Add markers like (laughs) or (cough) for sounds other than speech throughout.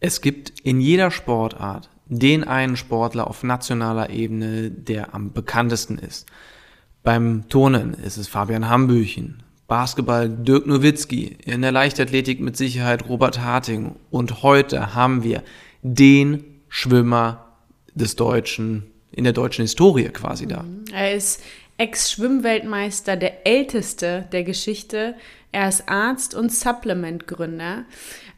Es gibt in jeder Sportart den einen Sportler auf nationaler Ebene, der am bekanntesten ist. Beim Turnen ist es Fabian Hambüchen, Basketball Dirk Nowitzki, in der Leichtathletik mit Sicherheit Robert Harting und heute haben wir den Schwimmer des deutschen, in der deutschen Historie quasi da. Er ist Ex-Schwimmweltmeister, der älteste der Geschichte. Er ist Arzt und Supplement-Gründer.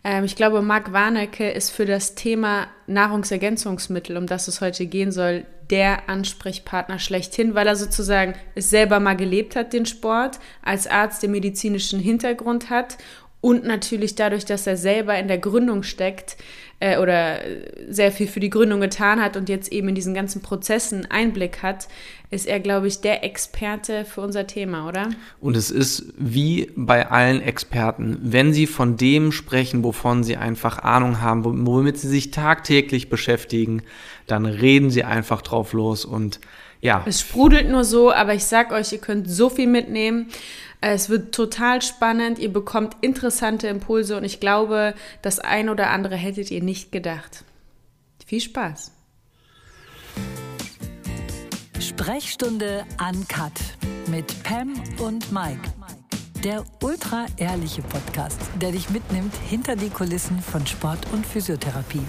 Ähm, ich glaube, Marc Warnecke ist für das Thema Nahrungsergänzungsmittel, um das es heute gehen soll, der Ansprechpartner schlechthin, weil er sozusagen es selber mal gelebt hat, den Sport, als Arzt den medizinischen Hintergrund hat und natürlich dadurch, dass er selber in der Gründung steckt, äh, oder sehr viel für die Gründung getan hat und jetzt eben in diesen ganzen Prozessen Einblick hat, ist er, glaube ich, der Experte für unser Thema, oder? Und es ist wie bei allen Experten, wenn sie von dem sprechen, wovon sie einfach Ahnung haben, womit sie sich tagtäglich beschäftigen, dann reden sie einfach drauf los und ja. Es sprudelt nur so, aber ich sag euch, ihr könnt so viel mitnehmen. Es wird total spannend, ihr bekommt interessante Impulse und ich glaube, das ein oder andere hättet ihr nicht gedacht. Viel Spaß! Sprechstunde Uncut mit Pam und Mike. Der ultra ehrliche Podcast, der dich mitnimmt hinter die Kulissen von Sport und Physiotherapie.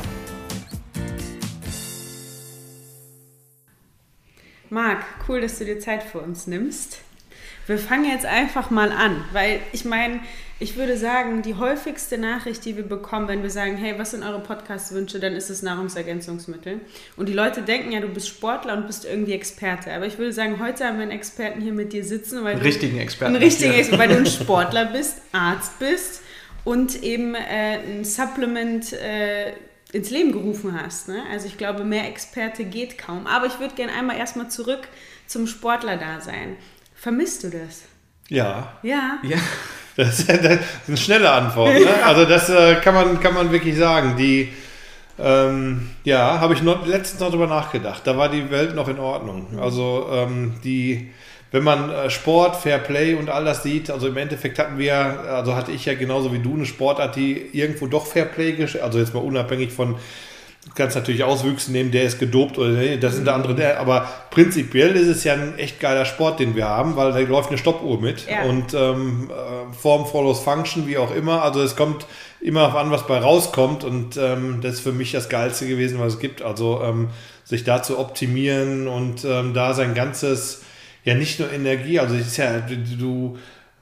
Marc, cool, dass du dir Zeit für uns nimmst. Wir fangen jetzt einfach mal an, weil ich meine, ich würde sagen, die häufigste Nachricht, die wir bekommen, wenn wir sagen, hey, was sind eure Podcast-Wünsche, dann ist es Nahrungsergänzungsmittel. Und die Leute denken ja, du bist Sportler und bist irgendwie Experte. Aber ich würde sagen, heute haben wir einen Experten hier mit dir sitzen, weil einen richtigen Experten. Einen richtigen Experten, weil du ein (laughs) Sportler bist, Arzt bist und eben äh, ein Supplement äh, ins Leben gerufen hast. Ne? Also ich glaube, mehr Experte geht kaum. Aber ich würde gerne einmal erstmal zurück zum Sportler-Dasein. Vermisst du das? Ja. Ja. Ja. (laughs) Das ist, eine schnelle Antwort. Ne? Ja. Also das äh, kann, man, kann man wirklich sagen. Die, ähm, ja, habe ich noch, letztens noch drüber nachgedacht. Da war die Welt noch in Ordnung. Also ähm, die, wenn man äh, Sport, Fair Play und all das sieht, also im Endeffekt hatten wir, also hatte ich ja genauso wie du eine Sportart, die irgendwo doch Fair Play, also jetzt mal unabhängig von Du kannst natürlich Auswüchse nehmen, der ist gedopt oder nee, das sind der andere. Aber prinzipiell ist es ja ein echt geiler Sport, den wir haben, weil da läuft eine Stoppuhr mit ja. und ähm, äh, Form follows Function, wie auch immer. Also es kommt immer auf an, was bei rauskommt und ähm, das ist für mich das Geilste gewesen, was es gibt. Also ähm, sich da zu optimieren und ähm, da sein ganzes, ja nicht nur Energie, also es ist ja, du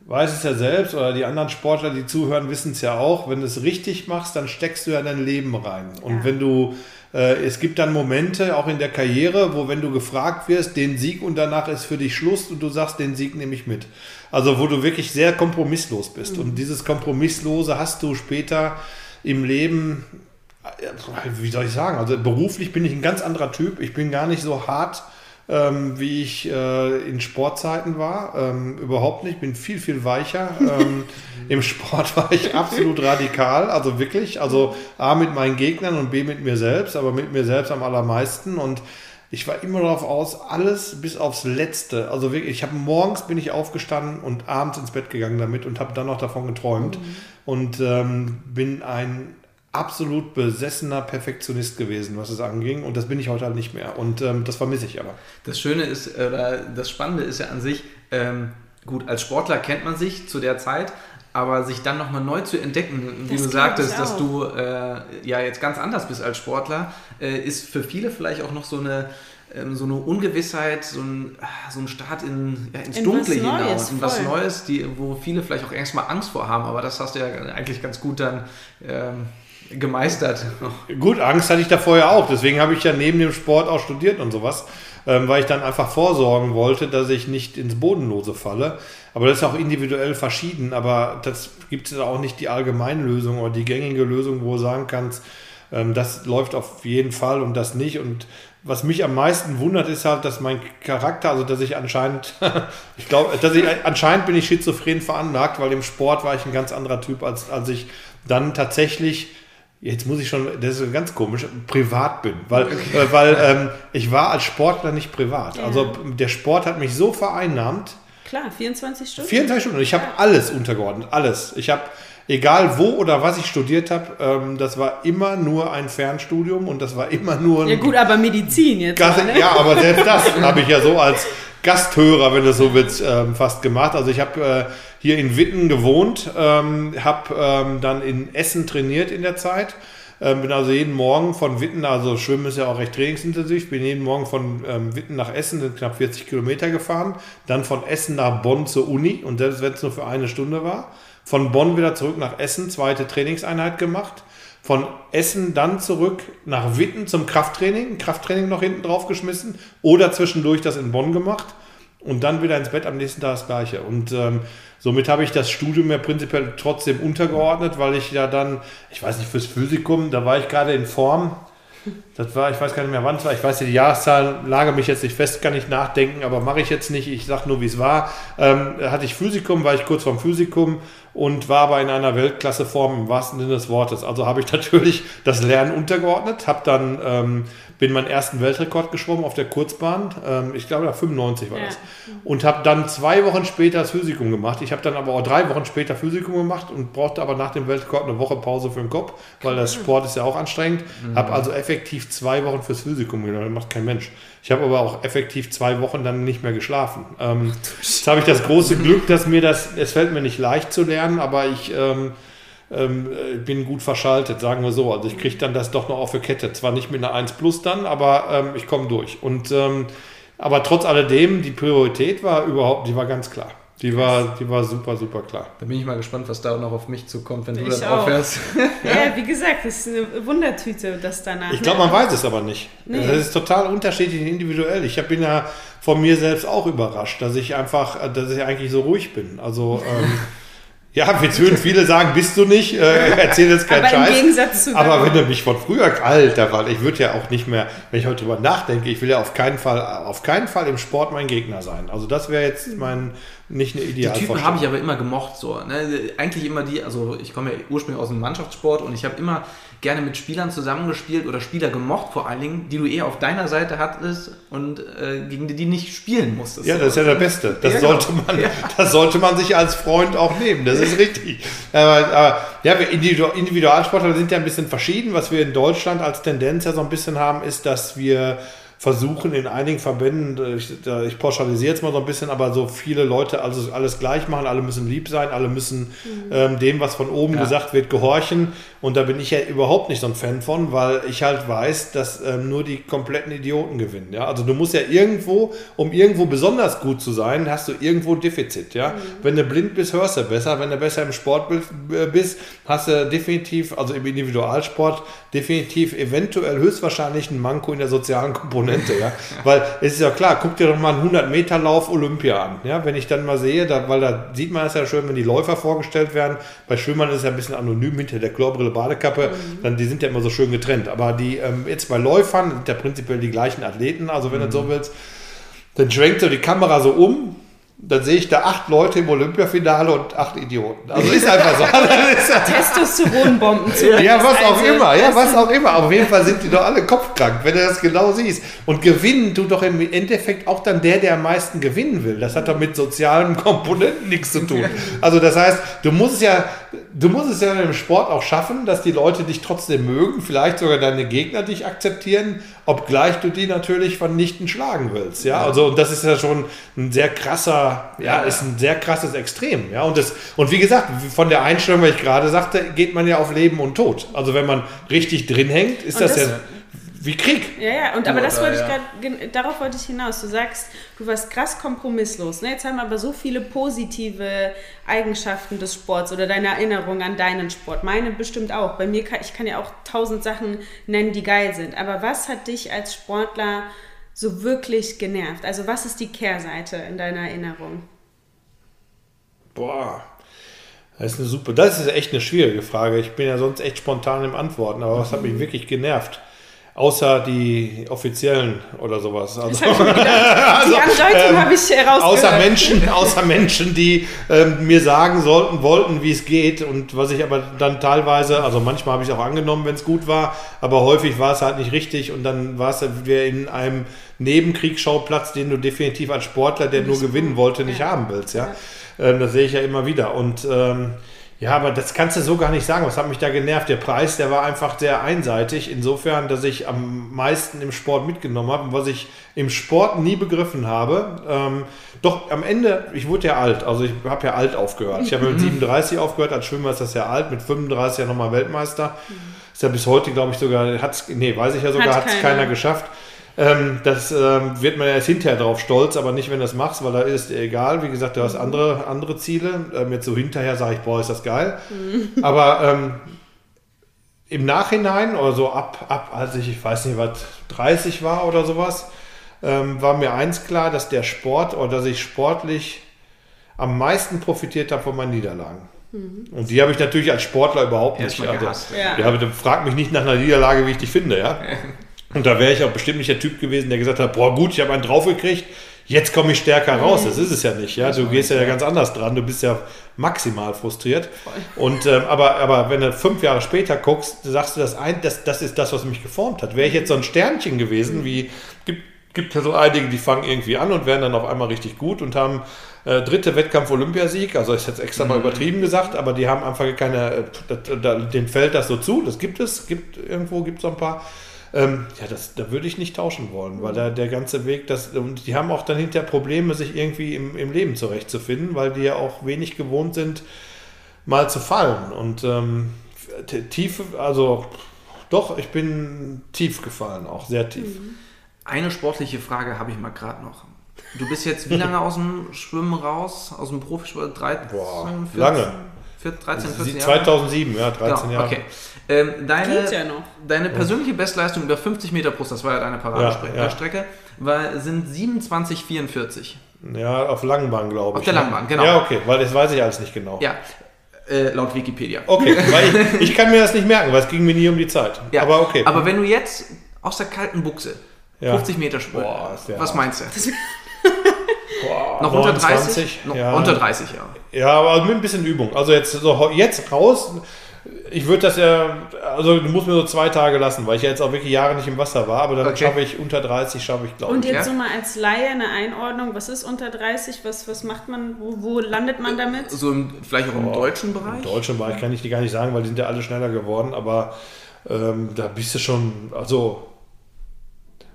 weiß es ja selbst oder die anderen Sportler, die zuhören, wissen es ja auch. Wenn du es richtig machst, dann steckst du ja dein Leben rein. Und ja. wenn du, äh, es gibt dann Momente, auch in der Karriere, wo wenn du gefragt wirst, den Sieg und danach ist für dich Schluss und du sagst, den Sieg nehme ich mit. Also wo du wirklich sehr kompromisslos bist. Mhm. Und dieses Kompromisslose hast du später im Leben, äh, wie soll ich sagen, also beruflich bin ich ein ganz anderer Typ. Ich bin gar nicht so hart ähm, wie ich äh, in Sportzeiten war. Ähm, überhaupt nicht, bin viel, viel weicher. Ähm, (laughs) Im Sport war ich absolut radikal, also wirklich. Also A mit meinen Gegnern und B mit mir selbst, aber mit mir selbst am allermeisten. Und ich war immer darauf aus, alles bis aufs Letzte. Also wirklich, ich habe morgens bin ich aufgestanden und abends ins Bett gegangen damit und habe dann noch davon geträumt. Mhm. Und ähm, bin ein absolut besessener Perfektionist gewesen, was es anging. Und das bin ich heute halt nicht mehr. Und ähm, das vermisse ich aber. Das Schöne ist, oder das Spannende ist ja an sich, ähm, gut, als Sportler kennt man sich zu der Zeit, aber sich dann nochmal neu zu entdecken, wie das du sagtest, dass du äh, ja jetzt ganz anders bist als Sportler, äh, ist für viele vielleicht auch noch so eine ähm, so eine Ungewissheit, so ein, ah, so ein Start in, ja, ins in Dunkle hinaus, in was Neues, die, wo viele vielleicht auch erstmal Angst vor haben, aber das hast du ja eigentlich ganz gut dann ähm, gemeistert. Gut, Angst hatte ich da vorher auch. Deswegen habe ich ja neben dem Sport auch studiert und sowas, ähm, weil ich dann einfach vorsorgen wollte, dass ich nicht ins Bodenlose falle. Aber das ist auch individuell verschieden. Aber das gibt es auch nicht die allgemeine Lösung oder die gängige Lösung, wo du sagen kannst, ähm, das läuft auf jeden Fall und das nicht. Und was mich am meisten wundert, ist halt, dass mein Charakter, also dass ich anscheinend, (laughs) ich glaube, dass ich anscheinend bin ich schizophren veranlagt, weil im Sport war ich ein ganz anderer Typ, als, als ich dann tatsächlich Jetzt muss ich schon, das ist ganz komisch, privat bin, weil, okay. äh, weil ähm, ich war als Sportler nicht privat. Ja. Also der Sport hat mich so vereinnahmt. Klar, 24 Stunden. 24 Stunden. Und ich habe ja. alles untergeordnet, alles. Ich habe egal wo oder was ich studiert habe, ähm, das war immer nur ein Fernstudium und das war immer nur ein. Ja, gut, aber Medizin jetzt. Gast, ne? Ja, aber selbst das habe ich ja so als Gasthörer, wenn du so willst, ähm, fast gemacht. Also ich habe äh, hier in Witten gewohnt, ähm, habe ähm, dann in Essen trainiert in der Zeit. Ähm, bin also jeden Morgen von Witten, also Schwimmen ist ja auch recht trainingsintensiv, bin jeden Morgen von ähm, Witten nach Essen, sind knapp 40 Kilometer gefahren, dann von Essen nach Bonn zur Uni. Und selbst wenn es nur für eine Stunde war, von Bonn wieder zurück nach Essen, zweite Trainingseinheit gemacht, von Essen dann zurück nach Witten zum Krafttraining, Krafttraining noch hinten drauf geschmissen. Oder zwischendurch das in Bonn gemacht. Und dann wieder ins Bett am nächsten Tag das gleiche. Und ähm, Somit habe ich das Studium ja prinzipiell trotzdem untergeordnet, weil ich ja dann, ich weiß nicht, fürs Physikum, da war ich gerade in Form. Das war, ich weiß gar nicht mehr wann es war, ich weiß die Jahreszahl, lage mich jetzt nicht fest, kann ich nachdenken, aber mache ich jetzt nicht, ich sage nur, wie es war. Ähm, hatte ich Physikum, war ich kurz vorm Physikum und war aber in einer Weltklasseform im wahrsten Sinne des Wortes. Also habe ich (laughs) natürlich das Lernen untergeordnet, habe dann ähm, bin meinen ersten Weltrekord geschwommen auf der Kurzbahn. Ähm, ich glaube, da 95 war ja. das. Und habe dann zwei Wochen später das Physikum gemacht. Ich habe dann aber auch drei Wochen später Physikum gemacht und brauchte aber nach dem Weltrekord eine Woche Pause für den Kopf, weil das Sport ist ja auch anstrengend. Mhm. Habe also effektiv zwei Wochen fürs Physikum genommen. Das macht kein Mensch. Ich habe aber auch effektiv zwei Wochen dann nicht mehr geschlafen. Ähm, jetzt habe ich das große Glück, dass mir das, es fällt mir nicht leicht zu lernen, aber ich ähm, ähm, äh, bin gut verschaltet, sagen wir so. Also ich kriege dann das doch noch auf der Kette. Zwar nicht mit einer 1 Plus dann, aber ähm, ich komme durch. Und ähm, aber trotz alledem, die Priorität war überhaupt, die war ganz klar. Die war, die war super, super klar. Da bin ich mal gespannt, was da noch auf mich zukommt, wenn ich du dann auch. aufhörst. ja, (laughs) wie gesagt, das ist eine Wundertüte, das danach. Ich glaube, man weiß es aber nicht. Nee. Das ist total unterschiedlich individuell. Ich bin ja von mir selbst auch überrascht, dass ich einfach, dass ich eigentlich so ruhig bin. Also ähm, (laughs) Ja, jetzt würden viele sagen, bist du nicht, äh, erzähl jetzt keinen aber Scheiß. Im Gegensatz zu aber wenn du mich von früher, alter, weil ich würde ja auch nicht mehr, wenn ich heute drüber nachdenke, ich will ja auf keinen Fall, auf keinen Fall im Sport mein Gegner sein. Also das wäre jetzt mein, nicht eine Ideal. Die Typen habe ich aber immer gemocht, so. Ne? Eigentlich immer die, also ich komme ja ursprünglich aus dem Mannschaftssport und ich habe immer gerne mit Spielern zusammengespielt oder Spieler gemocht vor allen Dingen, die du eher auf deiner Seite hattest und äh, gegen die du nicht spielen musstest. Ja, das ist ja der Beste. Das, ja, sollte genau. man, ja. das sollte man sich als Freund auch nehmen. Das ist richtig. aber, aber ja, wir Individualsportler sind ja ein bisschen verschieden. Was wir in Deutschland als Tendenz ja so ein bisschen haben, ist, dass wir versuchen in einigen Verbänden, ich, ich, pauschalisiere jetzt mal so ein bisschen, aber so viele Leute also alles gleich machen, alle müssen lieb sein, alle müssen mhm. ähm, dem, was von oben ja. gesagt wird, gehorchen. Und da bin ich ja überhaupt nicht so ein Fan von, weil ich halt weiß, dass ähm, nur die kompletten Idioten gewinnen. Ja? Also du musst ja irgendwo, um irgendwo besonders gut zu sein, hast du irgendwo ein Defizit. Ja? Mhm. Wenn du blind bist, hörst du besser. Wenn du besser im Sport äh, bist, hast du definitiv, also im Individualsport, definitiv eventuell höchstwahrscheinlich ein Manko in der sozialen Komponente, ja, weil es ist ja klar, guck dir doch mal einen 100 Meter Lauf Olympia an, ja, wenn ich dann mal sehe, da, weil da sieht man es ja schön, wenn die Läufer vorgestellt werden, bei Schwimmern ist es ja ein bisschen anonym hinter der Klobrille Badekappe, mhm. dann die sind ja immer so schön getrennt, aber die ähm, jetzt bei Läufern sind ja prinzipiell die gleichen Athleten, also wenn mhm. du so willst, dann schwenkt so die Kamera so um dann sehe ich da acht Leute im Olympiafinale und acht Idioten. Also ist einfach so. (laughs) Testosteronbomben zu Ja, was auch immer, ja, was auch immer. Aber auf jeden Fall sind die doch alle kopfkrank, wenn du das genau siehst. Und gewinnen tut doch im Endeffekt auch dann der, der am meisten gewinnen will. Das hat doch mit sozialen Komponenten nichts zu tun. Also das heißt, du musst es ja, du musst es ja im Sport auch schaffen, dass die Leute dich trotzdem mögen, vielleicht sogar deine Gegner dich akzeptieren, obgleich du die natürlich vernichtend schlagen willst. Ja, also und das ist ja schon ein sehr krasser, ja, ist ein sehr krasses Extrem. Ja, und das, und wie gesagt, von der Einstellung, weil ich gerade sagte, geht man ja auf Leben und Tod. Also wenn man richtig drin hängt, ist das, das ja wie Krieg. Ja, ja, und aber das wollte ich gerade, darauf wollte ich hinaus. Du sagst, du warst krass kompromisslos. Ne? Jetzt haben wir aber so viele positive Eigenschaften des Sports oder deine Erinnerung an deinen Sport. Meine bestimmt auch. Bei mir kann ich kann ja auch tausend Sachen nennen, die geil sind. Aber was hat dich als Sportler so wirklich genervt? Also was ist die Kehrseite in deiner Erinnerung? Boah. Das ist eine super, das ist echt eine schwierige Frage. Ich bin ja sonst echt spontan im Antworten, aber was hat mich wirklich genervt? Außer die offiziellen oder sowas. Also, (laughs) die also, Andeutung ähm, habe ich herausgehört. Außer Menschen, außer Menschen, die ähm, mir sagen sollten, wollten, wie es geht. Und was ich aber dann teilweise, also manchmal habe ich auch angenommen, wenn es gut war, aber häufig war es halt nicht richtig und dann war es wir in einem Nebenkriegsschauplatz, den du definitiv als Sportler, der nur gewinnen wollte, nicht ja. haben willst. Ja, ja. Ähm, das sehe ich ja immer wieder. Und ähm, Ja, aber das kannst du so gar nicht sagen. Was hat mich da genervt? Der Preis, der war einfach sehr einseitig. Insofern, dass ich am meisten im Sport mitgenommen habe und was ich im Sport nie begriffen habe. Ähm, doch am Ende, ich wurde ja alt. Also ich habe ja alt aufgehört. Ich habe mit (laughs) 37 aufgehört. Als Schwimmer ist das ja alt. Mit 35 ja nochmal Weltmeister. Ist ja bis heute, glaube ich, sogar, hat's, nee, weiß ich ja sogar, hat es keiner. keiner geschafft. Ähm, das ähm, wird man erst hinterher drauf stolz, aber nicht, wenn du es machst, weil da ist dir egal. Wie gesagt, du hast andere, andere Ziele. Ähm, jetzt so hinterher sage ich, boah, ist das geil. Mhm. Aber ähm, im Nachhinein oder so ab, ab, als ich, ich weiß nicht, was 30 war oder sowas, ähm, war mir eins klar, dass der Sport oder dass ich sportlich am meisten profitiert habe von meinen Niederlagen. Mhm. Und die habe ich natürlich als Sportler überhaupt nicht. Also, ja. ja, frag mich nicht nach einer Niederlage, wie ich die finde, ja. (laughs) Und da wäre ich auch bestimmt nicht der Typ gewesen, der gesagt hat, boah gut, ich habe einen draufgekriegt, jetzt komme ich stärker raus. Das ist es ja nicht. Ja? Du gehst ja ganz anders dran, du bist ja maximal frustriert. Und, ähm, aber, aber wenn du fünf Jahre später guckst, sagst du, das, ein, das, das ist das, was mich geformt hat. Wäre ich jetzt so ein Sternchen gewesen, wie gibt, gibt ja so einige, die fangen irgendwie an und werden dann auf einmal richtig gut und haben äh, dritte Wettkampf Olympiasieg, also ist jetzt extra mal mhm. übertrieben gesagt, aber die haben einfach keine, äh, den fällt das so zu, das gibt es, gibt irgendwo gibt es so ein paar. Ähm, ja, das, da würde ich nicht tauschen wollen, weil da der ganze Weg, das, und die haben auch dann hinterher Probleme, sich irgendwie im, im Leben zurechtzufinden, weil die ja auch wenig gewohnt sind, mal zu fallen. Und ähm, tief, also doch, ich bin tief gefallen, auch sehr tief. Mhm. Eine sportliche Frage habe ich mal gerade noch. Du bist jetzt wie lange aus dem Schwimmen raus? Aus dem Profisport? 13, Boah, 14, lange. 13, 14 Jahre? 2007, ja, 13 genau, Jahre. Okay. Ähm, deine, ja deine persönliche Bestleistung über 50 Meter Brust, das war ja deine Paradestrecke, ja, ja. war, sind 27,44. Ja, auf Langbahn, glaube ich. Auf der ne? Langbahn, genau. Ja, okay, weil das weiß ich alles nicht genau. Ja, äh, laut Wikipedia. Okay, (laughs) weil ich, ich, kann mir das nicht merken, weil es ging mir nie um die Zeit. Ja, aber okay. Aber wenn du jetzt aus der kalten Buchse 50 Meter Sprung, was meinst du? Boah, noch 29, unter 30? Noch ja. Unter 30, ja. Ja, aber mit ein bisschen Übung. Also jetzt, so, jetzt raus, ich würde das ja, also du musst mir so zwei Tage lassen, weil ich ja jetzt auch wirklich Jahre nicht im Wasser war, aber dann okay. schaffe ich unter 30, schaffe ich glaube ich. Und jetzt ja? so mal als Laie eine Einordnung, was ist unter 30, was, was macht man, wo, wo landet man damit? So im, vielleicht auch im oh, deutschen Bereich? Im deutschen Bereich kann ich die gar nicht sagen, weil die sind ja alle schneller geworden, aber ähm, da bist du schon, also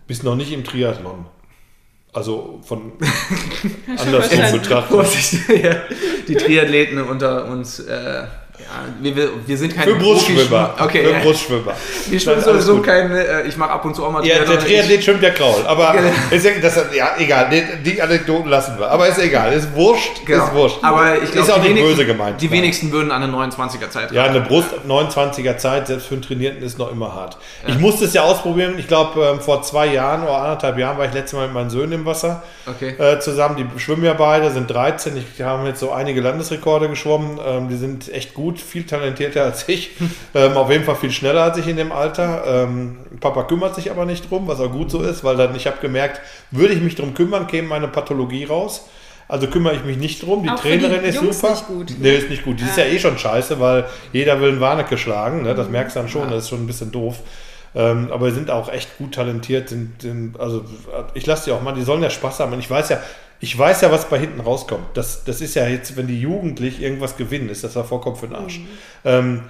bist noch nicht im Triathlon. Also von (laughs) andersrum betrachtet. (laughs) ja, die Triathleten unter uns äh, ja, wir, wir sind keine Für Brustschwimmer. Okay. Für ja. Brustschwimmer. Wir schwimmen sowieso keine, äh, ich mache ab und zu auch mal Ja, der Triathlet schwimmt der Kraul. Aber (laughs) ist, das, ja, egal, die, Anekdoten lassen wir. Aber ist egal, ist wurscht, genau. ist wurscht. Aber ich glaube, ist auch nicht böse gemeint. Die wenigsten würden an eine 29er Zeit Ja, eine Brust 29er Zeit, selbst für einen Trainierten, ist noch immer hart. Ja. Ich musste es ja ausprobieren. Ich glaube, ähm, vor zwei Jahren oder anderthalb Jahren war ich letztes Mal mit meinen Söhnen im Wasser okay. äh, zusammen. Die schwimmen ja beide, sind 13. Ich habe jetzt so einige Landesrekorde geschwommen. Ähm, die sind echt gut, viel talentiert älter als ich. (laughs) Ähm, auf jeden Fall viel schneller als ich in dem Alter. Ähm, Papa kümmert sich aber nicht drum, was auch gut so ist, weil dann ich habe gemerkt, würde ich mich drum kümmern, käme meine Pathologie raus. Also kümmere ich mich nicht drum. Die auch Trainerin die ist Jungs super. Nicht gut, Nee, ist nicht gut. Die ja. ist ja eh schon scheiße, weil jeder will einen Warnecke schlagen. Ne? Das mhm. merkst du dann schon, ja. das ist schon ein bisschen doof. Ähm, aber sind auch echt gut talentiert. Sind, sind, also ich lasse die auch mal, die sollen ja Spaß haben. Und ich weiß ja, ich weiß ja, was bei hinten rauskommt. Das, das ist ja jetzt, wenn die Jugendlich irgendwas gewinnen, ist das ja vollkommen für den Arsch. Mhm. Ähm,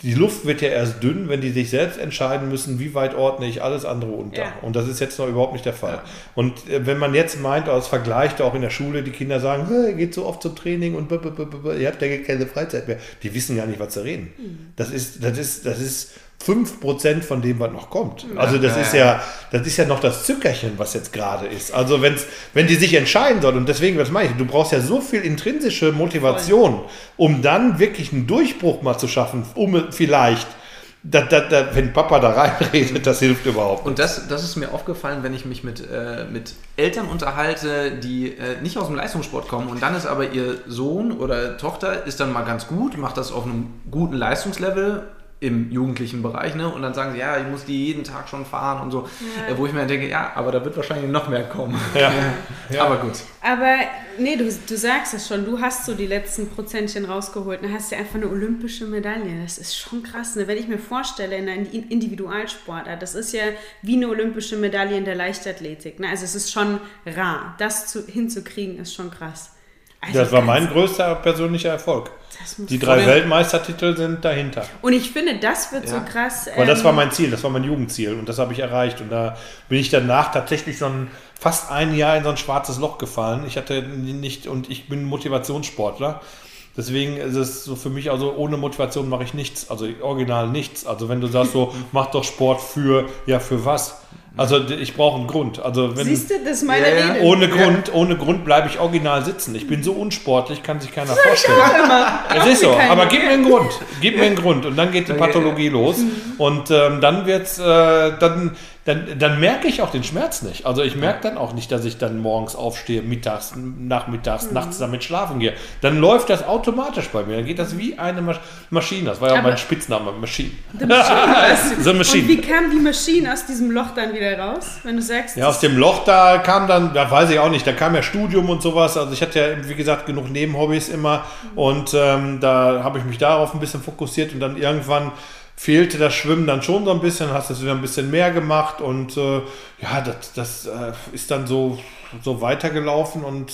die Luft wird ja erst dünn, wenn die sich selbst entscheiden müssen, wie weit ordne ich alles andere unter. Ja. Und das ist jetzt noch überhaupt nicht der Fall. Ja. Und äh, wenn man jetzt meint, als Vergleich auch in der Schule, die Kinder sagen, hey, geht so oft zum Training und ihr habt ja keine Freizeit mehr. Die wissen gar nicht, was sie reden. Mhm. Das ist, das ist, das ist 5% von dem, was noch kommt. Also das ist ja, das ist ja noch das Zückerchen, was jetzt gerade ist. Also wenn's, wenn die sich entscheiden soll, und deswegen, was meine ich, du brauchst ja so viel intrinsische Motivation, um dann wirklich einen Durchbruch mal zu schaffen, um vielleicht da, da, da, wenn Papa da reinredet, das hilft überhaupt. Und das, das ist mir aufgefallen, wenn ich mich mit, äh, mit Eltern unterhalte, die äh, nicht aus dem Leistungssport kommen und dann ist aber ihr Sohn oder Tochter ist dann mal ganz gut, macht das auf einem guten Leistungslevel im jugendlichen Bereich, ne? Und dann sagen sie, ja, ich muss die jeden Tag schon fahren und so. Ja. Wo ich mir denke, ja, aber da wird wahrscheinlich noch mehr kommen. Ja. (laughs) ja. Aber gut. Aber nee, du, du sagst es schon, du hast so die letzten Prozentchen rausgeholt. Dann hast du einfach eine olympische Medaille. Das ist schon krass. Ne? Wenn ich mir vorstelle, in einer Individualsportart, das ist ja wie eine olympische Medaille in der Leichtathletik. Ne? Also es ist schon rar. Das zu, hinzukriegen, ist schon krass. Also das war mein größter persönlicher Erfolg. Die drei Weltmeistertitel sind dahinter. Und ich finde, das wird ja. so krass. Ähm, das war ähm, mein Ziel, das war mein Jugendziel und das habe ich erreicht. Und da bin ich danach tatsächlich so ein, fast ein Jahr in so ein schwarzes Loch gefallen. Ich hatte nicht, und ich bin Motivationssportler. Deswegen ist es so für mich, also ohne Motivation mache ich nichts, also original nichts. Also wenn du sagst so, (laughs) mach doch Sport für, ja, für was? Also ich brauche einen Grund. Also wenn, Siehst du, das ist meine yeah. Rede. Ohne Grund, ohne Grund bleibe ich original sitzen. Ich bin so unsportlich, kann sich keiner vorstellen. Das (laughs) ist so. Aber gib mir einen Grund. Gib mir einen Grund. Und dann geht die Pathologie los. Mhm. Und ähm, dann wird's, äh, dann, dann, dann merke ich auch den Schmerz nicht. Also ich merke dann auch nicht, dass ich dann morgens aufstehe, mittags, nachmittags, mhm. nachts damit schlafen gehe. Dann läuft das automatisch bei mir. Dann geht das wie eine Maschine. Das war ja auch mein Spitzname, Maschine. so Maschine. (laughs) Und wie kam die Maschine aus diesem Loch dann wieder raus, wenn du sagst? Ja, aus dem Loch, da kam dann, da weiß ich auch nicht, da kam ja Studium und sowas. Also ich hatte ja, wie gesagt, genug Nebenhobbys immer. Mhm. Und ähm, da habe ich mich darauf ein bisschen fokussiert und dann irgendwann fehlte das Schwimmen dann schon so ein bisschen, hast es wieder ein bisschen mehr gemacht und äh, ja, das, das äh, ist dann so so weitergelaufen und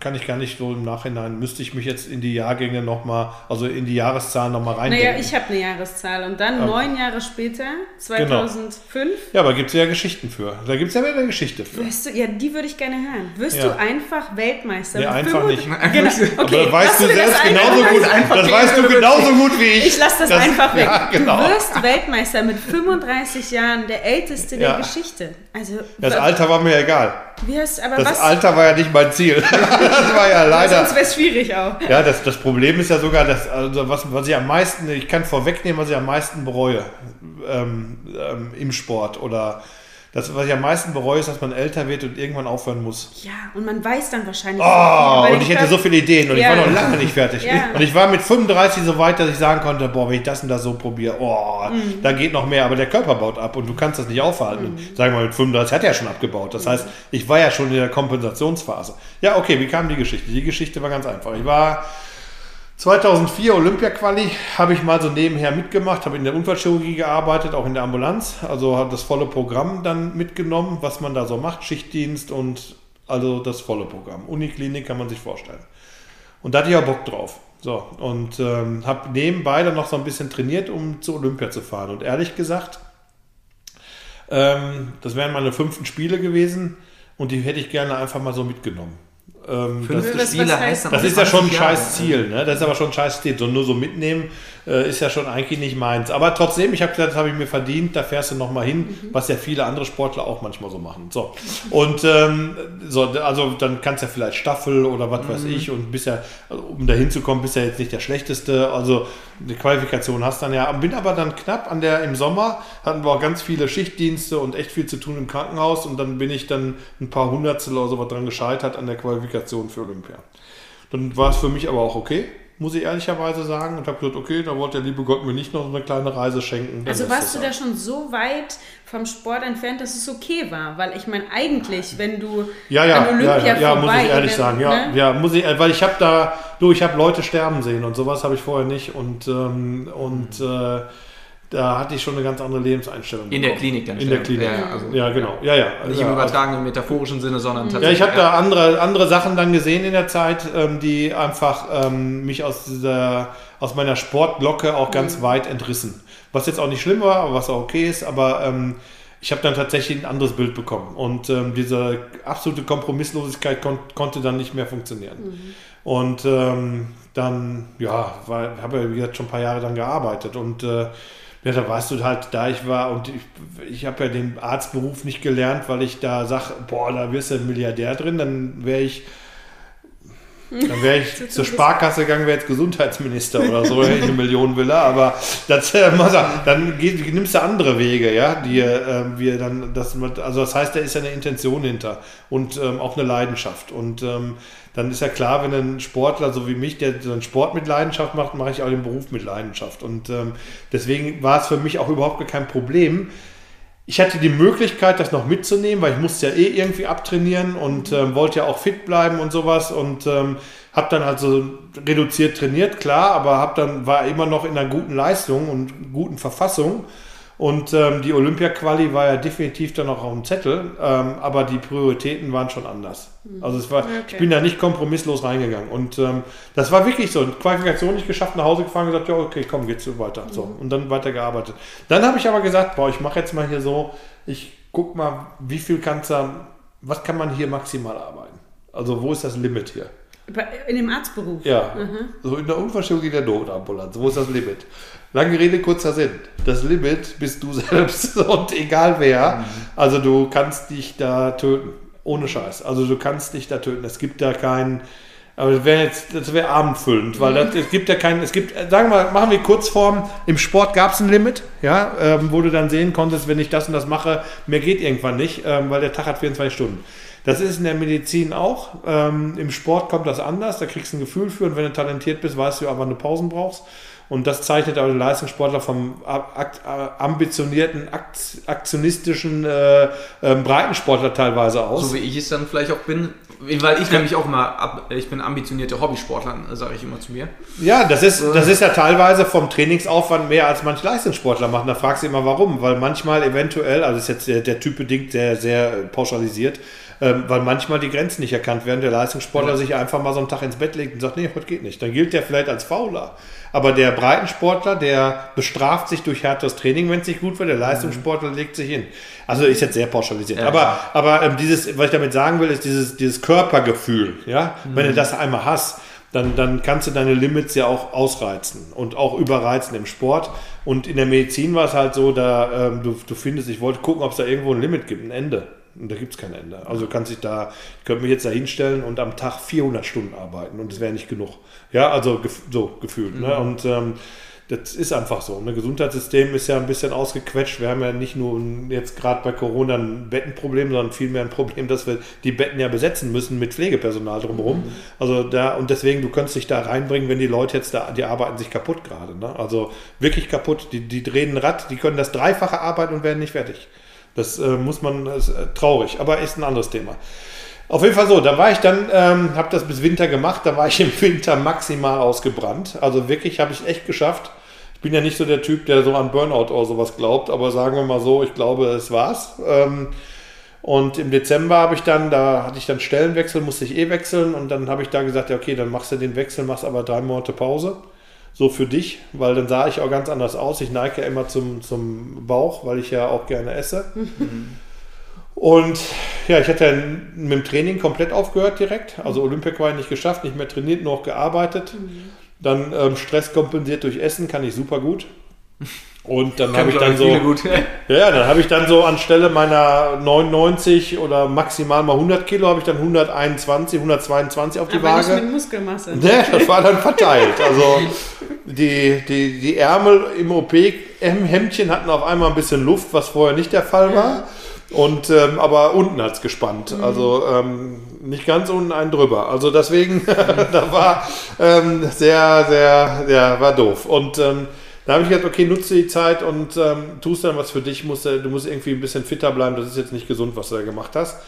kann ich gar nicht so im Nachhinein, müsste ich mich jetzt in die Jahrgänge nochmal, also in die Jahreszahlen nochmal rein. Naja, ich habe eine Jahreszahl und dann aber neun Jahre später, 2005. Genau. Ja, aber gibt es ja Geschichten für. Da gibt es ja wieder eine Geschichte für. Weißt du, ja, die würde ich gerne hören. Wirst ja. du einfach Weltmeister? Ja, einfach nicht. Genau. Okay, aber weißt du selbst genauso gut, das weißt du genauso gut wie ich. Ich lasse das, das, einfach weg. Ja, genau. Du wirst Weltmeister mit 35 Jahren, der älteste der Geschichte. Also, das Alter war mir egal. Aber das was? Alter war ja nicht mein Ziel. (laughs) das war ja leider. Sonst wäre es schwierig auch. Ja, das, das Problem ist ja sogar, dass, also was, was ich am meisten, ich kann vorwegnehmen, was ich am meisten bereue ähm, ähm, im Sport oder das, was ich am meisten bereue, ist, dass man älter wird und irgendwann aufhören muss. Ja, und man weiß dann wahrscheinlich. Oh, und ich hätte so viele Ideen und ja. ich war noch lange nicht fertig. Ja. Und ich war mit 35 so weit, dass ich sagen konnte, boah, wenn ich das und das so probiere, oh, mhm. da geht noch mehr, aber der Körper baut ab und du kannst das nicht aufhalten. Mhm. Sagen wir mal, mit 35 hat er ja schon abgebaut. Das mhm. heißt, ich war ja schon in der Kompensationsphase. Ja, okay, wie kam die Geschichte? Die Geschichte war ganz einfach. Ich war 2004 Olympia-Quali habe ich mal so nebenher mitgemacht, habe in der Unfallchirurgie gearbeitet, auch in der Ambulanz. Also habe das volle Programm dann mitgenommen, was man da so macht, Schichtdienst und also das volle Programm. Uniklinik kann man sich vorstellen. Und da hatte ich auch Bock drauf. So, und ähm, habe nebenbei dann noch so ein bisschen trainiert, um zu Olympia zu fahren. Und ehrlich gesagt, ähm, das wären meine fünften Spiele gewesen und die hätte ich gerne einfach mal so mitgenommen. Ähm, Fünfte das, Spiele heißt Das ist ja schon ein scheiß Ziel, ne? Das ist aber schon ein scheiß Ziel. So nur so mitnehmen äh, ist ja schon eigentlich nicht meins. Aber trotzdem, ich habe gesagt, das habe ich mir verdient, da fährst du nochmal hin, mhm. was ja viele andere Sportler auch manchmal so machen. So. Und ähm, so, also dann kannst du ja vielleicht Staffel oder was mhm. weiß ich und bist ja, also, um da hinzukommen, bist ja jetzt nicht der Schlechteste. Also eine Qualifikation hast dann ja. Bin aber dann knapp an der, im Sommer hatten wir auch ganz viele Schichtdienste und echt viel zu tun im Krankenhaus und dann bin ich dann ein paar Hundertstel oder so was dran gescheitert an der Qualifikation für Olympia. Dann war es für mich aber auch okay muss ich ehrlicherweise sagen. Und habe gesagt, okay, da wollte der liebe Gott mir nicht noch eine kleine Reise schenken. Also warst du da schon so weit vom Sport entfernt, dass es okay war? Weil ich meine, eigentlich, wenn du ja, ja, an Olympia ja, ja, ja muss ich ehrlich wenn, sagen. Ja, ne? ja, muss ich, weil ich habe da, du, ich habe Leute sterben sehen und sowas habe ich vorher nicht. Und, ähm, und äh, da hatte ich schon eine ganz andere Lebenseinstellung. In der Klinik dann. In der Klinik. Ja, also, ja genau. Ja, ja. Nicht ja, im übertragenen metaphorischen Sinne, sondern tatsächlich. Ja, ich habe da andere, andere Sachen dann gesehen in der Zeit, ähm, die einfach ähm, mich aus dieser, aus meiner Sportglocke auch ganz mhm. weit entrissen. Was jetzt auch nicht schlimm war, aber was auch okay ist, aber ähm, ich habe dann tatsächlich ein anderes Bild bekommen. Und ähm, diese absolute Kompromisslosigkeit kon konnte dann nicht mehr funktionieren. Mhm. Und ähm, dann, ja, habe ja, wie gesagt, schon ein paar Jahre dann gearbeitet und äh, ja, da warst du halt da, ich war und ich, ich habe ja den Arztberuf nicht gelernt, weil ich da sage, boah, da wirst du ein Milliardär drin, dann wäre ich dann wäre ich (laughs) zur Sparkasse gegangen, wäre jetzt Gesundheitsminister oder so, (laughs) hätte ich eine Million Villa, aber das, äh, dann geht, nimmst du andere Wege, ja, die äh, wir dann, das, also das heißt, da ist ja eine Intention hinter und ähm, auch eine Leidenschaft und ähm, dann ist ja klar, wenn ein Sportler so wie mich, der so einen Sport mit Leidenschaft macht, mache ich auch den Beruf mit Leidenschaft und ähm, deswegen war es für mich auch überhaupt kein Problem, ich hatte die Möglichkeit, das noch mitzunehmen, weil ich musste ja eh irgendwie abtrainieren und ähm, wollte ja auch fit bleiben und sowas und ähm, habe dann also reduziert trainiert, klar, aber habe dann war immer noch in einer guten Leistung und guten Verfassung Und ähm, die Olympia-Quali war ja definitiv dann noch auf dem Zettel, ähm, aber die Prioritäten waren schon anders. Hm. Also es war, okay. ich bin da nicht kompromisslos reingegangen. Und ähm, das war wirklich so. Qualifikation nicht geschafft, nach Hause gefahren, gesagt, ja, okay, komm, geht's so weiter. So. Mhm. Und dann weitergearbeitet. Dann habe ich aber gesagt, boah, ich mache jetzt mal hier so, ich guck mal, wie viel kannst du, was kann man hier maximal arbeiten? Also wo ist das Limit hier? In dem Arztberuf? Ja. Mhm. So in der Unfallchirurgie der Notambulanz. Wo ist das Limit? Lange Rede, kurzer Sinn. Das Limit bist du (laughs) selbst und egal wer. Mhm. Also du kannst dich da töten. Ohne Scheiß. Also du kannst dich da töten. Es gibt da keinen. Aber das wäre jetzt, das wäre abendfüllend, weil das, es gibt ja keinen, es gibt, sagen wir mal, machen wir Kurzform, im Sport gab es ein Limit, ja, ähm, wo du dann sehen konntest, wenn ich das und das mache, mehr geht irgendwann nicht, ähm, weil der Tag hat 24 Stunden. Das ist in der Medizin auch. Ähm, Im Sport kommt das anders, da kriegst du ein Gefühl für und wenn du talentiert bist, weißt du aber, eine Pausen brauchst. Und das zeichnet aber den Leistungssportler vom ambitionierten, aktionistischen äh, äh, Breitensportler teilweise aus. So wie ich es dann vielleicht auch bin, weil ich nämlich auch immer, ich bin ambitionierter Hobbysportler, sage ich immer zu mir. Ja, das ist, das ist ja teilweise vom Trainingsaufwand mehr als manche Leistungssportler machen. Da fragst du immer warum, weil manchmal eventuell, also ist jetzt der, der Typ bedingt sehr, sehr pauschalisiert, ähm, weil manchmal die Grenzen nicht erkannt werden. Der Leistungssportler ja. sich einfach mal so einen Tag ins Bett legt und sagt, nee, heute geht nicht. Dann gilt der vielleicht als Fauler. Aber der Breitensportler, der bestraft sich durch härteres Training, wenn es nicht gut wird. Der Leistungssportler legt sich hin. Also ist jetzt sehr pauschalisiert. Ja. Aber, aber ähm, dieses, was ich damit sagen will, ist dieses, dieses Körpergefühl. Ja? Mhm. Wenn du das einmal hast, dann, dann kannst du deine Limits ja auch ausreizen und auch überreizen im Sport. Und in der Medizin war es halt so, da ähm, du, du findest, ich wollte gucken, ob es da irgendwo ein Limit gibt, ein Ende. Und da gibt es kein Ende. Also du kannst dich da, ich könnte mich jetzt da hinstellen und am Tag 400 Stunden arbeiten und das wäre nicht genug. Ja, also so gefühlt. Ne? Mhm. Ne? Und ähm, das ist einfach so. Ne? Gesundheitssystem ist ja ein bisschen ausgequetscht. Wir haben ja nicht nur jetzt gerade bei Corona ein Bettenproblem, sondern vielmehr ein Problem, dass wir die Betten ja besetzen müssen mit Pflegepersonal drumherum. Mhm. Also da, und deswegen, du könntest dich da reinbringen, wenn die Leute jetzt da, die arbeiten sich kaputt gerade. Ne? Also wirklich kaputt. Die, die drehen ein Rad, die können das Dreifache arbeiten und werden nicht fertig. Das äh, muss man, ist, äh, traurig, aber ist ein anderes Thema. Auf jeden Fall so, da war ich dann, ähm, habe das bis Winter gemacht, da war ich (laughs) im Winter maximal ausgebrannt. Also wirklich habe ich echt geschafft. Ich bin ja nicht so der Typ, der so an Burnout oder sowas glaubt, aber sagen wir mal so, ich glaube, es war's. Ähm, und im Dezember habe ich dann, da hatte ich dann Stellenwechsel, musste ich eh wechseln und dann habe ich da gesagt, ja okay, dann machst du den Wechsel, machst aber drei Monate Pause so für dich, weil dann sah ich auch ganz anders aus. Ich neige ja immer zum, zum Bauch, weil ich ja auch gerne esse. Mhm. Und ja, ich hatte mit dem Training komplett aufgehört direkt. Also Olympia war nicht geschafft, nicht mehr trainiert, nur noch gearbeitet. Mhm. Dann ähm, Stress kompensiert durch Essen, kann ich super gut. (laughs) Und dann habe ich dann so, (laughs) ja, dann habe ich dann so anstelle meiner 99 oder maximal mal 100 Kilo, habe ich dann 121, 122 auf die Aber Waage. Nicht mit Muskelmasse. Ne, das war dann verteilt. Also die, die, die Ärmel im OP-Hemdchen hatten auf einmal ein bisschen Luft, was vorher nicht der Fall war. Und ähm, aber unten hat es gespannt. Mhm. Also ähm, nicht ganz unten einen drüber. Also deswegen, (laughs) da war ähm, sehr, sehr, ja, war doof. Und ähm, da habe ich gedacht, okay, nutze die Zeit und ähm, tust dann was für dich. Musst, du musst irgendwie ein bisschen fitter bleiben. Das ist jetzt nicht gesund, was du da gemacht hast.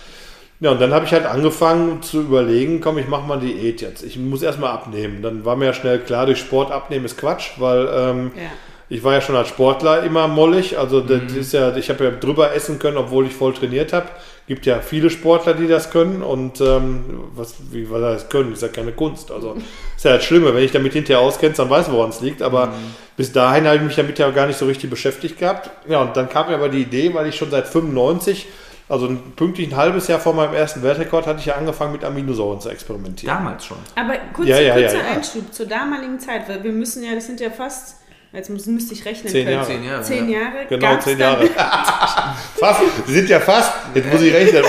Ja, und dann habe ich halt angefangen zu überlegen, komm, ich mache mal Diät jetzt. Ich muss erstmal abnehmen. Dann war mir ja schnell klar, durch Sport abnehmen ist Quatsch, weil ähm, ja. ich war ja schon als Sportler immer mollig. Also das mhm. ist ja, ich habe ja drüber essen können, obwohl ich voll trainiert habe gibt ja viele Sportler, die das können und ähm, was, wie was das können, ist ja keine Kunst. Also ist ja das Schlimme, wenn ich damit hinterher auskenne, dann weiß, woran es liegt. Aber mhm. bis dahin habe ich mich damit ja gar nicht so richtig beschäftigt gehabt. Ja, und dann kam mir aber die Idee, weil ich schon seit 95 also pünktlich ein halbes Jahr vor meinem ersten Weltrekord hatte ich ja angefangen mit Aminosäuren zu experimentieren. Damals schon. Aber kurz, ja, ja, kurzer ja, Einschub zur damaligen Zeit, weil wir müssen ja, das sind ja fast Jetzt muss, müsste ich rechnen zehn können. Jahre. Zehn Jahre. Zehn Jahre. Genau, Gab's zehn Jahre. (laughs) fast. Sie sind ja fast. Jetzt muss ich rechnen.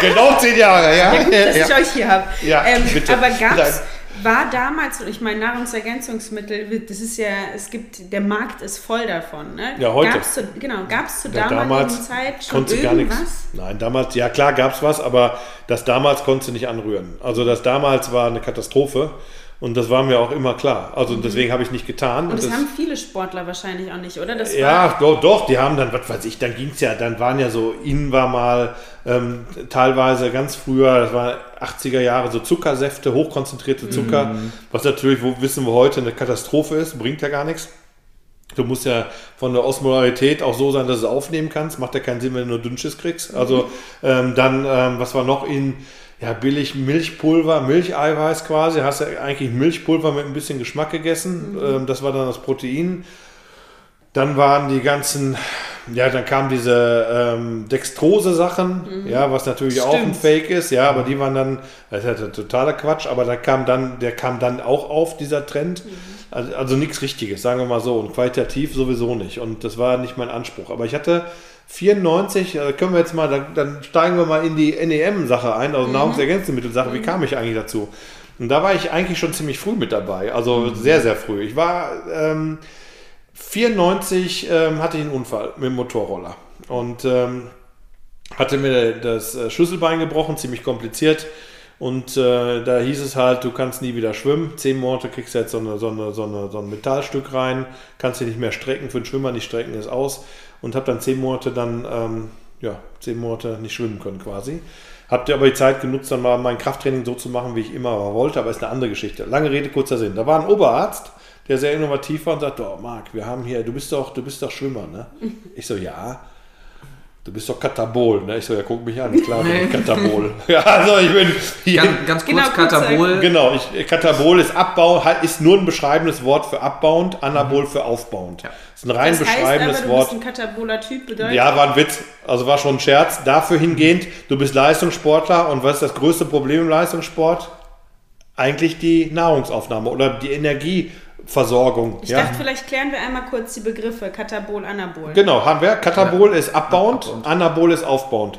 Genau zehn Jahre. Ja, ja gut, dass ja. ich euch hier habe. Ja, ähm, aber gab es war damals, ich meine, Nahrungsergänzungsmittel, das ist ja, es gibt, der Markt ist voll davon. Ne? Ja, heute. Gab's zu, genau, gab es zu ja, damaligen Zeit schon irgendwas? Gar nichts. Nein, damals, ja klar gab es was, aber das damals konntest du nicht anrühren. Also das damals war eine Katastrophe. Und das war mir auch immer klar. Also mhm. deswegen habe ich nicht getan. Und das, das, haben viele Sportler wahrscheinlich auch nicht, oder? Das ja, doch, doch, die haben dann, was weiß ich, dann ging es ja, dann waren ja so, innen war mal ähm, teilweise ganz früher, das war 80er Jahre, so Zuckersäfte, hochkonzentrierte Zucker, mhm. was natürlich, wo wissen wir heute, eine Katastrophe ist, bringt ja gar nichts. Du musst ja von der Osmolarität auch so sein, dass du es aufnehmen kannst. Macht ja keinen Sinn, wenn du nur Dünnschiss kriegst. Also ähm, dann, ähm, was war noch in ja, billig Milchpulver, Milcheiweiß quasi. Hast du eigentlich Milchpulver mit ein bisschen Geschmack gegessen. Ähm, das war dann das Protein. Dann waren die ganzen, ja, dann kamen diese ähm, Dextrose-Sachen, ja, was natürlich auch ein Fake ist, ja, aber die waren dann, das ist ja totaler Quatsch, aber da kam dann, der kam dann auch auf, dieser Trend. Also, also nichts Richtiges, sagen wir mal so, und qualitativ sowieso nicht. Und das war nicht mein Anspruch. Aber ich hatte 94, äh, können wir jetzt mal, dann, dann steigen wir mal in die NEM-Sache ein, also Nahrungsergänzungsmittel-Sache, wie kam ich eigentlich dazu? Und da war ich eigentlich schon ziemlich früh mit dabei, also sehr, sehr früh. Ich war ähm, 94 ähm, hatte ich einen Unfall mit dem Motorroller und ähm, hatte mir das äh, Schlüsselbein gebrochen, ziemlich kompliziert. Und äh, da hieß es halt, du kannst nie wieder schwimmen. Zehn Monate kriegst du jetzt so, eine, so, eine, so, eine, so ein Metallstück rein, kannst dich nicht mehr strecken. Für den Schwimmer nicht strecken ist aus. Und habe dann zehn Monate dann, ähm, ja, zehn Monate nicht schwimmen können quasi. Habt ihr aber die Zeit genutzt, dann mal mein Krafttraining so zu machen, wie ich immer wollte, aber ist eine andere Geschichte. Lange Rede, kurzer Sinn. Da war ein Oberarzt, der sehr innovativ war und sagte, oh Marc, wir haben hier, du bist doch, du bist doch Schwimmer, ne? Ich so, ja. Du bist doch Katabol, ne? Ich so, ja, guck mich an, klar bin ich Katabol. (laughs) ja, also ich bin hier, Ganz, ganz kurz, Genau, Katabol. Genau, ich, Katabol ist Abbau, ist nur ein beschreibendes Wort für abbauend, Anabol für aufbauend. Ja. Ist ein rein Das heißt beschreibendes aber, du Wort. bist ein kataboler Typ, bedeutet Ja, war ein Witz. Also war schon ein Scherz. Dafür hingehend, du bist Leistungssportler und was ist das größte Problem im Leistungssport? Eigentlich die Nahrungsaufnahme oder die Energieversorgung. Ich ja? dachte, vielleicht klären wir einmal kurz die Begriffe Katabol, Anabol. Genau, haben wir. Katabol ist abbauend, abbauend. Anabol ist aufbauend.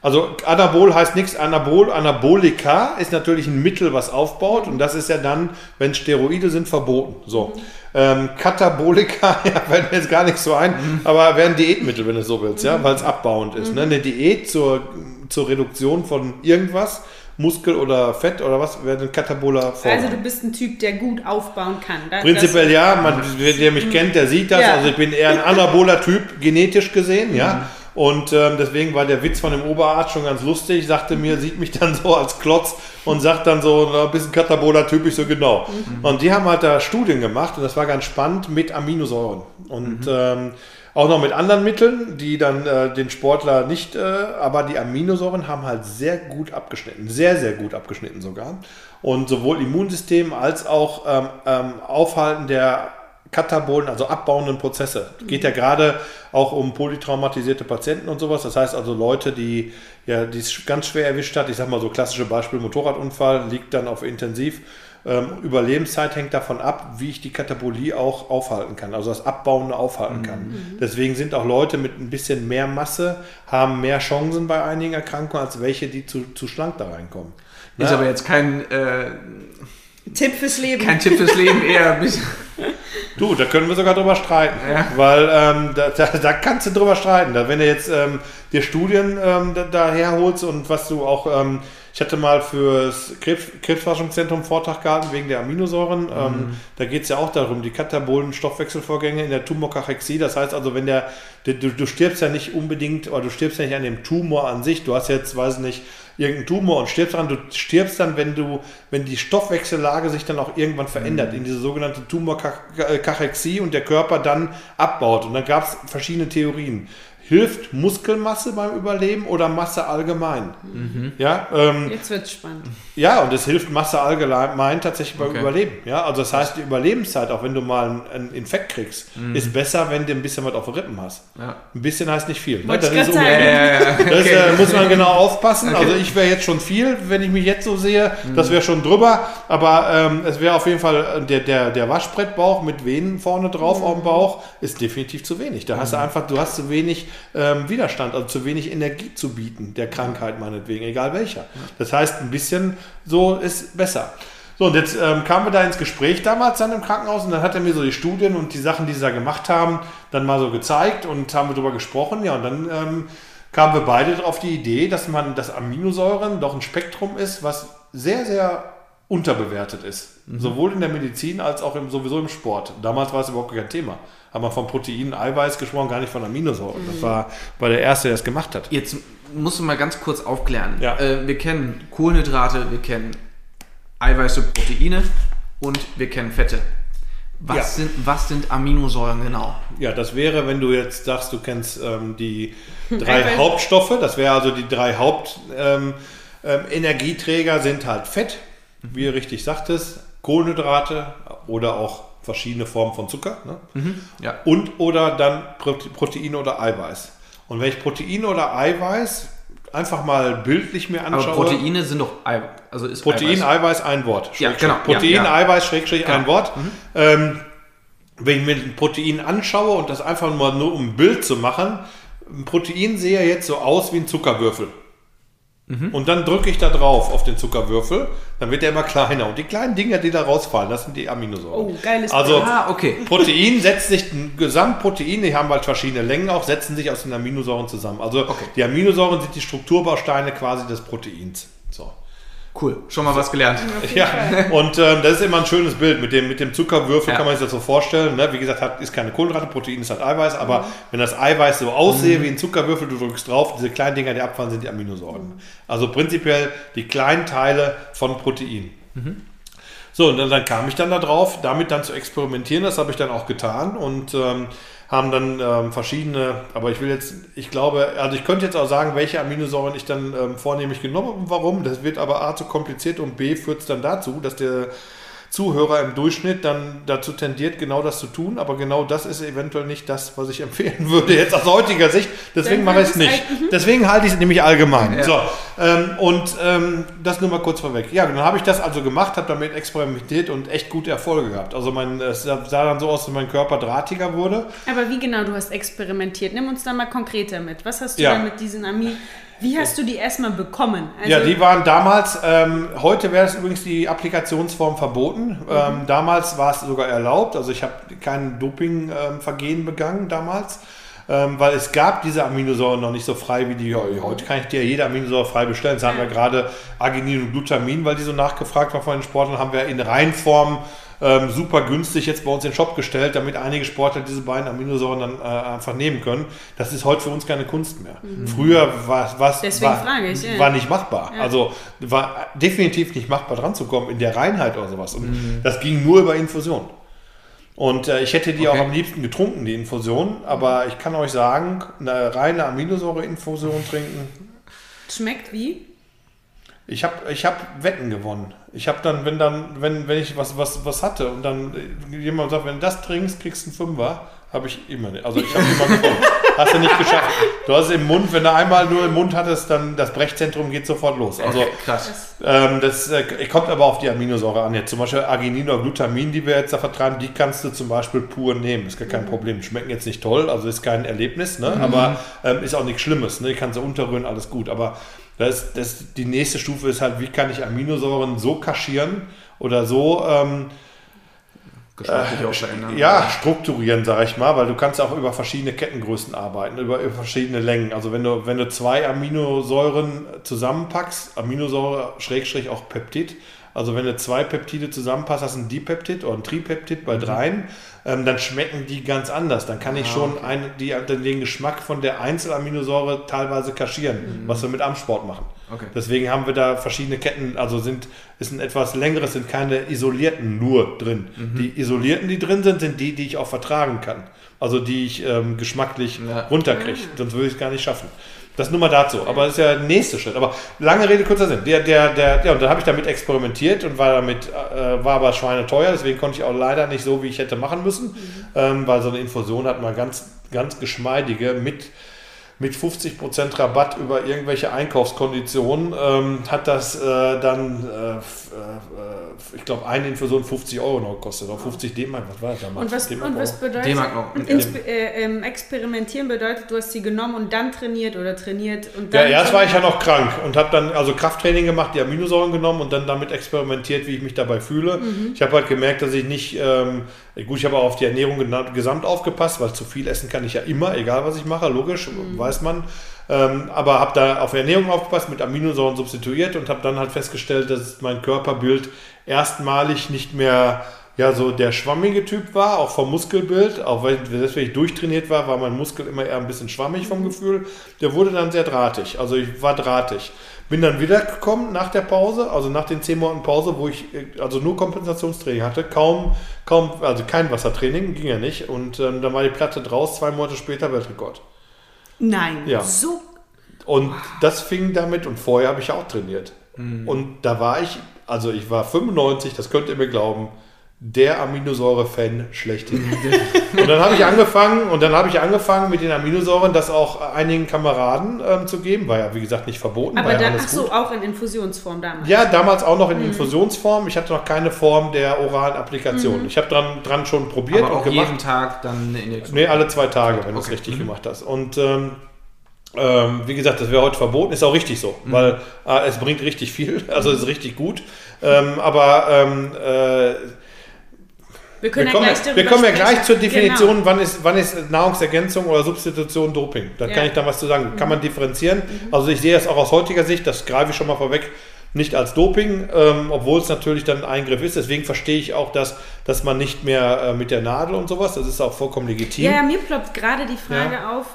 Also Anabol heißt nichts Anabol. Anabolika ist natürlich ein Mittel, was aufbaut und das ist ja dann, wenn Steroide sind, verboten. So. Ähm, Katabolika, (laughs) ja, fällt mir jetzt gar nicht so ein, aber wäre ein Diätmittel, wenn du so willst, ja, weil es abbauend ist. Ne? Eine Diät zur, zur Reduktion von irgendwas, Muskel oder Fett oder was, wäre ein Kataboler Also du bist ein Typ, der gut aufbauen kann. Da- Prinzipiell ja, man, wer der mich kennt, der sieht das. Ja. Also ich bin eher ein anaboler Typ, (laughs) genetisch gesehen, ja. Und ähm, deswegen war der Witz von dem Oberarzt schon ganz lustig. Sagte mir, sieht mich dann so als Klotz und sagt dann so, ein kataboler Typ, ich so genau. Und die haben halt da Studien gemacht und das war ganz spannend mit Aminosäuren. Und ähm, auch noch mit anderen Mitteln, die dann äh, den Sportler nicht, äh, aber die Aminosäuren haben halt sehr gut abgeschnitten, sehr, sehr gut abgeschnitten sogar. Und sowohl Immunsystem als auch ähm, ähm, Aufhalten der Katabolen, also abbauenden Prozesse. Geht ja gerade auch um polytraumatisierte Patienten und sowas. Das heißt also Leute, die ja es ganz schwer erwischt hat. Ich sag mal so klassische Beispiel Motorradunfall liegt dann auf Intensiv. Ähm, Überlebenszeit hängt davon ab, wie ich die Katabolie auch aufhalten kann, also das Abbauende aufhalten kann. Deswegen sind auch Leute mit ein bisschen mehr Masse, haben mehr Chancen bei einigen Erkrankungen, als welche, die zu, zu schlank da reinkommen. Ist Ja. aber jetzt kein, äh, Tipp fürs Leben. kein Tipp fürs Leben, eher ein bisschen. Du, da können wir sogar drüber streiten. Ja. Weil ähm, da, da, da kannst du drüber streiten. Da, wenn du jetzt ähm, dir Studien ähm, da, da herholst und was du auch, ähm, ich hatte mal fürs Krebs, Krebsforschungszentrum Vortrag gehalten wegen der Aminosäuren. Ähm, da geht es ja auch darum, die katabolen Stoffwechselvorgänge in der Tumorkachexie. Das heißt also, wenn der, du, du stirbst ja nicht unbedingt, oder du stirbst ja nicht an dem Tumor an sich. Du hast jetzt, weiß ich nicht, irgendeinen Tumor und stirbst dran. Du stirbst dann, wenn du, wenn die Stoffwechsellage sich dann auch irgendwann verändert, in diese sogenannte Tumorkachexie und der Körper dann abbaut. Und dann gab es verschiedene Theorien. Hilft Muskelmasse beim Überleben oder Masse allgemein? Ja, ähm, Jetzt wird's spannend. Ja, und es hilft Masse allgemein tatsächlich beim Okay. Überleben. Ja, also das heißt, die Überlebenszeit, auch wenn du mal einen, Infekt kriegst, ist besser, wenn du ein bisschen was auf den Rippen hast. Ja. Ein bisschen heißt nicht viel. Ne? Ist ungefähr- ja, das äh, muss man genau aufpassen. Also ich wäre jetzt schon viel, wenn ich mich jetzt so sehe. Das wäre schon drüber. Aber ähm, es wäre auf jeden Fall äh, der, der, der Waschbrettbauch mit Venen vorne drauf auf dem Bauch ist definitiv zu wenig. Da hast du einfach, du hast zu wenig ähm, Widerstand, also zu wenig Energie zu bieten, der Krankheit meinetwegen, egal welcher. Das heißt, ein bisschen so ist besser. So, und jetzt ähm, kamen wir da ins Gespräch damals dann im Krankenhaus und dann hat er mir so die Studien und die Sachen, die sie da gemacht haben, dann mal so gezeigt und haben wir darüber gesprochen. Ja, und dann ähm, kamen wir beide auf die Idee, dass man das Aminosäuren doch ein Spektrum ist, was sehr, sehr unterbewertet ist. Sowohl in der Medizin als auch im, sowieso im Sport. Damals war es überhaupt kein Thema. Haben wir von Proteinen, Eiweiß gesprochen, gar nicht von Aminosäuren. Das war, war der Erste, der es gemacht hat. Jetzt musst du mal ganz kurz aufklären. Ja. Äh, wir kennen Kohlenhydrate, wir kennen Eiweiße, Proteine und wir kennen Fette. Was, ja. sind, was sind Aminosäuren genau? Ja, das wäre, wenn du jetzt sagst, du kennst ähm, die drei Hauptstoffe, das wäre also die drei Hauptenergieträger ähm, ähm, sind halt Fett, wie ihr richtig sagtest, Kohlenhydrate oder auch verschiedene Formen von Zucker. Ne? Mhm, ja. Und oder dann Protein oder Eiweiß. Und wenn ich Protein oder Eiweiß einfach mal bildlich mir anschaue. Aber Proteine sind doch Eiweiß. Also ist Protein, Eiweiß. Eiweiß ein Wort. Ja, genau. Protein, ja, ja. Eiweiß, Schrägstrich genau. ein Wort. Mhm. Ähm, wenn ich mir ein Protein anschaue und das einfach mal nur um ein Bild zu machen, ein Protein sehe jetzt so aus wie ein Zuckerwürfel. Mhm. Und dann drücke ich da drauf auf den Zuckerwürfel, dann wird der immer kleiner. Und die kleinen Dinger, die da rausfallen, das sind die Aminosäuren. Oh, geiles Also ah, okay. (laughs) Protein setzt sich, ein Gesamtprotein, die haben halt verschiedene Längen auch, setzen sich aus den Aminosäuren zusammen. Also okay. die Aminosäuren sind die Strukturbausteine quasi des Proteins. Cool, schon mal was gelernt. Ja, und ähm, das ist immer ein schönes Bild. Mit dem, mit dem Zuckerwürfel ja. kann man sich das so vorstellen. Ne? Wie gesagt, hat, ist keine Kohlenhydrate, Protein ist halt Eiweiß, aber mhm. wenn das Eiweiß so aussehe mhm. wie ein Zuckerwürfel, du drückst drauf, diese kleinen Dinger, die abfallen, sind die Aminosäuren. Mhm. Also prinzipiell die kleinen Teile von Protein. Mhm. So, und dann, dann, kam ich dann da drauf, damit dann zu experimentieren, das habe ich dann auch getan und ähm, haben dann ähm, verschiedene, aber ich will jetzt, ich glaube, also ich könnte jetzt auch sagen, welche Aminosäuren ich dann ähm, vornehmlich genommen habe und warum. Das wird aber A zu kompliziert und B führt es dann dazu, dass der Zuhörer im Durchschnitt dann dazu tendiert, genau das zu tun. Aber genau das ist eventuell nicht das, was ich (laughs) empfehlen würde, jetzt aus heutiger Sicht. Deswegen mache ich es nicht. Mhm. Deswegen halte ich es nämlich allgemein. Ja. So, ähm, und ähm, das nur mal kurz vorweg. Ja, dann habe ich das also gemacht, habe damit experimentiert und echt gute Erfolge gehabt. Also mein, es sah dann so aus, dass mein Körper drahtiger wurde. Aber wie genau du hast experimentiert? Nimm uns da mal konkreter mit. Was hast du ja. dann mit diesen Aminen? Wie hast du die erstmal bekommen? Also ja, die waren damals, ähm, heute wäre es übrigens die Applikationsform verboten. Mhm. Ähm, damals war es sogar erlaubt. Also ich habe kein Dopingvergehen ähm, begangen damals. Ähm, weil es gab diese Aminosäuren noch nicht so frei wie die heute. Kann ich dir jede Aminosäure frei bestellen. Jetzt haben wir gerade Arginin und Glutamin, weil die so nachgefragt waren von den Sportlern, haben wir in Reinform ähm, super günstig jetzt bei uns in den Shop gestellt, damit einige Sportler diese beiden Aminosäuren dann äh, einfach nehmen können. Das ist heute für uns keine Kunst mehr. Mhm. Früher war es war, ich, ja. war nicht machbar. Ja. Also war definitiv nicht machbar dran zu kommen in der Reinheit oder sowas. Und mhm. das ging nur über Infusion. Und äh, ich hätte die okay. auch am liebsten getrunken, die Infusion. Aber ich kann euch sagen, eine reine Aminosäure-Infusion trinken. Schmeckt wie? Ich habe ich hab Wetten gewonnen. Ich habe dann, wenn dann, wenn, wenn ich was, was, was hatte und dann jemand sagt, wenn du das trinkst, kriegst du einen Fünfer, habe ich immer nicht. Also ich habe immer gewonnen. Hast du nicht geschafft. Du hast es im Mund, wenn du einmal nur im Mund hattest, dann das Brechzentrum geht sofort los. Also okay, krass. Ähm, das äh, kommt aber auf die Aminosäure an. Jetzt zum Beispiel Arginin oder Glutamin, die wir jetzt da vertreiben, die kannst du zum Beispiel pur nehmen. Ist gar kein mhm. Problem. Schmecken jetzt nicht toll, also ist kein Erlebnis, ne? Mhm. aber ähm, ist auch nichts Schlimmes. Ne? Die kannst du unterrühren, alles gut. Aber das, das, die nächste Stufe ist halt, wie kann ich Aminosäuren so kaschieren oder so ähm, verändern. Ja, strukturieren, sage ich mal, weil du kannst auch über verschiedene Kettengrößen arbeiten, über, über, verschiedene Längen. Also wenn du, wenn du zwei Aminosäuren zusammenpackst, Aminosäure Schrägstrich auch Peptid, also wenn du zwei Peptide zusammenpasst, hast du ein Dipeptid oder ein Tripeptid bei mhm. dreien, ähm, dann schmecken die ganz anders. Dann kann ich ah, schon okay. ein, die, den Geschmack von der Einzelaminosäure teilweise kaschieren, mhm. was wir mit Amsport machen. Okay. Deswegen haben wir da verschiedene Ketten, also sind, ist ein etwas längeres, sind keine isolierten nur drin. Mhm. Die isolierten, die drin sind, sind die, die ich auch vertragen kann. Also die ich ähm, geschmacklich ja. runterkriege. Ah. Sonst würde ich es gar nicht schaffen. Das nur mal dazu. Aber das ist ja der nächste Schritt. Aber lange Rede, kurzer Sinn. Der, der, der, ja, und dann habe ich damit experimentiert und war damit, äh, war aber schweineteuer, deswegen konnte ich auch leider nicht so, wie ich hätte machen müssen. Mhm. Ähm, weil so eine Infusion hat man ganz, ganz geschmeidige mit mit 50% Rabatt über irgendwelche Einkaufskonditionen ähm, hat das äh, dann, äh, äh, ich glaube, eine Infusion 50 Euro noch gekostet, oder 50 D-Mark, was war das damals? Und was, und was bedeutet, D-Mark noch. Äh, ähm, experimentieren bedeutet, du hast sie genommen und dann trainiert oder trainiert und dann... Ja, erst war ich ja noch krank und habe dann also Krafttraining gemacht, die Aminosäuren genommen und dann damit experimentiert, wie ich mich dabei fühle. Mhm. Ich habe halt gemerkt, dass ich nicht... Ähm, Gut, ich habe auch auf die Ernährung gesamt aufgepasst, weil zu viel essen kann ich ja immer, egal was ich mache, logisch, mhm. weiß man. Ähm, aber habe da auf Ernährung aufgepasst, mit Aminosäuren substituiert und habe dann halt festgestellt, dass mein Körperbild erstmalig nicht mehr ja so der schwammige Typ war, auch vom Muskelbild, auch weil deswegen ich durchtrainiert war, war mein Muskel immer eher ein bisschen schwammig vom Gefühl. Der wurde dann sehr drahtig, also ich war drahtig. Bin dann wiedergekommen nach der Pause, also nach den 10 Monaten Pause, wo ich äh, also nur Kompensationstraining hatte, kaum, kaum, also kein Wassertraining, ging ja nicht. Und ähm, dann war die Platte draus, zwei Monate später Weltrekord. Nein, Ja. so. Und das fing damit, und vorher habe ich ja auch trainiert. Mhm. Und da war ich, also ich war 95, das könnt ihr mir glauben, der Aminosäure-Fan schlechthin. (laughs) und dann habe ich angefangen, und dann habe ich angefangen mit den Aminosäuren, das auch einigen Kameraden ähm, zu geben. War ja, wie gesagt, nicht verboten. Aber ja dann, ach so, gut. auch in Infusionsform damals. Ja, damals auch noch in Infusionsform. Ich hatte noch keine Form der oralen Applikation. Ich habe dran, dran schon probiert Aber und auch gemacht. jeden Tag dann eine Injektion. Nee, alle zwei Tage, wenn du es Okay. richtig Mhm. gemacht hast. Und ähm, ähm, wie gesagt, das wäre heute verboten, ist auch richtig so, Mhm. weil äh, es bringt richtig viel, (laughs) also es ist richtig gut. Ähm, aber ähm, äh, Wir können wir kommen, ja ja, gleich wir kommen ja gleich zur Definition, Genau. wann, ist, wann ist Nahrungsergänzung oder Substitution Doping. Da Ja. kann ich da was zu sagen. Kann Mhm. man differenzieren. Also ich sehe das auch aus heutiger Sicht, das greife ich schon mal vorweg, nicht als Doping, ähm, obwohl es natürlich dann ein Eingriff ist. Deswegen verstehe ich auch, dass, dass man nicht mehr äh, mit der Nadel und sowas, das ist auch vollkommen legitim. Ja, ja, mir ploppt gerade die Frage auf.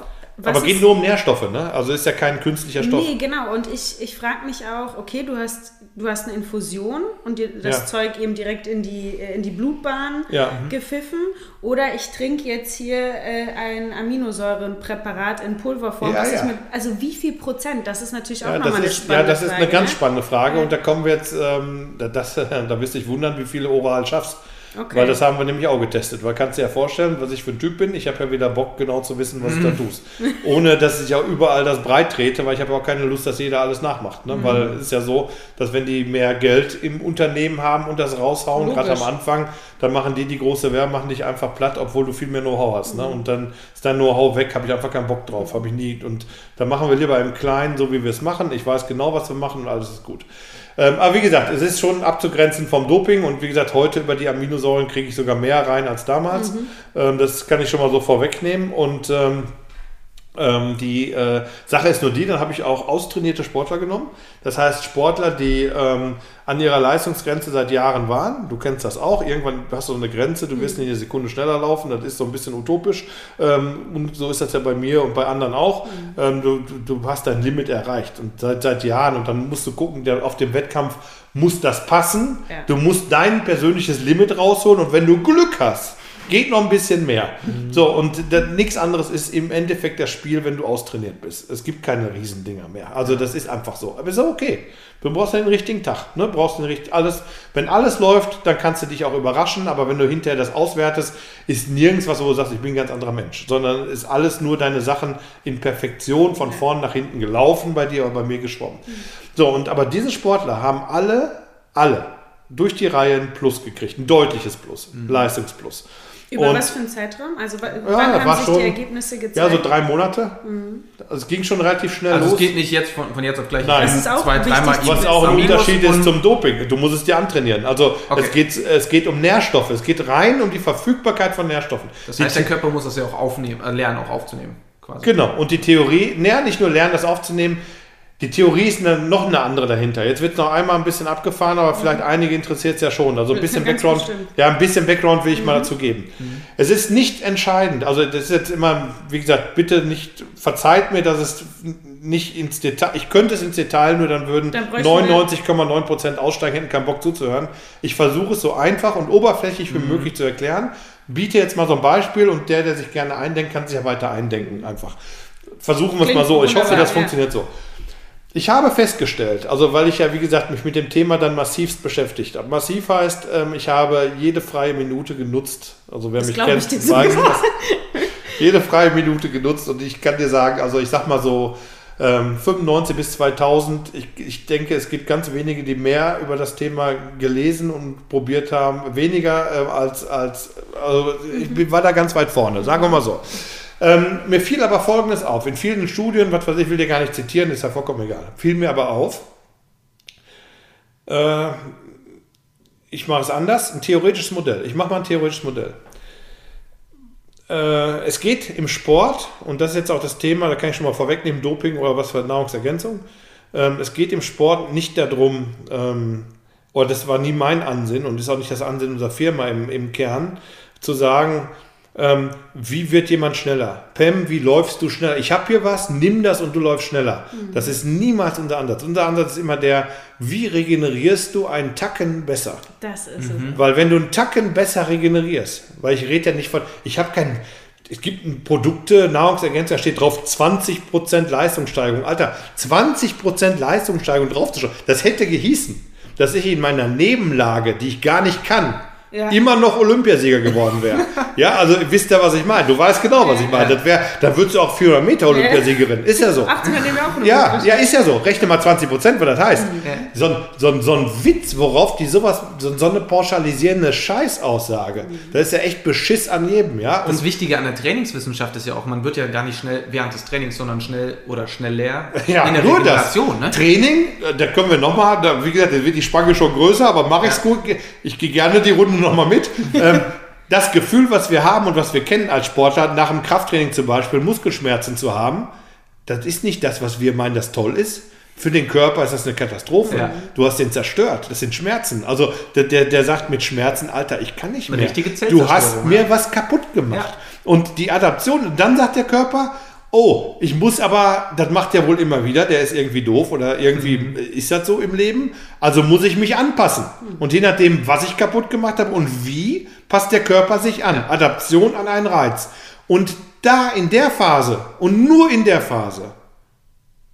Aber geht nur um Nährstoffe, ne? Also ist ja kein künstlicher Stoff. Nee, genau. Und ich, ich frage mich auch, okay, du hast, du hast eine Infusion und dir das Ja. Zeug eben direkt in die, äh, in die Blutbahn Ja. gepfiffen. Oder ich trinke jetzt hier äh, ein Aminosäurenpräparat in Pulverform. Ja, ja. Mit, also wie viel Prozent? Das ist natürlich auch Ja, nochmal eine ist, ja, spannende das ist Frage. eine ganz ne? spannende Frage Ja. und da kommen wir jetzt, ähm, da- das, (laughs) da wirst du dich wundern, wie viele oral schaffst. Okay. Weil das haben wir nämlich auch getestet. Weil kannst du dir ja vorstellen, was ich für ein Typ bin. Ich habe ja wieder Bock, genau zu wissen, was ich da tust. Ohne, dass ich auch überall das breit trete, weil ich habe auch keine Lust, dass jeder alles nachmacht. Ne? Weil es ist ja so, dass wenn die mehr Geld im Unternehmen haben und das raushauen, gerade am. Anfang, dann machen die die große Werbung, machen dich einfach platt, obwohl du viel mehr Know-how hast. Ne? Und dann ist dein Know-how weg, habe ich einfach keinen Bock drauf, habe ich nie. Und dann machen wir lieber im Kleinen, so wie wir es machen. Ich weiß genau, was wir machen und alles ist gut. Ähm, aber wie gesagt, es ist schon abzugrenzen vom Doping und wie gesagt, heute über die Aminosäuren kriege ich sogar mehr rein als damals. Ähm, das kann ich schon mal so vorwegnehmen und ähm, ähm, die äh, Sache ist nur die, dann habe ich auch austrainierte Sportler genommen. Das heißt Sportler, die ähm, an ihrer Leistungsgrenze seit Jahren waren. Du kennst das auch. Irgendwann hast du so eine Grenze, du wirst nicht eine Sekunde schneller laufen. Das ist so ein bisschen utopisch. Ähm, und so ist das ja bei mir und bei anderen auch. Ähm, du, du, du hast dein Limit erreicht und seit, seit Jahren. Und dann musst du gucken, der, auf dem Wettkampf muss das passen. Ja. Du musst dein persönliches Limit rausholen und wenn du Glück hast, geht noch ein bisschen mehr. So, und nichts anderes ist im Endeffekt das Spiel, wenn du austrainiert bist. Es gibt keine Riesendinger mehr. Also das ist einfach so. Aber ist auch okay. Du brauchst den richtigen Tag. Ne? Brauchst den richt alles. Wenn alles läuft, dann kannst du dich auch überraschen. Aber wenn du hinterher das auswertest, ist nirgends was, wo du sagst, ich bin ein ganz anderer Mensch. Sondern ist alles nur deine Sachen in Perfektion von vorn nach hinten gelaufen bei dir oder bei mir geschwommen. So, und aber diese Sportler haben alle, alle durch die Reihe ein Plus gekriegt. Ein deutliches Plus. Leistungsplus. Über Und- was für einen Zeitraum? Also Ja, wann das haben sich schon- die Ergebnisse gezeigt? Ja, so drei Monate. Also es ging schon relativ schnell Also los. es geht nicht jetzt von, von jetzt auf gleich. Nein. in Das ist auch zwei, dreimal die was auch ein Unterschied ist zum Doping. Du musst es dir antrainieren. Also Okay. es, geht, es geht um Nährstoffe. Es geht rein um die Verfügbarkeit von Nährstoffen. Das Die heißt, der Körper muss das ja auch aufnehmen, äh, lernen, auch aufzunehmen. Quasi. Genau, und die Theorie, naja, nicht nur lernen, das aufzunehmen, die Theorie ist eine, noch eine andere dahinter. Jetzt wird noch einmal ein bisschen abgefahren, aber vielleicht einige interessiert es ja schon. Also ein bisschen Background, bestimmt. ja, ein bisschen Background will ich mal dazu geben. Es ist nicht entscheidend, also das ist jetzt immer, wie gesagt, bitte nicht, verzeiht mir, dass es nicht ins Detail, ich könnte es ins Detail, nur dann würden Dann bräuchten wir- 99,9% aussteigen, hätten keinen Bock zuzuhören. Ich versuche es so einfach und oberflächlich wie möglich zu erklären. Biete jetzt mal so ein Beispiel und der, der sich gerne eindenkt, kann sich ja weiter eindenken einfach. Versuchen wir es mal so. Ich hoffe, das ja. funktioniert so. Ich habe festgestellt, also weil ich ja, wie gesagt, mich mit dem Thema dann massivst beschäftigt habe. Massiv heißt, ähm, ich habe jede freie Minute genutzt. Also wer Das mich kennt, ich weiß das. Jede freie Minute genutzt und ich kann dir sagen, also ich sag mal so, ähm, 95 bis 2000, ich, ich denke, es gibt ganz wenige, die mehr über das Thema gelesen und probiert haben. Weniger äh, als, als also ich bin- war da ganz weit vorne, sagen wir mal so. Ähm, mir fiel aber Folgendes auf. In vielen Studien, was weiß ich, will dir gar nicht zitieren, ist ja vollkommen egal. Fiel mir aber auf, äh, ich mache es anders, ein theoretisches Modell. Ich mache mal ein theoretisches Modell. Äh, es geht im Sport, und das ist jetzt auch das Thema, da kann ich schon mal vorwegnehmen, Doping oder was für Nahrungsergänzung. Ähm, es geht im Sport nicht darum, ähm, oder das war nie mein Ansinnen und ist auch nicht das Ansinnen unserer Firma im, im Kern, zu sagen, ähm, wie wird jemand schneller? Pam, wie läufst du schneller? Ich habe hier was, nimm das und du läufst schneller. Mhm. Das ist niemals unser Ansatz. Unser Ansatz ist immer der, wie regenerierst du einen Tacken besser? Das ist mhm. es. Weil wenn du einen Tacken besser regenerierst, weil ich rede ja nicht von, ich habe kein, es gibt Produkte, Nahrungsergänzer, da steht drauf 20% Leistungssteigerung. Alter, 20% Leistungssteigerung draufzuschauen, das hätte gehießen, dass ich in meiner Nebenlage, die ich gar nicht kann, ja. immer noch Olympiasieger geworden wäre. (laughs) ja, also wisst ihr, was ich meine? Du weißt genau, was ich meine. Das wär, da würdest du auch 400 Meter Olympiasiegerin. Ist ja so. 80 nehmen wir auch ja, ja, ist ja so. Rechne mal 20 Prozent, was das heißt. Ja. So, ein, so, ein, so ein Witz, worauf die sowas, so, so eine pauschalisierende Scheißaussage, mhm. das ist ja echt Beschiss an jedem. Ja? Und das Wichtige an der Trainingswissenschaft ist ja auch, man wird ja gar nicht schnell während des Trainings, sondern schnell oder schneller (laughs) ja, in der nur Regeneration. Das. Ne? Training, äh, da können wir nochmal, wie gesagt, da wird die Spange schon größer, aber mache ich es gut. Ich gehe gerne die Runde nochmal mit. ähm, das Gefühl, was wir haben und was wir kennen als Sportler, nach dem Krafttraining zum Beispiel Muskelschmerzen zu haben, das ist nicht das, was wir meinen, das toll ist. Für den Körper ist das eine Katastrophe. Ja. Du hast den zerstört. Das sind Schmerzen. Also der, der, der sagt mit Schmerzen, Alter, ich kann nicht mehr. Du hast mir was kaputt gemacht. Ja. Und die Adaption, dann sagt der Körper, oh, ich muss aber, das macht er wohl immer wieder, der ist irgendwie doof oder irgendwie mhm. ist das so im Leben, also muss ich mich anpassen. Und je nachdem, was ich kaputt gemacht habe und wie, passt der Körper sich an. Adaption an einen Reiz. Und da in der Phase und nur in der Phase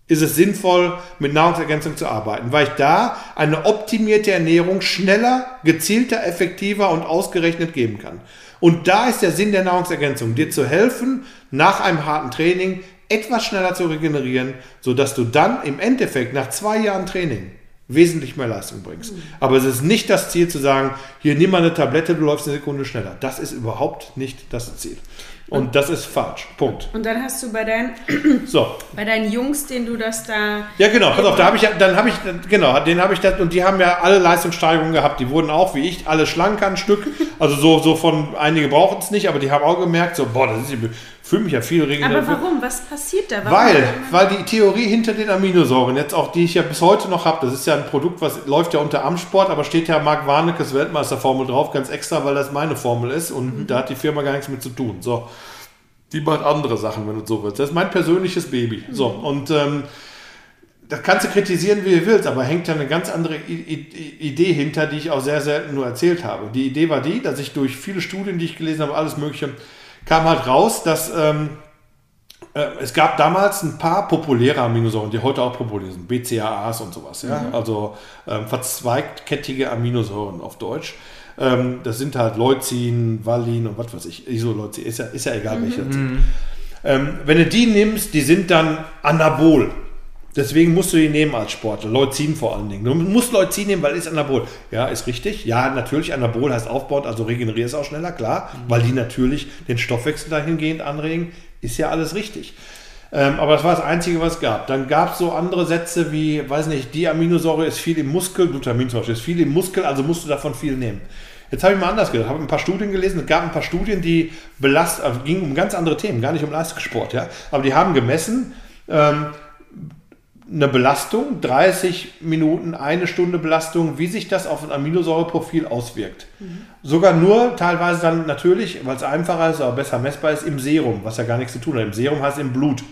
ist es sinnvoll, mit Nahrungsergänzung zu arbeiten, weil ich da eine optimierte Ernährung schneller, gezielter, effektiver und ausgerechnet geben kann. Und da ist der Sinn der Nahrungsergänzung, dir zu helfen, nach einem harten Training etwas schneller zu regenerieren, sodass du dann im Endeffekt nach zwei Jahren Training wesentlich mehr Leistung bringst. Aber es ist nicht das Ziel zu sagen, hier nimm mal eine Tablette, du läufst eine Sekunde schneller. Das ist überhaupt nicht das Ziel. Und das ist falsch. Punkt. Und dann hast du bei deinen, so. (clears throat) bei deinen Jungs, den du das da. Ja, genau. Pass auf, da habe ich, dann habe ich, genau, den habe ich das, und die haben ja alle Leistungssteigerungen gehabt. Die wurden auch, wie ich, alle schlank ein Stück. Also so, so von, einige brauchen es nicht, aber die haben auch gemerkt, so, boah, das ist, fühle mich ja viel regeneriert. Aber warum? Was passiert da? Warum weil, weil die Theorie hinter den Aminosäuren, jetzt auch die ich ja bis heute noch habe, das ist ja ein Produkt, was läuft ja unter Amsport, aber steht ja Marc Warnekes Weltmeisterformel drauf, ganz extra, weil das meine Formel ist und mhm. da hat die Firma gar nichts mit zu tun. So. Die macht andere Sachen, wenn du so willst. Das ist mein persönliches Baby. Mhm. So, und ähm, das kannst du kritisieren, wie du willst, aber hängt ja eine ganz andere Idee hinter, die ich auch sehr selten nur erzählt habe. Die Idee war die, dass ich durch viele Studien, die ich gelesen habe, alles Mögliche, kam halt raus, dass ähm, äh, es gab damals ein paar populäre Aminosäuren, die heute auch populär sind, BCAAs und sowas, ja, mhm. also ähm, verzweigkettige Aminosäuren auf Deutsch. Ähm, das sind halt Leucin, Valin und was weiß ich, Isoleucin, ist ja, ist ja egal mhm. welche. Mhm. Ähm, wenn du die nimmst, die sind dann anabol. Deswegen musst du die nehmen als Sportler. Leucin vor allen Dingen. Du musst Leucin nehmen, weil es Anabol. Ja, ist richtig. Ja, natürlich, Anabol heißt aufbaut, also regenerierst auch schneller, klar, mhm. weil die natürlich den Stoffwechsel dahingehend anregen. Ist ja alles richtig. Ähm, aber das war das Einzige, was es gab. Dann gab es so andere Sätze wie, weiß nicht, die Aminosäure ist viel im Muskel, Glutamin zum Beispiel ist viel im Muskel, also musst du davon viel nehmen. Jetzt habe ich mal anders gedacht, habe ein paar Studien gelesen. Es gab ein paar Studien, die belast, also ging um ganz andere Themen, gar nicht um Leistungssport, ja. Aber die haben gemessen, ähm, eine Belastung, 30 Minuten, eine Stunde Belastung, wie sich das auf ein Aminosäureprofil auswirkt. Mhm. Sogar nur teilweise dann natürlich, weil es einfacher ist, aber besser messbar ist, im Serum, was ja gar nichts zu tun hat. Im Serum heißt im Blut,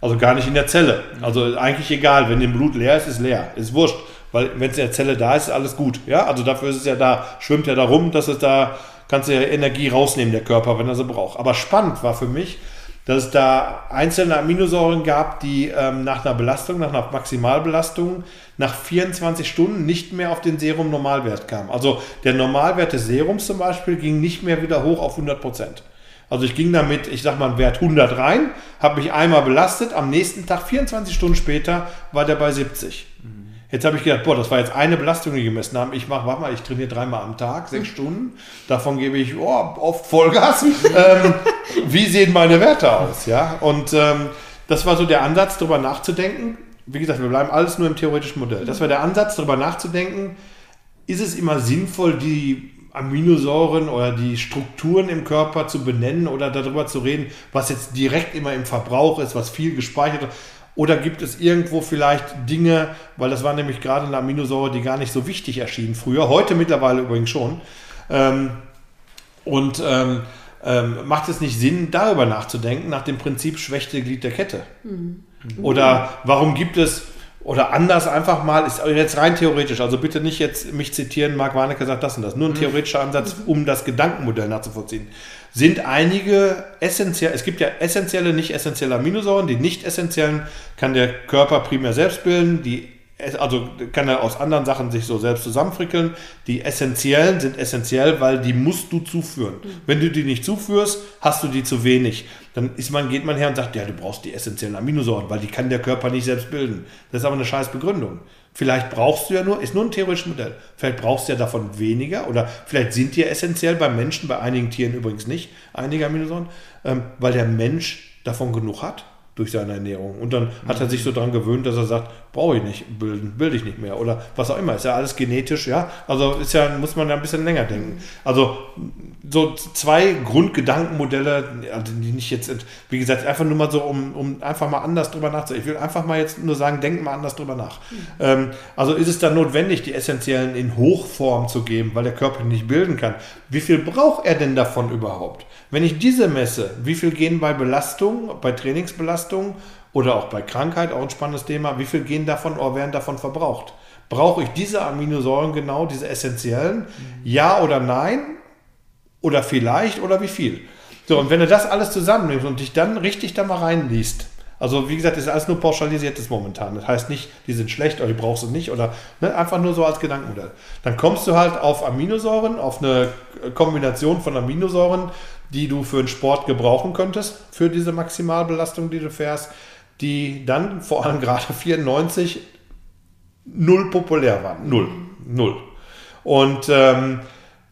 also gar nicht in der Zelle. Also eigentlich egal, wenn im Blut leer ist, ist leer, ist wurscht. Weil wenn es in der Zelle da ist, ist alles gut. Ja, also dafür ist es ja da, schwimmt ja da rum, dass es da, kannst du ja Energie rausnehmen, der Körper, wenn er sie braucht. Aber spannend war für mich, dass es da einzelne Aminosäuren gab, die ähm, nach einer Belastung, nach einer Maximalbelastung, nach 24 Stunden nicht mehr auf den Serum-Normalwert kamen. Also der Normalwert des Serums zum Beispiel ging nicht mehr wieder hoch auf 100 Prozent. Also ich ging damit, ich sag mal, Wert 100 rein, habe mich einmal belastet, am nächsten Tag, 24 Stunden später, war der bei 70. Jetzt habe ich gedacht, boah, das war jetzt eine Belastung, die gemessen haben. Ich mache, warte mal, ich trainiere dreimal am Tag, sechs Stunden. Davon gebe ich oh, oft Vollgas. ähm, wie sehen meine Werte aus? Ja, und ähm, das war so der Ansatz, darüber nachzudenken. Wie gesagt, wir bleiben alles nur im theoretischen Modell. Das war der Ansatz, darüber nachzudenken. Ist es immer sinnvoll, die Aminosäuren oder die Strukturen im Körper zu benennen oder darüber zu reden, was jetzt direkt immer im Verbrauch ist, was viel gespeichert wird? Oder gibt es irgendwo vielleicht Dinge, weil das war nämlich gerade eine Aminosäure, die gar nicht so wichtig erschien früher, heute mittlerweile übrigens schon. Ähm, und ähm, ähm, macht es nicht Sinn, darüber nachzudenken, nach dem Prinzip schwächte Glied der Kette? Mhm. Oder warum gibt es, oder anders einfach mal, ist jetzt rein theoretisch, also bitte nicht jetzt mich zitieren, Marc Warnecke sagt das und das, nur ein mhm. theoretischer Ansatz, um das Gedankenmodell nachzuvollziehen. Sind einige essentiell, es gibt ja essentielle, nicht essentielle Aminosäuren, die nicht essentiellen kann der Körper primär selbst bilden, die also kann er aus anderen Sachen sich so selbst zusammenfrickeln. Die essentiellen sind essentiell, weil die musst du zuführen. Mhm. Wenn du die nicht zuführst, hast du die zu wenig. Dann ist man, geht man her und sagt, ja, du brauchst die essentiellen Aminosäuren, weil die kann der Körper nicht selbst bilden. Das ist aber eine scheiß Begründung. Vielleicht brauchst du ja nur, ist nur ein theoretisches Modell, vielleicht brauchst du ja davon weniger oder vielleicht sind die essentiell beim Menschen, bei einigen Tieren übrigens nicht, einige Aminosäuren, ähm, weil der Mensch davon genug hat durch seine Ernährung. Und dann hat er sich so daran gewöhnt, dass er sagt, brauche ich nicht bilden, bilde ich nicht mehr oder was auch immer. Ist ja alles genetisch, ja. Also ist ja, muss man ja ein bisschen länger denken. Also so zwei Grundgedankenmodelle, also die nicht jetzt, wie gesagt, einfach nur mal so, um, um einfach mal anders drüber nachzudenken. Ich will einfach mal jetzt nur sagen, denk mal anders drüber nach. Mhm. Ähm, also ist es dann notwendig, die essentiellen in Hochform zu geben, weil der Körper nicht bilden kann. Wie viel braucht er denn davon überhaupt? Wenn ich diese messe, wie viel gehen bei Belastung, bei Trainingsbelastung oder auch bei Krankheit, auch ein spannendes Thema, wie viel gehen davon oder werden davon verbraucht? Brauche ich diese Aminosäuren genau, diese essentiellen? Ja oder nein? Oder vielleicht oder wie viel? So, und wenn du das alles zusammennimmst und dich dann richtig da mal reinliest, also wie gesagt, das ist alles nur pauschalisiertes momentan. Das heißt nicht, die sind schlecht oder die brauchst du nicht oder ne, einfach nur so als Gedankenmodell. Dann kommst du halt auf Aminosäuren, auf eine Kombination von Aminosäuren, die du für den Sport gebrauchen könntest, für diese Maximalbelastung, die du fährst, die dann vor allem gerade (laughs) 94 null populär waren. Null. Null. Und ähm,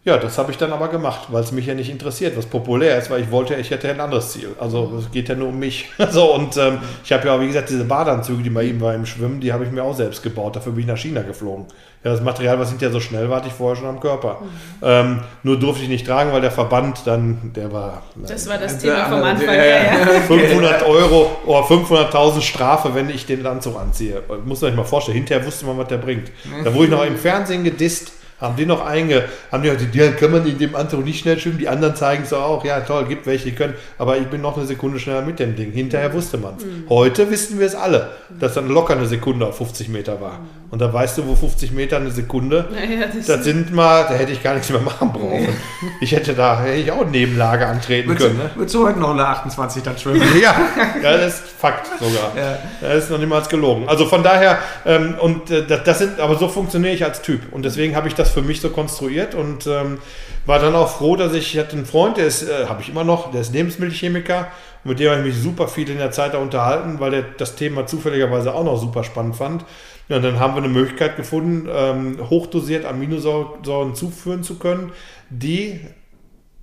ja, das habe ich dann aber gemacht, weil es mich ja nicht interessiert, was populär ist, weil ich wollte, ich hätte ein anderes Ziel. Also es geht ja nur um mich. (laughs) so, und ähm, ich habe ja, wie gesagt, diese Badeanzüge, die bei ihm war im Schwimmen, die habe ich mir auch selbst gebaut. Dafür bin ich nach China geflogen. Ja, das Material, was hinterher so schnell war, hatte ich vorher schon am Körper. Mhm. Ähm, nur durfte ich nicht tragen, weil der Verband dann, der war. Das war das Thema vom Anfang. Ja, ja. 500 Euro oder 500.000 Strafe, wenn ich den Anzug anziehe. Muss man sich mal vorstellen. Hinterher wusste man, was der bringt. Da wurde ich noch im Fernsehen gedisst haben die noch einge, haben die gesagt, die kann man in dem Anzug nicht schnell schwimmen, die anderen zeigen es auch, ja toll, gibt welche, die können, aber ich bin noch eine Sekunde schneller mit dem Ding. Hinterher wusste man es. Mhm. Heute wissen wir es alle, dass dann locker eine Sekunde auf 50 Meter war. Mhm. Und da weißt du, wo 50 Meter eine Sekunde, naja, das, das sind mal, da hätte ich gar nichts mehr machen brauchen. Ich hätte da, hätte ich auch Nebenlage antreten würdest können. Ne? Würdest du heute noch eine 28 dann schwimmen? ja, das ist Fakt sogar. Ja. Das ist noch niemals gelogen. Also von daher, ähm, und äh, das sind, aber so funktioniere ich als Typ. Und deswegen habe ich das für mich so konstruiert und ähm, war dann auch froh, dass ich, ich hatte einen Freund, der ist, äh, habe ich immer noch, der ist Lebensmittelchemiker mit dem habe ich mich super viel in der Zeit da unterhalten, weil der das Thema zufälligerweise auch noch super spannend fand. Ja, und dann haben wir eine Möglichkeit gefunden, ähm, hochdosiert Aminosäuren zuführen zu können, die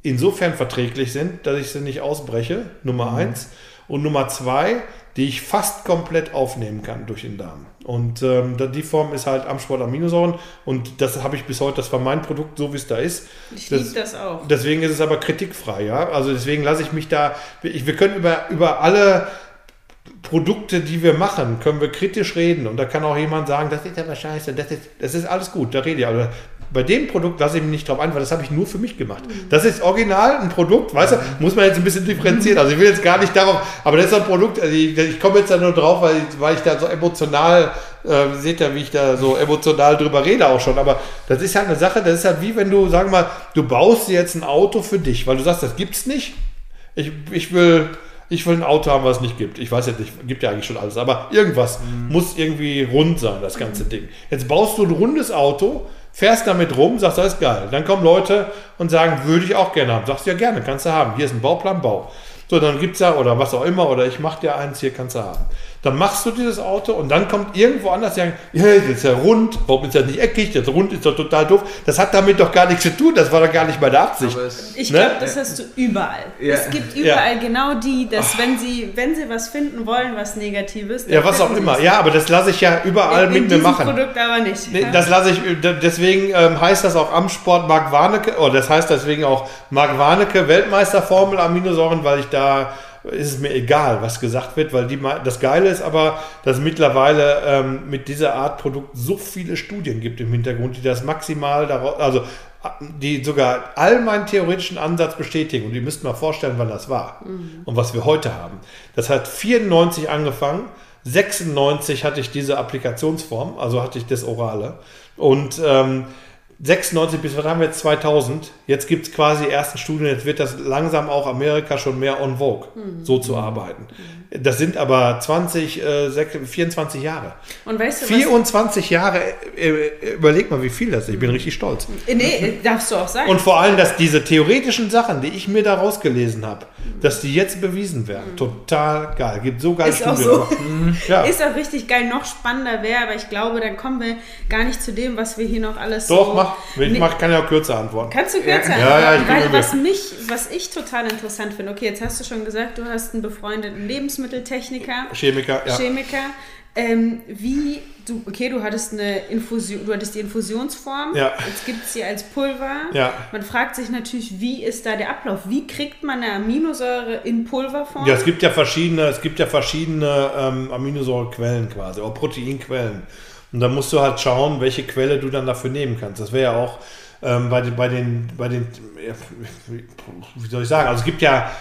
insofern verträglich sind, dass ich sie nicht ausbreche, Nummer mhm. eins. Und Nummer zwei, die ich fast komplett aufnehmen kann durch den Darm. Und ähm, die Form ist halt Amsport Aminosäuren und das habe ich bis heute, das war mein Produkt, so wie es da ist. Ich liebe das auch. Deswegen ist es aber kritikfrei, ja. Also deswegen lasse ich mich da, ich, wir können über, über alle Produkte, die wir machen, können wir kritisch reden. Und da kann auch jemand sagen, das ist aber scheiße, das ist, das ist alles gut, da rede ich. Aber bei dem Produkt lasse ich mich nicht drauf ein, weil das habe ich nur für mich gemacht. Das ist original ein Produkt, weißt du, muss man jetzt ein bisschen differenzieren. Also ich will jetzt gar nicht darauf, aber das ist ein Produkt, also ich, ich komme jetzt da nur drauf, weil, weil ich da so emotional, äh, seht ihr, wie ich da so emotional drüber rede auch schon. Aber das ist halt eine Sache, das ist halt wie wenn du, sagen wir mal, du baust jetzt ein Auto für dich, weil du sagst, das gibt's nicht. Ich, ich will ich will ein Auto haben, was es nicht gibt. Ich weiß jetzt nicht, gibt ja eigentlich schon alles, aber irgendwas mhm. muss irgendwie rund sein, das ganze mhm. Ding. Jetzt baust du ein rundes Auto, fährst damit rum, sagst, das ist geil. Dann kommen Leute und sagen, würde ich auch gerne haben. Sagst du ja gerne, kannst du haben. Hier ist ein Bauplan, Bau. So, dann gibt es ja, oder was auch immer, oder ich mache dir eins, hier kannst du haben. Dann machst du dieses Auto und dann kommt irgendwo anders sagen, ja, das ist ja rund, warum ist das nicht eckig, das rund ist doch total doof. Das hat damit doch gar nichts zu tun, das war doch gar nicht meine Absicht. Ich ne? glaube, das hast du überall. Ja. Es gibt überall ja. genau die, dass wenn sie, wenn sie was finden wollen, was Negatives. Ja, was auch immer. Ja, aber das lasse ich ja überall in, in mit mir machen. Produkt aber nicht. Nee, das lasse ich, deswegen ähm, heißt das auch Amsport Mark Warnecke, oder das heißt deswegen auch Mark Warnecke Weltmeisterformel Aminosäuren, weil ich da ist es mir egal, was gesagt wird, weil die, das Geile ist aber, dass es mittlerweile ähm, mit dieser Art Produkt so viele Studien gibt im Hintergrund, die das maximal daraus, also die sogar all meinen theoretischen Ansatz bestätigen. Und ihr müsst mal vorstellen, wann das war mhm. und was wir heute haben. Das hat 94 angefangen. 96 hatte ich diese Applikationsform, also hatte ich das Orale. Und ähm, 96 bis was haben wir jetzt 2000. Jetzt gibt es quasi ersten Studien, jetzt wird das langsam auch Amerika schon mehr on vogue, mhm. so zu arbeiten. Mhm. Das sind aber 20, äh, 24 Jahre. Und weißt du, 24 Jahre, äh, äh, überleg mal, wie viel das ist. Ich bin richtig stolz. Äh, nee, darfst du auch sagen. Und vor allem, dass diese theoretischen Sachen, die ich mir da rausgelesen habe, dass die jetzt bewiesen werden. Mhm. Total geil. Gibt so geile ist Studien. Auch so. Mhm. ja. Ist auch richtig geil. Noch spannender wäre, aber ich glaube, dann kommen wir gar nicht zu dem, was wir hier noch alles Doch, so mach ich mach, kann ja auch kürzer antworten. Kannst du kürzer ja. antworten? Ja, ja, Weil was mich, was ich total interessant finde, okay, jetzt hast du schon gesagt, du hast einen befreundeten Lebensmitteltechniker. Chemiker, ja. Chemiker. Ähm, wie du, okay, du hattest eine Infusion, du hattest die Infusionsform, ja. jetzt gibt es sie als Pulver. Ja. Man fragt sich natürlich, wie ist da der Ablauf? Wie kriegt man eine Aminosäure in Pulverform? Ja, es gibt ja verschiedene, es gibt ja verschiedene ähm, Aminosäurequellen quasi, auch Proteinquellen. Und da musst du halt schauen, welche Quelle du dann dafür nehmen kannst. Das wäre ja auch ähm, bei, bei den, bei den, wie soll ich sagen, also es gibt ja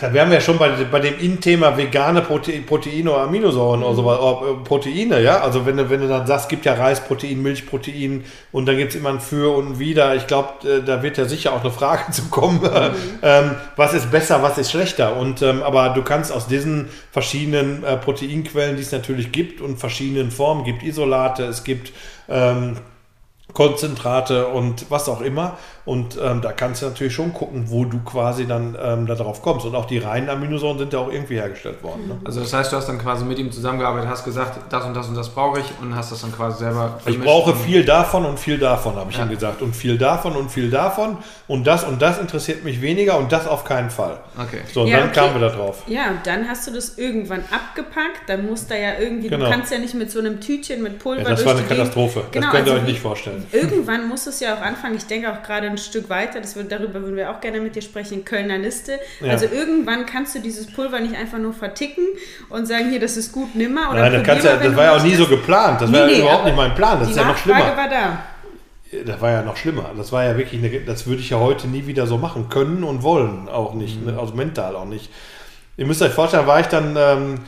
da wären wir ja schon bei, bei dem In-Thema vegane Protein, Proteine oder Aminosäuren mhm. oder so, oder äh, Proteine, ja. Also wenn du, wenn du dann sagst, es gibt ja Reisprotein, Milchprotein und dann gibt es immer ein Für und ein Wider. Ich glaube, äh, da wird ja sicher auch eine Frage (laughs) zu kommen. Mhm. ähm, was ist besser, was ist schlechter? Und ähm, aber du kannst aus diesen verschiedenen äh, Proteinquellen, die es natürlich gibt und verschiedenen Formen, gibt Isolate, es gibt ähm, Konzentrate und was auch immer. Und ähm, da kannst du natürlich schon gucken, wo du quasi dann ähm, darauf kommst. Und auch die reinen Aminosäuren sind ja auch irgendwie hergestellt worden. Ne? Also das heißt, du hast dann quasi mit ihm zusammengearbeitet, hast gesagt, das und das und das brauche ich und hast das dann quasi selber Ich brauche viel davon und viel davon, habe ich ja. ihm gesagt. Und viel davon und viel davon. Und das und das interessiert mich weniger und das auf keinen Fall. Okay. So, und ja, dann okay. kamen wir da drauf. Ja, und dann hast du das irgendwann abgepackt. Dann muss da ja irgendwie, genau. du kannst ja nicht mit so einem Tütchen mit Pulver ja, Das war eine Katastrophe. Genau, das könnt ihr also euch nicht vorstellen. Irgendwann muss es ja auch anfangen. Ich denke auch gerade ein Stück weiter, das wird, darüber würden wir auch gerne mit dir sprechen, Kölner Liste. Ja. Also irgendwann kannst du dieses Pulver nicht einfach nur verticken und sagen, hier, das ist gut, nimmer. Oder Nein, das, ja, das war ja auch nie so geplant. Das nee, war ja nee, überhaupt nicht mein Plan. Das ist ja noch schlimmer. war da. Das war ja noch schlimmer. Das war ja wirklich, eine, das würde ich ja heute nie wieder so machen können und wollen auch nicht, mhm. also mental auch nicht. Ihr müsst euch vorstellen, war ich dann ähm,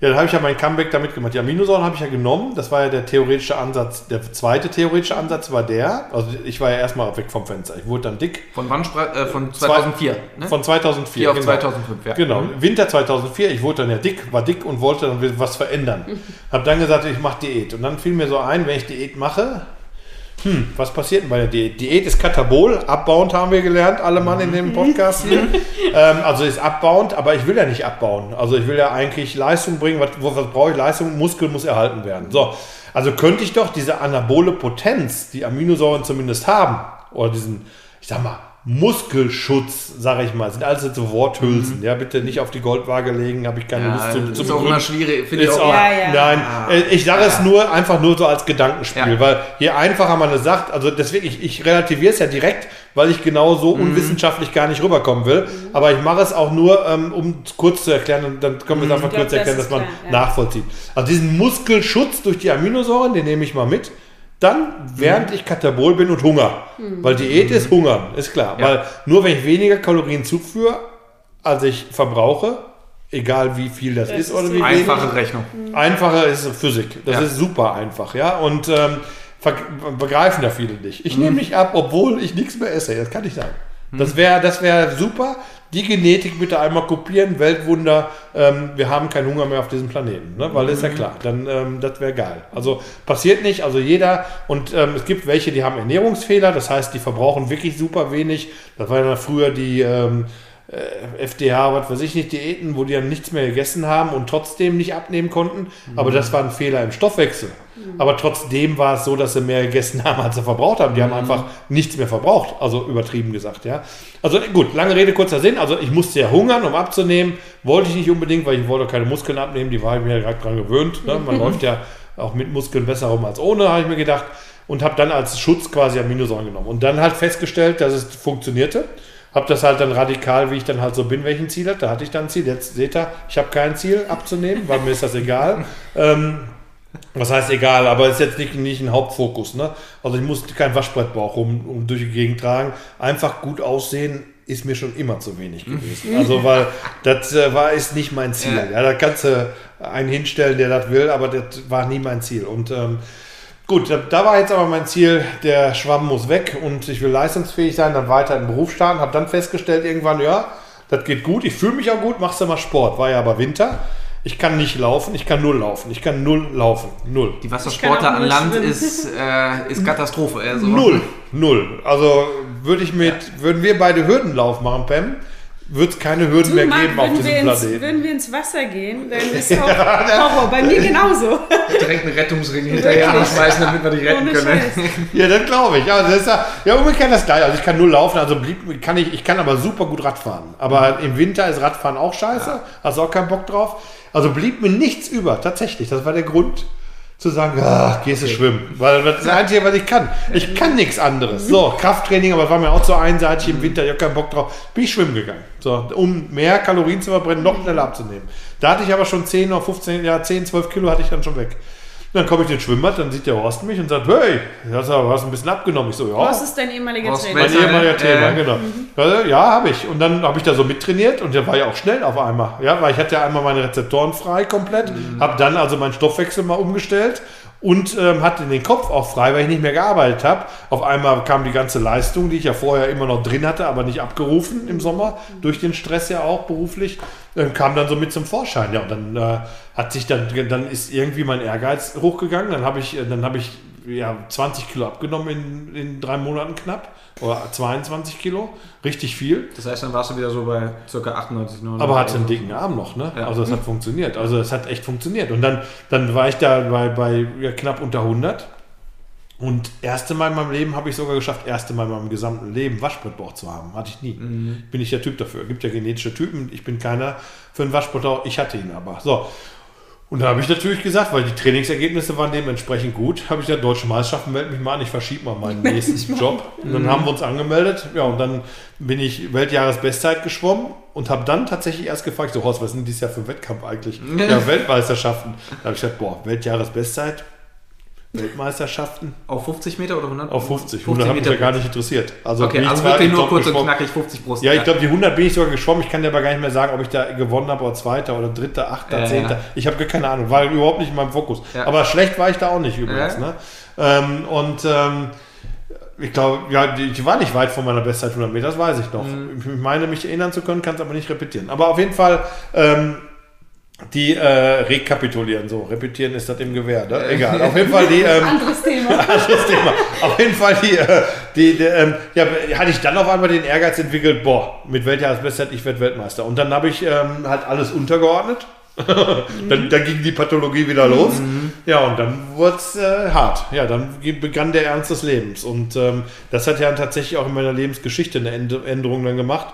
ja, dann habe ich ja mein Comeback damit gemacht. Die Aminosäuren habe ich ja genommen. Das war ja der theoretische Ansatz. Der zweite theoretische Ansatz war der. Also ich war ja erstmal weg vom Fenster. Ich wurde dann dick. Von wann? Äh, von 2004. Ne? Von 2004. 4 auf genau. 2005, ja. Genau. Mhm. Winter 2004. Ich wurde dann ja dick, war dick und wollte dann was verändern. (laughs) habe dann gesagt, ich mache Diät. Und dann fiel mir so ein, wenn ich Diät mache, hm, was passiert denn bei der Diät? Diät ist katabol, abbauend haben wir gelernt, alle Mann in dem Podcast hier. (laughs) ähm, also ist abbauend, aber ich will ja nicht abbauen. Also ich will ja eigentlich Leistung bringen. Was, was brauche ich? Leistung, Muskel muss erhalten werden. So, also könnte ich doch diese anabole Potenz, die Aminosäuren zumindest haben, oder diesen, ich sag mal, Muskelschutz, sage ich mal, sind alles so Worthülsen. Mhm. Ja, bitte nicht auf die Goldwaage legen, habe ich keine ja, Lust zu. ist auch immer schwierig, finde ich auch. ja, ja. Nein, ah. Äh, ich sage es nur einfach nur so als Gedankenspiel, weil je einfacher man es sagt, also deswegen, ich, ich relativiere es ja direkt, weil ich genau so mhm. unwissenschaftlich gar nicht rüberkommen will. Mhm. Aber ich mache es auch nur, ähm, um kurz zu erklären, und dann können wir es mhm. einfach kurz erklären, das dass man klar, nachvollzieht. Also diesen Muskelschutz durch die Aminosäuren, den nehme ich mal mit. Dann, während mhm. ich katabol bin und Hunger. Mhm. Weil Diät ist Hungern, ist klar. Ja. Weil nur wenn ich weniger Kalorien zuführe, als ich verbrauche, egal wie viel das, das ist, oder wie Einfache wenig, Rechnung. Mhm. Einfache ist Physik. Das ja. ist super einfach, ja. Und ähm, begreifen da viele nicht. Ich mhm. nehme mich ab, obwohl ich nichts mehr esse. Das kann ich sagen. Das wäre das wär super. Die Genetik bitte einmal kopieren, Weltwunder. Ähm, wir haben keinen Hunger mehr auf diesem Planeten, ne? weil ist ja klar. Dann ähm, das wäre geil. Also passiert nicht. Also jeder und ähm, es gibt welche, die haben Ernährungsfehler. Das heißt, die verbrauchen wirklich super wenig. Das war ja früher die ähm, äh, FDH, was weiß ich nicht, Diäten, wo die dann nichts mehr gegessen haben und trotzdem nicht abnehmen konnten. Mhm. Aber das war ein Fehler im Stoffwechsel. Mhm. Aber trotzdem war es so, dass sie mehr gegessen (laughs) haben, als sie verbraucht haben. Die mhm. haben einfach nichts mehr verbraucht, also übertrieben gesagt, ja. Also gut, lange Rede, kurzer Sinn. Also ich musste ja hungern, um abzunehmen. Wollte ich nicht unbedingt, weil ich wollte keine Muskeln abnehmen. Die war ich mir ja gerade dran gewöhnt. Ne? Man (laughs) läuft ja auch mit Muskeln besser rum als ohne, habe ich mir gedacht. Und habe dann als Schutz quasi Aminosäuren genommen. Und dann halt festgestellt, dass es funktionierte Habe das halt dann radikal, wie ich dann halt so bin, welchen Ziel hatte. Da hatte ich dann ein Ziel. Jetzt seht ihr, ich habe kein Ziel abzunehmen, weil mir ist das egal. (laughs) Ähm, was heißt egal, aber ist jetzt nicht, nicht ein Hauptfokus. Ne? Also ich muss kein Waschbrettbauch um, um durch die Gegend tragen. Einfach gut aussehen ist mir schon immer zu wenig gewesen. Also weil das äh, war ist nicht mein Ziel. Ja. ja, da kannst du einen hinstellen, der das will, aber das war nie mein Ziel. Und ähm, gut, da, da, war jetzt aber mein Ziel, der Schwamm muss weg und ich will leistungsfähig sein, dann weiter im Beruf starten. Habe dann festgestellt irgendwann, ja, das geht gut, ich fühle mich auch gut, machst du mal Sport. War ja aber Winter. Ich kann nicht laufen, ich kann null laufen. Ich kann null laufen. Null. Die Wassersportler an Land ist, äh, ist Katastrophe. Also. Null. Null. Also würde ich mit, ja. würden wir beide Hürdenlauf machen, Pam, wird es keine Hürden du, mehr Mann, geben auf diesem ins, Planeten. Würden wir ins Wasser gehen, dann (laughs) ist auch Horror. Bei mir genauso. Direkt einen Rettungsring hinterher schmeißen, damit wir dich retten Ohne können. Ja, das glaube ich. Also das ist ja, ja, umgekehrt das geil. Also ich kann nur laufen, also blieb, kann ich, ich kann aber super gut Radfahren. Aber im Winter ist Radfahren auch scheiße. Ja. Hast auch keinen Bock drauf. Also blieb mir nichts über, tatsächlich. Das war der Grund zu sagen, ach, gehst du okay. schwimmen. Weil das ist das Einzige, was ich kann. Ich kann nichts anderes. So, Krafttraining, aber war mir auch so einseitig im Winter, ich habe keinen Bock drauf. Bin ich schwimmen gegangen. So, um mehr Kalorien zu verbrennen, noch schneller abzunehmen. Da hatte ich aber schon 10 oder 15, ja, 10, 12 Kilo hatte ich dann schon weg. Dann komme ich ins Schwimmbad, dann sieht der Horst mich und sagt, hey, du hast ein bisschen abgenommen. Ich so, ja. Was ist dein ehemaliger Horst Trainer? Mein ehemaliger Trainer, äh. genau. Mhm. Ja, habe ich. Und dann habe ich da so mittrainiert und der war ja auch schnell auf einmal. Ja, weil ich hatte ja einmal meine Rezeptoren frei komplett, mhm. habe dann also meinen Stoffwechsel mal umgestellt und ähm, hatte den Kopf auch frei, weil ich nicht mehr gearbeitet habe. Auf einmal kam die ganze Leistung, die ich ja vorher immer noch drin hatte, aber nicht abgerufen im Sommer, durch den Stress ja auch beruflich, kam dann so mit zum Vorschein. Ja, und dann äh, hat sich dann, dann ist irgendwie mein Ehrgeiz hochgegangen. Dann habe ich, äh, dann habe ich ja, 20 Kilo abgenommen in, in drei Monaten knapp. Oder 22 Kilo. Richtig viel. Das heißt, dann warst du wieder so bei ca. 98, 99. Aber hatte einen dicken Arm noch, ne? Ja. Also es hat funktioniert. Also es hat echt funktioniert. Und dann, dann war ich da bei, bei ja, knapp unter 100. Und erste Mal in meinem Leben habe ich sogar geschafft, erste Mal in meinem gesamten Leben Waschbrettbauch zu haben. Hatte ich nie. Mhm. Bin ich der Typ dafür. Gibt ja genetische Typen. Ich bin keiner für einen Waschbrettbauch. Ich hatte ihn aber. So. Und da habe ich natürlich gesagt, weil die Trainingsergebnisse waren dementsprechend gut, habe ich gesagt, Deutsche Meisterschaften melde mich mal an, ich verschiebe mal meinen (laughs) nächsten Job. Und dann haben wir uns angemeldet, ja, und dann bin ich Weltjahresbestzeit geschwommen und habe dann tatsächlich erst gefragt, so Horst, was ist denn dieses Jahr für ein Wettkampf eigentlich? (laughs) ja, Weltmeisterschaften. Da habe ich gesagt, boah, Weltjahresbestzeit, Weltmeisterschaften. Auf 50 Meter oder 100? Auf 50. 100 hat mich ja gar nicht interessiert. Also okay, also wirklich nur kurz und knackig 50 Brust. Ja, ich glaube, die 100 bin ich sogar geschwommen. Ich kann dir aber gar nicht mehr sagen, ob ich da gewonnen habe oder Zweiter oder Dritter, Achter, Zehnter. Ja. Ich habe gar keine Ahnung, war überhaupt nicht in meinem Fokus. Ja. Aber schlecht war ich da auch nicht übrigens. Ne? Ähm, und ähm, ich glaube, ja, ich war nicht weit von meiner Bestzeit 100 Meter, das weiß ich noch. Mhm. Ich meine, mich erinnern zu können, kann es aber nicht repetieren. Aber auf jeden Fall ähm, die äh, rekapitulieren. So, repetieren ist das im Gewehr, ne? Egal. Auf jeden Fall die. (laughs) Ähm, anderes Thema. (laughs) anderes Thema. Auf jeden Fall die. Äh, die, die ähm, ja, hatte ich dann auf einmal den Ehrgeiz entwickelt, boah, mit Weltjahresbestzeit, ich werde Weltmeister. Und dann habe ich ähm, halt alles untergeordnet. (laughs) dann, dann, ging die Pathologie wieder los. Mhm. Ja, und dann wurde es äh, hart. Ja, dann begann der Ernst des Lebens. Und ähm, das hat ja tatsächlich auch in meiner Lebensgeschichte eine Änderung dann gemacht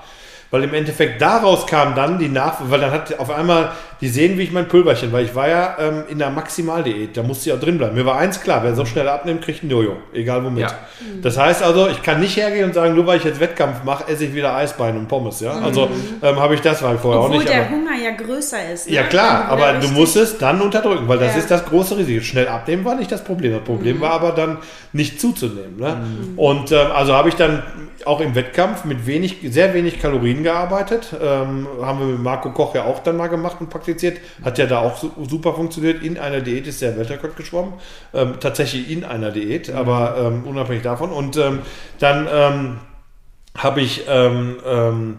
weil im Endeffekt daraus kam dann die Nach... Weil dann hat auf einmal, die sehen, wie ich mein Pulverchen, weil ich war ja ähm, in der Maximaldiät, da musste ich auch drin bleiben. Mir war eins klar, wer so schnell abnimmt, kriegt ein Jojo, egal womit. Ja. Das heißt also, ich kann nicht hergehen und sagen, nur weil ich jetzt Wettkampf mache, esse ich wieder Eisbein und Pommes, ja. Also mhm. ähm, habe ich das war vorher Obwohl auch nicht. Obwohl der Hunger ja größer ist. Ne? Ja klar, aber du musst es dann unterdrücken, weil das ja. ist das große Risiko. Schnell abnehmen war nicht das Problem. Das Problem mhm. war aber dann nicht zuzunehmen. Ne? Mhm. Und ähm, also habe ich dann auch im Wettkampf mit wenig, sehr wenig Kalorien gearbeitet. Ähm, haben wir mit Marco Koch ja auch dann mal gemacht und praktiziert. Hat ja da auch super funktioniert. In einer Diät ist der Weltrekord geschwommen. Ähm, tatsächlich in einer Diät, mhm. aber ähm, unabhängig davon. Und ähm, dann ähm, habe ich ähm, ähm,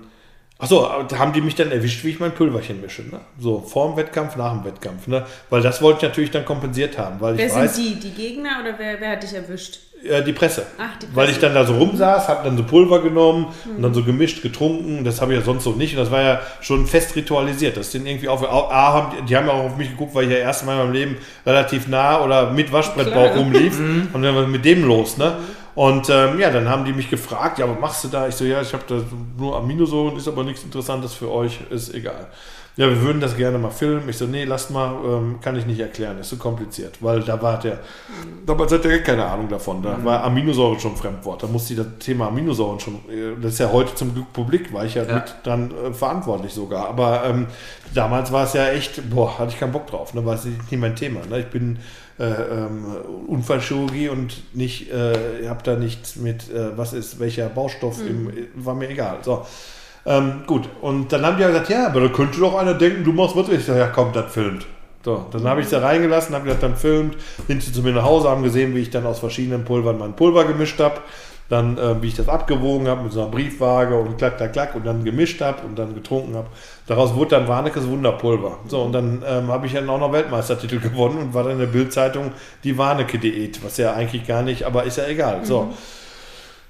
Achso, haben die mich dann erwischt, wie ich mein Pulverchen mische. Ne? So, vor dem Wettkampf, nach dem Wettkampf. Ne? Weil das wollte ich natürlich dann kompensiert haben. Weil wer ich sind weiß, die? Die Gegner oder wer, wer hat dich erwischt? Äh, die Presse. Ach, die Presse. Weil ich dann da so rumsaß, habe dann so Pulver genommen mhm. und dann so gemischt, getrunken. Das habe ich ja sonst so nicht. Und das war ja schon fest ritualisiert. Das sind irgendwie auch, A, haben, die haben ja auch auf mich geguckt, weil ich ja erst mal in meinem Leben relativ nah oder mit Waschbrettbauch rumlief. Mhm. Und dann war mit dem los, ne? Und ähm, ja, dann haben die mich gefragt, ja, was machst du da? Ich so, ja, ich habe da nur Aminosäuren, ist aber nichts Interessantes für euch, ist egal. Ja, wir würden das gerne mal filmen. Ich so, nee, lasst mal, ähm, kann ich nicht erklären, ist so kompliziert. Weil da war der, damals hatte er keine Ahnung davon. Da war Aminosäure schon Fremdwort. Da musste ich das Thema Aminosäuren schon, äh, das ist ja heute zum Glück publik, war ich ja, Ja. mit dran äh, verantwortlich sogar. Aber ähm, damals war es ja echt, boah, hatte ich keinen Bock drauf. Ne? War es nicht mein Thema. Ne? Ich bin äh, ähm, Unfallchirurgie und nicht, äh, habe da nichts mit, äh, was ist, welcher Baustoff, im, war mir egal. So. Ähm, gut, und dann haben die ja gesagt, ja, aber da könnte doch einer denken, du machst was. Ich sag, ja komm, das filmt. So, dann habe ich sie reingelassen, habe gesagt, dann filmt, sind sie zu mir nach Hause, haben gesehen, wie ich dann aus verschiedenen Pulvern mein Pulver gemischt habe, dann äh, wie ich das abgewogen habe mit so einer Briefwaage und klack, klack, klack und dann gemischt habe und dann getrunken habe. Daraus wurde dann Warnekes Wunderpulver. So, und dann ähm, habe ich dann auch noch Weltmeistertitel (laughs) gewonnen und war dann in der Bildzeitung die Warnecke-Diät, was ja eigentlich gar nicht, aber ist ja egal. So.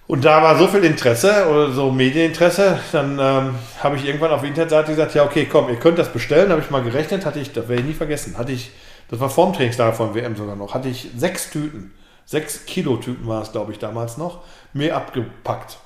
Und da war so viel Interesse oder so Medieninteresse, dann ähm, habe ich irgendwann auf Internetseite gesagt, ja okay, komm, ihr könnt das bestellen, habe ich mal gerechnet, hatte ich, das werde ich nie vergessen, hatte ich, das war vorm Trainingslager von WM sogar noch, hatte ich sechs Tüten, sechs Kilo Tüten war es glaube ich damals noch, mir abgepackt.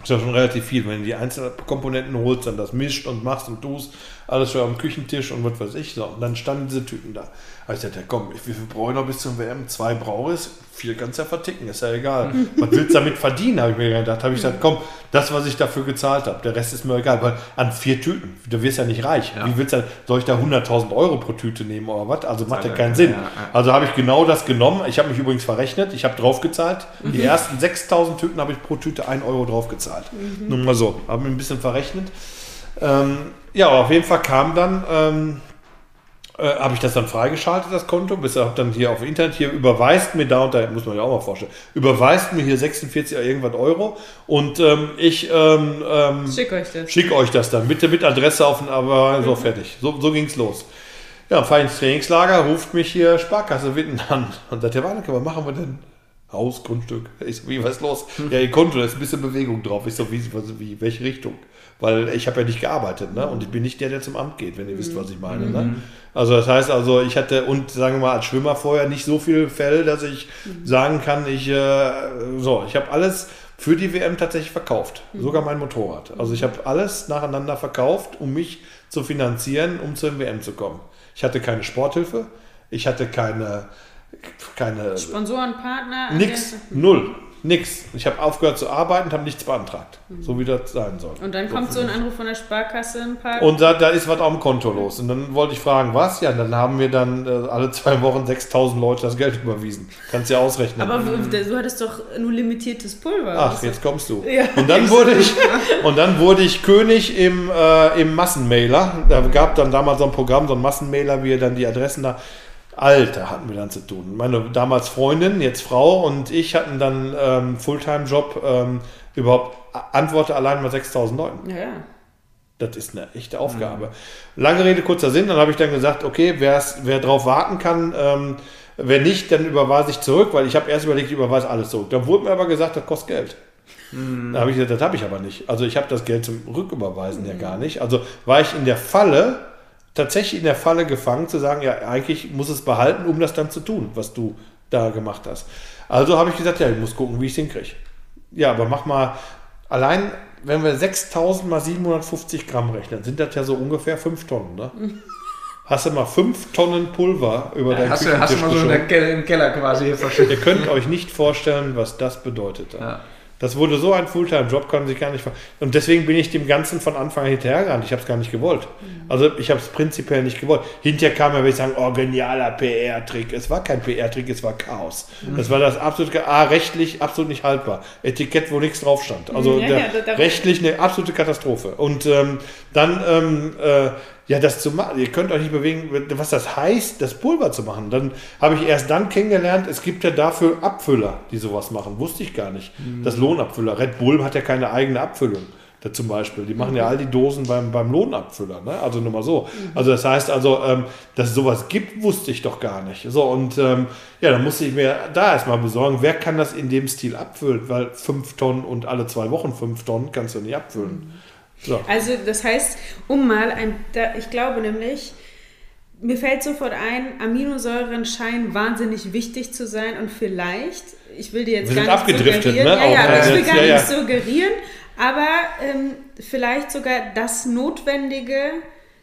Das ist ja schon relativ viel, wenn du die einzelnen Komponenten holst, dann das mischt und machst und tust, alles schon am Küchentisch und was weiß ich. So. Und dann standen diese Tüten da. Ich gesagt, ja komm, wie viel brauche ich noch bis zum WM? Zwei brauche ich, vier kannst du ja verticken, ist ja egal. (laughs) Was willst du damit verdienen, habe ich mir gedacht. habe ich gesagt, komm, das, was ich dafür gezahlt habe, der Rest ist mir egal. Weil an vier Tüten, du wirst ja nicht reich. Ja. Wie willst du, soll ich da 100.000 Euro pro Tüte nehmen oder was? Also macht ja keinen Sinn. Also habe ich genau das genommen. Ich habe mich übrigens verrechnet. Ich habe draufgezahlt. Die ersten 6000 Tüten habe ich pro Tüte 1 Euro draufgezahlt. Nur mal so. Habe mich ein bisschen verrechnet. Ähm, ja, aber auf jeden Fall kam dann, ähm, äh, habe ich das dann freigeschaltet, das Konto. Bis habe dann hier auf Internet, hier überweist mir da und da, muss man ja auch mal vorstellen, überweist mir hier 46 oder irgendwas Euro und ähm, ich ähm, ähm, Schick euch das. Schick euch das dann. Bitte mit Adresse auf den, aber so fertig. So, so ging's los. Ja, fahre ins Trainingslager, ruft mich hier Sparkasse Witten an. Und sagt, der Warnecke, was machen wir denn? Haus, Grundstück. (laughs) Ich so, wie, was ist los? Ja, ihr Konto, da ist ein bisschen Bewegung drauf. Ich so, wie, was, wie welche Richtung? Weil ich habe ja nicht gearbeitet, ne? Und ich bin nicht der, der zum Amt geht, wenn ihr wisst, was ich meine. Ne? Also das heißt also, ich hatte und sagen wir mal als Schwimmer vorher nicht so viel Fell, dass ich sagen kann, ich äh, so, ich habe alles für die WM tatsächlich verkauft, sogar mein Motorrad. Also ich habe alles nacheinander verkauft, um mich zu finanzieren, um zur WM zu kommen. Ich hatte keine Sporthilfe, ich hatte keine keine Sponsoren, Partner. nix, null, nix. Ich habe aufgehört zu arbeiten und habe nichts beantragt, so wie das sein soll. Und dann kommt so ein Anruf von der Sparkasse ein paar. Und da, da ist was auf dem Konto los. Und dann wollte ich fragen, was? Ja, dann haben wir dann äh, alle zwei Wochen 6000 Leute das Geld überwiesen. Kannst ja ausrechnen. aber w- du hattest doch nur limitiertes Pulver. Ach, jetzt kommst du. Ja. Und dann (laughs) wurde ich, und dann wurde ich König im, äh, im Massenmailer. Da gab dann damals so ein Programm, so ein Massenmailer, wie er dann die Adressen da. Alter, hatten wir dann zu tun. Meine damals Freundin, jetzt Frau und ich hatten dann ähm, Fulltime-Job, ähm, überhaupt antworte allein mal 6000 Leuten. Ja, ja. Das ist eine echte Aufgabe. Lange Rede, kurzer Sinn. Dann habe ich dann gesagt, okay, wer's, wer drauf warten kann, ähm, wer nicht, dann überweise ich zurück, weil ich habe erst überlegt, ich überweise alles zurück. Dann wurde mir aber gesagt, das kostet Geld. Da habe ich gesagt, das habe ich aber nicht. Also ich habe das Geld zum Rücküberweisen ja gar nicht. Also war ich in der Falle, tatsächlich in der Falle gefangen, zu sagen, ja, eigentlich muss es behalten, um das dann zu tun, was du da gemacht hast. Also habe ich gesagt, ja, ich muss gucken, wie ich es hinkriege. Ja, aber mach mal, allein wenn wir 6000 mal 750 Gramm rechnen, sind das ja so ungefähr 5 Tonnen, ne? (laughs) Hast du mal 5 Tonnen Pulver über deinen Hast du, hast du Küchentisch mal so im Keller quasi hier verschüttet? Ihr könnt euch nicht vorstellen, was das bedeutet. Ja. Das wurde so ein Fulltime-Job, kann sich gar nicht ver Und deswegen bin ich dem Ganzen von Anfang an hinterhergerannt. Ich habe es gar nicht gewollt. Also ich habe es prinzipiell nicht gewollt. Hinterher kam er, will ich sagen, oh, genialer PR-Trick. Es war kein PR-Trick, es war Chaos. Das war das absolute, ah, rechtlich absolut nicht haltbar. Etikett, wo nichts drauf stand. Also Ja, der, ja, rechtlich eine absolute Katastrophe. Und ähm, dann, ähm, äh, ja, das zu machen, ihr könnt euch nicht bewegen, was das heißt, das Pulver zu machen. Dann habe ich erst dann kennengelernt, es gibt ja dafür Abfüller, die sowas machen. Wusste ich gar nicht. Das Lohnabfüller. Red Bull hat ja keine eigene Abfüllung. Da zum Beispiel. Die machen ja all die Dosen beim, beim Lohnabfüller. Ne? Also nur mal so. Also das heißt also, ähm, dass es sowas gibt, wusste ich doch gar nicht. So, und ähm, ja, dann musste ich mir da erstmal besorgen, wer kann das in dem Stil abfüllen? Weil fünf Tonnen und alle zwei Wochen fünf Tonnen kannst du nicht abfüllen. So. Also das heißt, um mal ein, da, ich glaube nämlich, mir fällt sofort ein, Aminosäuren scheinen wahnsinnig wichtig zu sein und vielleicht, ich will dir jetzt Wir gar nicht abgedriftet, suggerieren, ne? ja, ja, aber ich will gar ja, ja. nicht suggerieren, aber ähm, vielleicht sogar das Notwendige,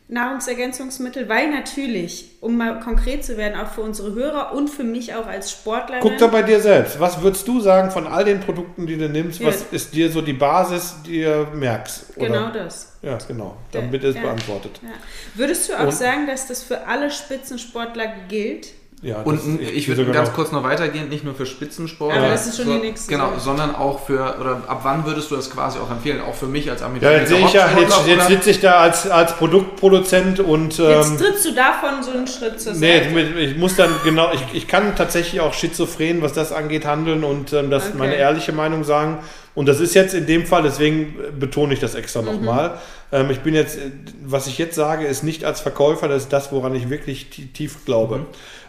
Nahrungsergänzungsmittel, weil natürlich, um mal konkret zu werden, auch für unsere Hörer und für mich auch als Sportlerin. Guck doch bei dir selbst. Was würdest du sagen von all den Produkten, die du nimmst? Ja. Was ist dir so die Basis, die du merkst? Oder? Genau das. Ja, genau. Damit ist ja. beantwortet. Ja. Würdest du auch und? sagen, dass das für alle Spitzensportler gilt? Ja, und ich würde ganz kurz noch weitergehen, nicht nur für Spitzensport, ja, das ist schon so, die nächste genau, sondern auch für, oder ab wann würdest du das quasi auch empfehlen? Auch für mich als Ambition. Ja, jetzt sehe ich ja, jetzt, jetzt sitze ich da als, als Produktproduzent und. Ähm, jetzt trittst du davon so einen Schritt zur Seite. Nee, ich muss dann genau, ich, ich kann tatsächlich auch schizophren, was das angeht, handeln und ähm, das okay. meine ehrliche Meinung sagen. Und das ist jetzt in dem Fall, deswegen betone ich das extra mhm. nochmal. Ähm, ich bin jetzt, was ich jetzt sage, ist nicht als Verkäufer, das ist das, woran ich wirklich tief glaube. Mhm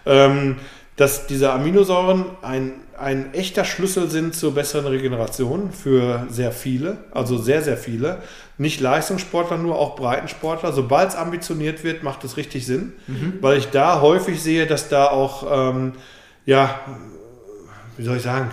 ähm, dass diese Aminosäuren ein, ein echter Schlüssel sind zur besseren Regeneration für sehr viele, also sehr, sehr viele. Nicht Leistungssportler nur, auch Breitensportler. Sobald es ambitioniert wird, macht es richtig Sinn, mhm. weil ich da häufig sehe, dass da auch, ähm, ja, wie soll ich sagen,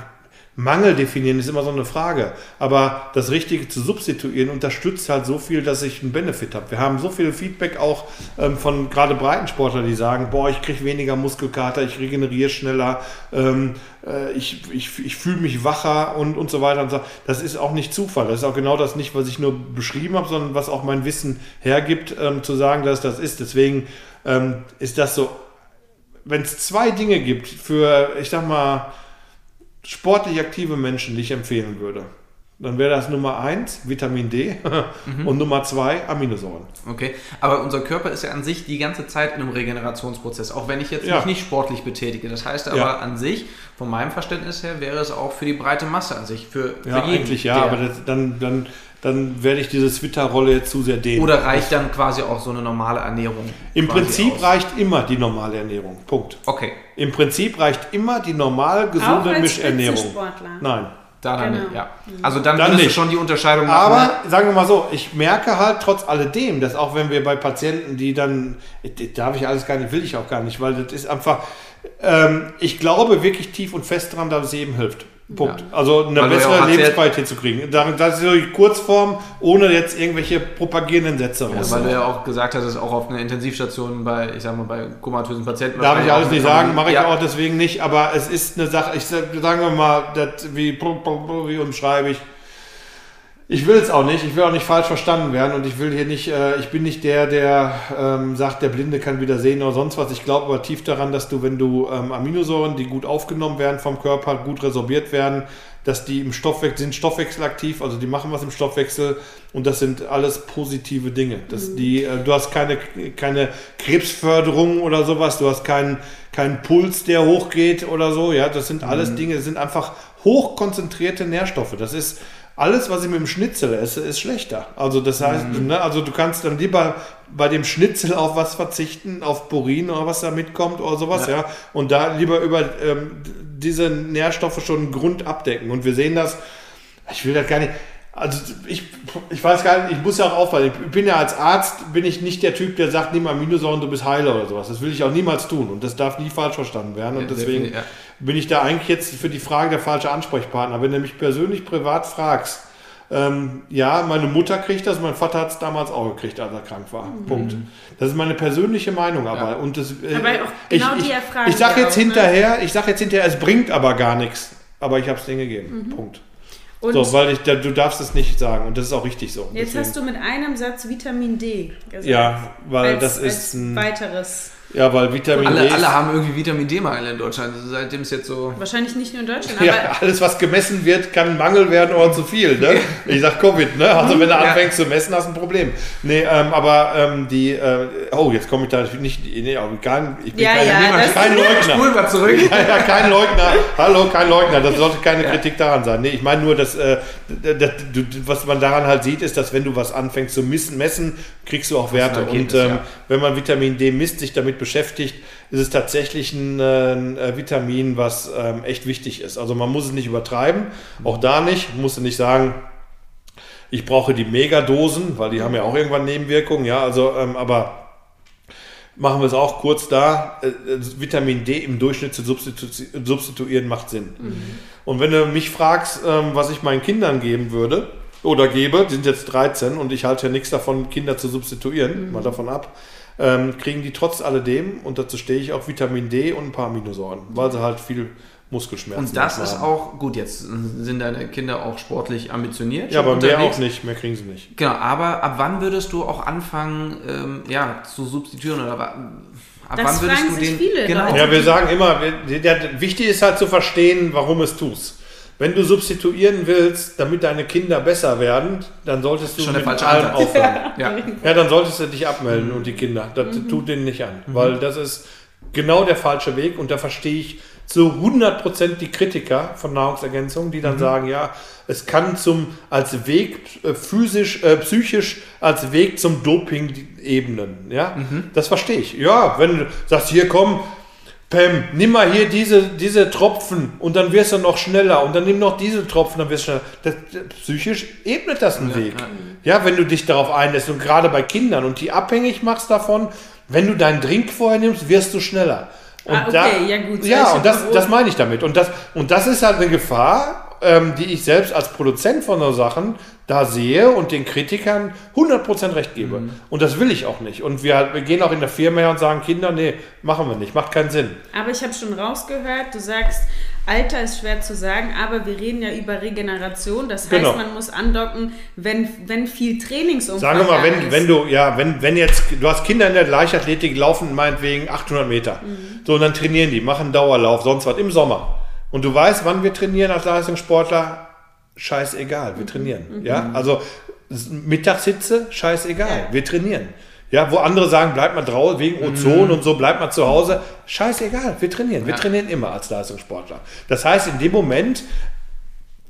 Mangel definieren ist immer so eine Frage. Aber das Richtige zu substituieren unterstützt halt so viel, dass ich einen Benefit habe. Wir haben so viel Feedback auch ähm, von gerade Breitensportlern, die sagen, boah, ich kriege weniger Muskelkater, ich regeneriere schneller, ähm, äh, ich, ich, ich fühle mich wacher und, und so weiter und so. Das ist auch nicht Zufall. Das ist auch genau das nicht, was ich nur beschrieben habe, sondern was auch mein Wissen hergibt, ähm, zu sagen, dass das ist. Deswegen ähm, ist das so, wenn es zwei Dinge gibt für, ich sag mal, sportlich aktive Menschen, die ich empfehlen würde, dann wäre das Nummer 1 Vitamin D (laughs) mhm. und Nummer 2 Aminosäuren. Okay, aber unser Körper ist ja an sich die ganze Zeit in einem Regenerationsprozess, auch wenn ich jetzt ja. mich nicht sportlich betätige. Das heißt aber ja. an sich, von meinem Verständnis her, wäre es auch für die breite Masse an sich, für, für ja, jeden. Eigentlich ja, aber das, dann, dann, dann werde ich diese Twitter-Rolle jetzt zu sehr dehnen. Oder reicht dann quasi auch so eine normale Ernährung? Im Prinzip aus? reicht immer die normale Ernährung. Punkt. Okay. Im Prinzip reicht immer die normal gesunde auch als Mischernährung. Nein. Daran genau. ja. Also dann, dann nicht. schon die Unterscheidung machen. Aber sagen wir mal so, ich merke halt trotz alledem, dass auch wenn wir bei Patienten, die dann, darf ich alles gar nicht, will ich auch gar nicht, weil das ist einfach, ähm, ich glaube wirklich tief und fest daran, dass es eben hilft. Punkt. Ja. Also eine Weil bessere Lebensqualität zu kriegen. Das ist so die Kurzform, ohne jetzt irgendwelche propagierenden Sätze ja, Weil du ja auch gesagt hast, auch auf einer Intensivstation bei, ich sag mal, bei komatösen Patienten. Darf ich alles nicht sagen, mache ich ja. auch deswegen nicht, aber es ist eine Sache, ich sage mal, das, wie, wie umschreibe ich, ich will es auch nicht, ich will auch nicht falsch verstanden werden und ich will hier nicht, äh, ich bin nicht der, der ähm, sagt, der Blinde kann wieder sehen oder sonst was. Ich glaube aber tief daran, dass du, wenn du ähm, Aminosäuren, die gut aufgenommen werden vom Körper, gut resorbiert werden, dass die im Stoffwechsel sind stoffwechselaktiv, also die machen was im Stoffwechsel und das sind alles positive Dinge. Dass mhm. die, äh, du hast keine, keine Krebsförderung oder sowas, du hast keinen, keinen Puls, der hochgeht oder so. Ja, das sind alles mhm. Dinge, das sind einfach hochkonzentrierte Nährstoffe. Das ist alles, was ich mit dem Schnitzel esse, ist schlechter. Also das heißt, mhm. ne, also du kannst dann lieber bei dem Schnitzel auf was verzichten, auf Purin oder was da mitkommt oder sowas, ja. ja und da lieber über ähm, diese Nährstoffe schon einen Grund abdecken. Und wir sehen das, ich will das gar nicht, also ich, ich weiß gar nicht, ich muss ja auch aufpassen. Ich bin ja als Arzt, bin ich nicht der Typ, der sagt, nimm Aminosäuren, du bist Heiler oder sowas. Das will ich auch niemals tun und das darf nie falsch verstanden werden. Und deswegen ja. Bin ich da eigentlich jetzt für die Frage der falsche Ansprechpartner. Wenn du mich persönlich privat fragst, ähm, ja, meine Mutter kriegt das, mein Vater hat es damals auch gekriegt, als er krank war. Mhm. Punkt. Das ist meine persönliche Meinung aber. Ja. Und das, äh, aber auch genau ich, die Frage. Ich sage jetzt auch, ne? hinterher, ich sage jetzt hinterher, es bringt aber gar nichts. Aber ich habe es denen gegeben. Mhm. Punkt. Und so, weil ich, du darfst es nicht sagen und das ist auch richtig so. Jetzt Deswegen. hast du mit einem Satz Vitamin D gesagt. Ja, weil als, das ist ein weiteres. Ja, weil Vitamin alle, D. Alle haben irgendwie Vitamin D-Mangel in Deutschland. Also seitdem ist jetzt so. Wahrscheinlich nicht nur in Deutschland. ja, alles, was gemessen wird, kann Mangel werden oder zu viel. Ne? (laughs) Ich sag Covid, ne? Also, wenn du anfängst zu messen, hast du ein Problem. Nee, ähm, aber ähm, die. Äh, oh, jetzt komme ich da nicht. Nee, aber kein, ich bin ja, kein, ja, kein Leugner. Spul mal zurück. Ja, ja, kein Leugner. (laughs) Hallo, kein Leugner. Das sollte keine ja. Kritik daran sein. Nee, ich meine nur, dass, äh, das, was man daran halt sieht, ist, dass wenn du was anfängst zu messen, messen kriegst du auch Werte. Und ähm, wenn man Vitamin D misst, sich damit beschäftigt, ist es tatsächlich ein, äh, Vitamin, was ähm, echt wichtig ist. Also man muss es nicht übertreiben, auch da nicht. Man muss nicht sagen, ich brauche die Megadosen, weil die haben ja auch irgendwann Nebenwirkungen. Ja, also, ähm, aber machen wir es auch kurz da. Äh, Vitamin D im Durchschnitt zu substitu substituieren macht Sinn. Mhm. Und wenn du mich fragst, ähm, was ich meinen Kindern geben würde, oder gebe, die sind jetzt 13 und ich halte ja nichts davon, Kinder zu substituieren, mhm. mal davon ab, ähm, kriegen die trotz alledem, und dazu stehe ich auch Vitamin D und ein paar Aminosäuren, weil sie halt viel Muskelschmerzen Und das ist auch, gut, jetzt sind deine Kinder auch sportlich ambitioniert. Ja, aber unterwegs. mehr auch nicht, mehr kriegen sie nicht. Genau, aber ab wann würdest du auch anfangen, ähm, ja, zu substituieren oder ab das wann würdest du den. Viele genau. Ja, wir sagen immer, der, wichtig ist halt zu verstehen, warum es tust. Wenn du substituieren willst, damit deine Kinder besser werden, dann solltest du Schon mit allem aufhören. (laughs) ja. ja, dann solltest du dich abmelden mhm. und die Kinder. Das mhm. tut denen nicht an, mhm. weil das ist genau der falsche Weg und da verstehe ich zu 100% die Kritiker von Nahrungsergänzung, die dann mhm. sagen, ja, es kann zum, als Weg äh, physisch, äh, psychisch, als Weg zum Doping ebnen. Ja, mhm. das verstehe ich. Ja, wenn du sagst, hier komm, Pam, nimm mal hier diese, diese Tropfen und dann wirst du noch schneller und dann nimm noch diese Tropfen, dann wirst du schneller. Das, psychisch ebnet das einen ja, Weg. Ja. ja, wenn du dich darauf einlässt und gerade bei Kindern und die abhängig machst davon, wenn du deinen Drink vorher nimmst, wirst du schneller. Und ah, okay, da, ja gut. Ja, und das, das meine ich damit. Und das, und das ist halt eine Gefahr, ähm, die ich selbst als Produzent von so Sachen da sehe und den Kritikern 100% recht gebe. Mhm. Und das will ich auch nicht. Und wir, wir gehen auch in der Firma her und sagen, Kinder, nee, machen wir nicht, macht keinen Sinn. Aber ich habe schon rausgehört, du sagst, Alter ist schwer zu sagen, aber wir reden ja über Regeneration. Das heißt, genau. man muss andocken, wenn, wenn viel Trainingsumfang Sagen wir mal, wenn, ist. wenn du, ja, wenn, wenn jetzt, du hast Kinder in der Leichtathletik, laufen meinetwegen 800 Meter. Mhm. So, und dann trainieren die, machen Dauerlauf, sonst was, im Sommer. Und du weißt, wann wir trainieren als Leistungssportler? Scheißegal, wir mhm. trainieren. Mhm. Ja, also Mittagshitze, scheißegal, wir trainieren. Ja, wo andere sagen, bleib mal draußen wegen Ozon mhm. und so, bleib mal zu Hause. Scheißegal, wir trainieren. Wir ja. trainieren immer als Leistungssportler. Das heißt, in dem Moment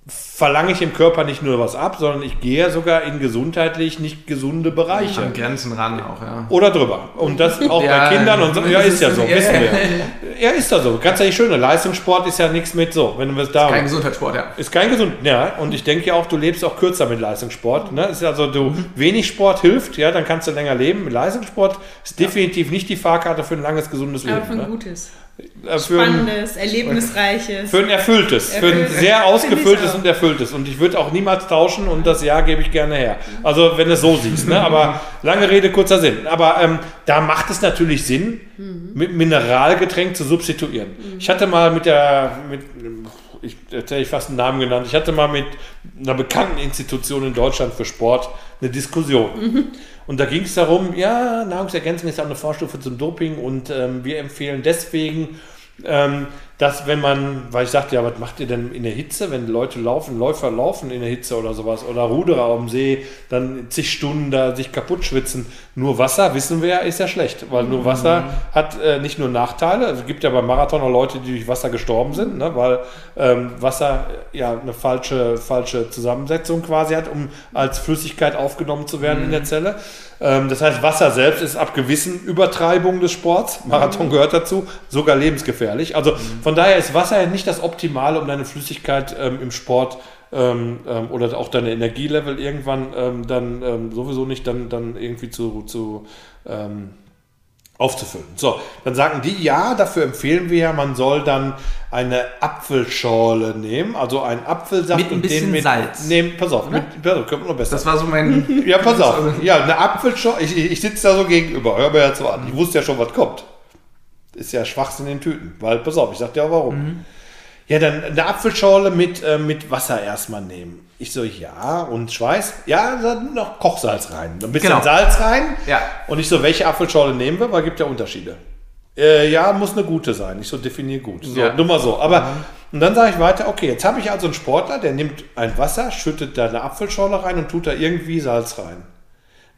verlange ich im Körper nicht nur was ab, sondern ich gehe sogar in gesundheitlich nicht gesunde Bereiche. An Grenzen ran auch, ja. Oder drüber. Und das auch (laughs) ja, bei Kindern und so. (laughs) Ja, ist ja so, wissen wir. Ja, ist da so. Ganz ehrlich, schöne Leistungssport ist ja nichts mit so. Wenn wir da ist kein Gesundheitssport, ja. Ist kein Gesund, ja. Und ich denke ja auch, du lebst auch kürzer mit Leistungssport. Ne? Ist also, du, wenig Sport hilft, ja, dann kannst du länger leben. Mit Leistungssport ist definitiv nicht die Fahrkarte für ein langes, gesundes Leben. Aber für ein ne? gutes. Äh, Spannendes, erlebnisreiches. Für ein erfülltes, für ein sehr ausgefülltes und erfülltes. Und ich würde auch niemals tauschen und das Ja gebe ich gerne her. Also wenn du es so siehst. Ne? Aber (laughs) lange Rede, kurzer Sinn. Aber ähm, da macht es natürlich Sinn, mhm. mit Mineralgetränk zu substituieren. Mhm. Ich hatte mal mit der, mit, ich ich fast einen Namen genannt, ich hatte mal mit einer bekannten Institution in Deutschland für Sport eine Diskussion. Mhm. Und da ging es darum, ja, Nahrungsergänzung ist auch eine Vorstufe zum Doping und ähm, wir empfehlen deswegen, ähm, dass wenn man, weil ich sagte, ja, was macht ihr denn in der Hitze, wenn Leute laufen, Läufer laufen in der Hitze oder sowas oder Ruderer am See, dann zig Stunden da sich kaputt schwitzen. Nur Wasser, wissen wir ja, ist ja schlecht, weil nur Wasser mhm. hat äh, nicht nur Nachteile, es gibt ja beim Marathon auch Leute, die durch Wasser gestorben sind, ne, weil ähm, Wasser ja eine falsche, falsche Zusammensetzung quasi hat, um als Flüssigkeit aufgenommen zu werden mhm. in der mhm. Zelle. Ähm, das heißt, Wasser selbst ist ab gewissen Übertreibungen des Sports, Marathon mhm. gehört dazu, sogar lebensgefährlich. Also mhm. von daher ist Wasser ja nicht das Optimale, um deine Flüssigkeit ähm, im Sport ähm, ähm, oder auch deine Energielevel irgendwann ähm, dann ähm, sowieso nicht dann, dann irgendwie zu, zu aufzufüllen. So, dann sagen die, ja, dafür empfehlen wir ja, man soll dann eine Apfelschorle nehmen, also einen Apfelsaft mit ein bisschen mit, Salz. Nehmen, pass auf, mit, pass auf, kommt noch besser. Das war so mein. (laughs) ja, pass auf. (laughs) Ja, eine Apfelschorle. Ich, ich sitze da so gegenüber. Hör mir ja zu an. Ich wusste ja schon, was kommt. Ist ja Schwachsinn in den Tüten. Weil, pass auf, ich sag dir auch warum. Mhm. Ja, dann eine Apfelschorle mit, äh, mit Wasser erstmal nehmen. Ich so, ja, und Schweiß? Ja, dann noch Kochsalz rein. Ein bisschen genau. Salz rein. Ja. Und ich so, welche Apfelschorle nehmen wir? Weil es gibt ja Unterschiede. Äh, ja, muss eine gute sein. Ich so, definier gut. So, ja. nur mal so. Aber, mhm. und dann sage ich weiter, okay, jetzt habe ich also einen Sportler, der nimmt ein Wasser, schüttet da eine Apfelschorle rein und tut da irgendwie Salz rein.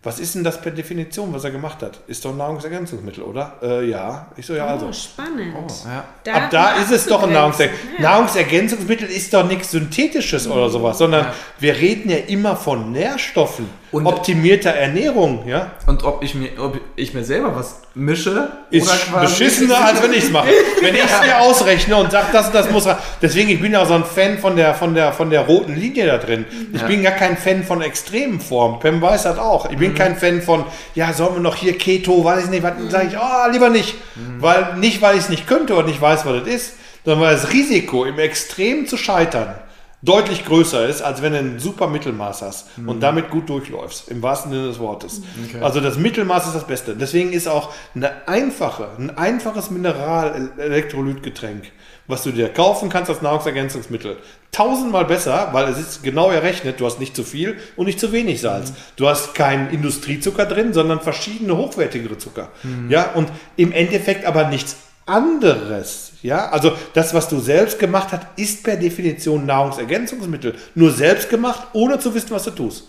Was ist denn das per Definition, was er gemacht hat? Ist doch ein Nahrungsergänzungsmittel, oder? Äh, ja. Ich so, ja, also. Oh, spannend. Oh, ja. Da Ab da ist es doch ein Nahrungsergänzungsmittel. Ja. Nahrungsergänzungsmittel ist doch nichts Synthetisches mhm. oder sowas, sondern ja. wir reden ja immer von Nährstoffen, und, optimierter Ernährung, ja. Und ob ich mir, ob ich mir selber was mische, ist beschissener, als wenn ich es mache. wenn ich es mir ausrechne und sage, das, das muss rein. Deswegen, ich bin ja so ein Fan von der, von der, von der roten Linie da drin. Ich bin gar kein Fan von extremen Formen. Pem weiß das auch. Ich bin kein Fan von, ja, sollen wir noch hier Keto, weiß ich nicht, was sage ich, oh, lieber nicht. Mhm. Weil, nicht, weil ich es nicht könnte und nicht weiß, was das ist, sondern weil das Risiko, im Extrem zu scheitern, deutlich größer ist, als wenn du ein super Mittelmaß hast mhm. und damit gut durchläufst, im wahrsten Sinne des Wortes. Okay. Also das Mittelmaß ist das Beste. Deswegen ist auch eine einfache, ein einfaches Mineral-Elektrolytgetränk, was du dir kaufen kannst als Nahrungsergänzungsmittel, tausendmal besser, weil es ist genau errechnet, du hast nicht zu viel und nicht zu wenig Salz. Mhm. Du hast keinen Industriezucker drin, sondern verschiedene hochwertigere Zucker. Mhm. Ja, und im Endeffekt aber nichts anderes. Ja, also das, was du selbst gemacht hast, ist per Definition Nahrungsergänzungsmittel. Nur selbst gemacht, ohne zu wissen, was du tust.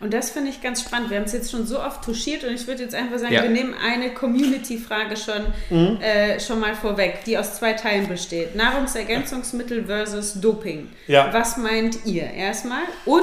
Und das finde ich ganz spannend. Wir haben es jetzt schon so oft touchiert und ich würde jetzt einfach sagen, ja. wir nehmen eine Community-Frage schon, mhm. äh, schon mal vorweg, die aus zwei Teilen besteht. Nahrungsergänzungsmittel versus Doping. Ja. Was meint ihr erstmal? Und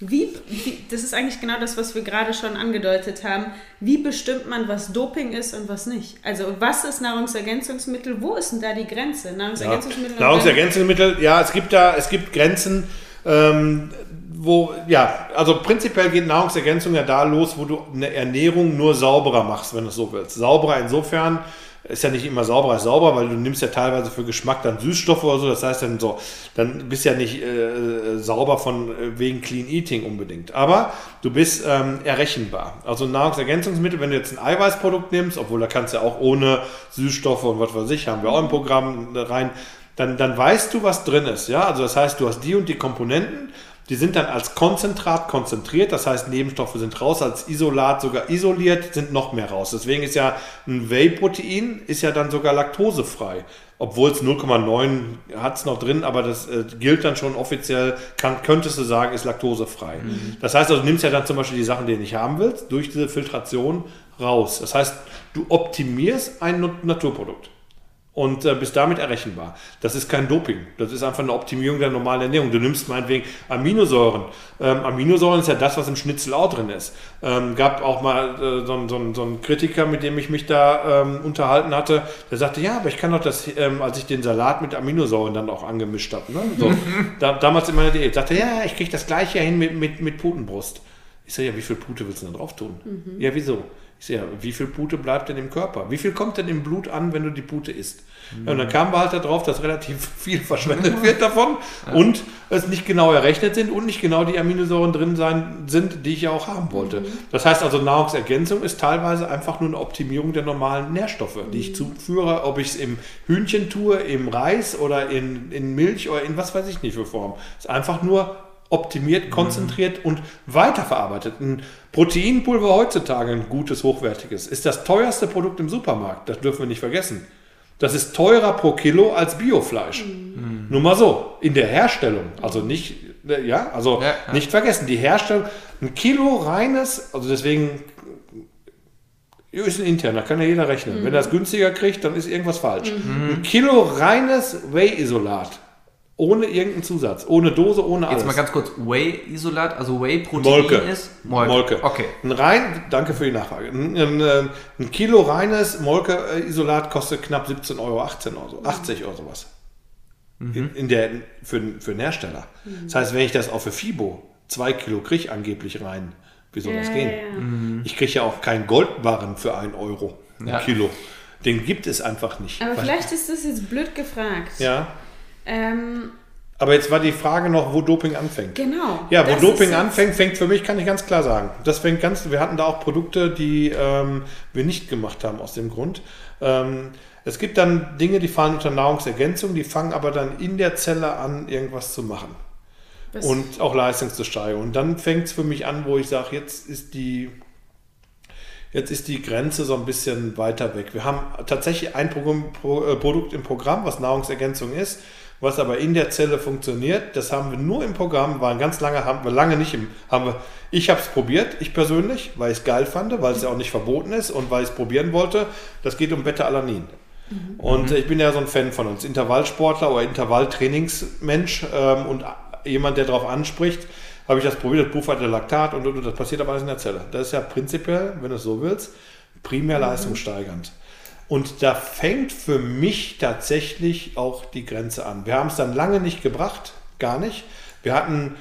wie, wie, das ist eigentlich genau das, was wir gerade schon angedeutet haben. Wie bestimmt man, was Doping ist und was nicht? Also was ist Nahrungsergänzungsmittel? Wo ist denn da die Grenze? Nahrungsergänzungsmittel, ja. Nahrungsergänzungsmittel ja, es gibt da, es gibt Grenzen, ähm, wo, ja, also prinzipiell geht Nahrungsergänzung ja da los, wo du eine Ernährung nur sauberer machst, wenn du es so willst. Sauberer insofern, ist ja nicht immer sauber als sauber, weil du nimmst ja teilweise für Geschmack dann Süßstoffe oder so. Das heißt dann so, dann bist ja nicht äh, sauber von äh, wegen Clean Eating unbedingt. Aber du bist ähm, errechenbar. Also Nahrungsergänzungsmittel, wenn du jetzt ein Eiweißprodukt nimmst, obwohl da kannst du ja auch ohne Süßstoffe und was weiß ich, haben wir auch im Programm rein, dann, dann weißt du, was drin ist. Ja, also das heißt, du hast die und die Komponenten die sind dann als Konzentrat konzentriert, das heißt Nebenstoffe sind raus, als Isolat sogar isoliert, sind noch mehr raus. Deswegen ist ja ein Whey-Protein ist ja dann sogar laktosefrei. Obwohl es 0,9 hat es noch drin, aber das äh, gilt dann schon offiziell, kann, könntest du sagen, ist laktosefrei. Mhm. Das heißt also, du nimmst ja dann zum Beispiel die Sachen, die du nicht haben willst, durch diese Filtration raus. Das heißt, du optimierst ein Naturprodukt und äh, bist damit errechenbar. Das ist kein Doping, das ist einfach eine Optimierung der normalen Ernährung. Du nimmst meinetwegen Aminosäuren. Ähm, Aminosäuren ist ja das, was im Schnitzel auch drin ist. Ähm, gab auch mal äh, so, so, so einen Kritiker, mit dem ich mich da ähm, unterhalten hatte, der sagte, ja, aber ich kann doch das, ähm, als ich den Salat mit Aminosäuren dann auch angemischt habe, ne? so, (laughs) da, damals in meiner Diät, sagte, ja, ich kriege das gleiche hin mit, mit, mit Putenbrust. Ich sage, ja, wie viel Pute willst du da drauf tun? Mhm. Ja, wieso? Sehe, wie viel Pute bleibt denn im Körper? Wie viel kommt denn im Blut an, wenn du die Pute isst? Mhm. Ja, und dann kamen wir halt darauf, dass relativ (laughs) viel verschwendet wird davon ja. und es nicht genau errechnet sind und nicht genau die Aminosäuren drin sein sind, die ich ja auch haben wollte. Mhm. Das heißt also, Nahrungsergänzung ist teilweise einfach nur eine Optimierung der normalen Nährstoffe, die ich mhm. zuführe, ob ich es im Hühnchen tue, im Reis oder in, in Milch oder in was weiß ich nicht für Form. Es ist einfach nur optimiert, konzentriert mhm. und weiterverarbeitet. Ein Proteinpulver heutzutage, ein gutes, hochwertiges, ist das teuerste Produkt im Supermarkt. Das dürfen wir nicht vergessen. Das ist teurer pro Kilo als Biofleisch. Mhm. Nur mal so, in der Herstellung, also nicht, ja, also ja, ja. nicht vergessen, die Herstellung, ein Kilo reines, also deswegen ist ein interner, kann ja jeder rechnen. Mhm. Wenn er es günstiger kriegt, dann ist irgendwas falsch. Mhm. Ein Kilo reines Whey-Isolat ohne irgendeinen Zusatz, ohne Dose, ohne alles. Jetzt mal ganz kurz, Whey-Isolat, also Whey-Protein Molke. ist? Molke. Molke. Okay. Ein rein, danke für die Nachfrage. Ein, ein, ein Kilo reines Molke-Isolat kostet knapp 17 Euro, 18 Euro, 80 Euro sowas. Mhm. In, in, der, für, für einen Hersteller. Mhm. Das heißt, wenn ich das auch für FIBO, zwei Kilo kriege angeblich rein, wie soll ja, das gehen? Ja. Mhm. Ich kriege ja auch keinen Goldbarren für einen Euro, ein ja. Kilo. Den gibt es einfach nicht. Aber vielleicht ist das jetzt blöd gefragt. Ja. Ähm, aber jetzt war die Frage noch, wo Doping anfängt. Genau. Ja, wo Doping anfängt, fängt für mich, kann ich ganz klar sagen. Das fängt ganz, wir hatten da auch Produkte, die ähm, wir nicht gemacht haben aus dem Grund. Ähm, es gibt dann Dinge, die fallen unter Nahrungsergänzung, die fangen aber dann in der Zelle an, irgendwas zu machen. Was? Und auch Leistungssteigerung. Und dann fängt es für mich an, wo ich sage, jetzt ist die Jetzt ist die Grenze so ein bisschen weiter weg. Wir haben tatsächlich ein Programm, äh, Produkt im Programm, was Nahrungsergänzung ist was aber in der Zelle funktioniert. Das haben wir nur im Programm, waren ganz lange, haben wir lange nicht im, haben wir, ich habe es probiert, ich persönlich, weil ich es geil fand, weil es ja auch nicht verboten ist und weil ich es probieren wollte. Das geht um Beta-Alanin. Mhm. Und mhm. ich bin ja so ein Fan von uns, Intervallsportler oder Intervalltrainingsmensch ähm, und jemand, der darauf anspricht, habe ich das probiert, das Buch hat Laktat und, und, und, das passiert aber alles in der Zelle. Das ist ja prinzipiell, wenn du es so willst, primär mhm. Und da fängt für mich tatsächlich auch die Grenze an. Wir haben es dann lange nicht gebracht, gar nicht. Wir hatten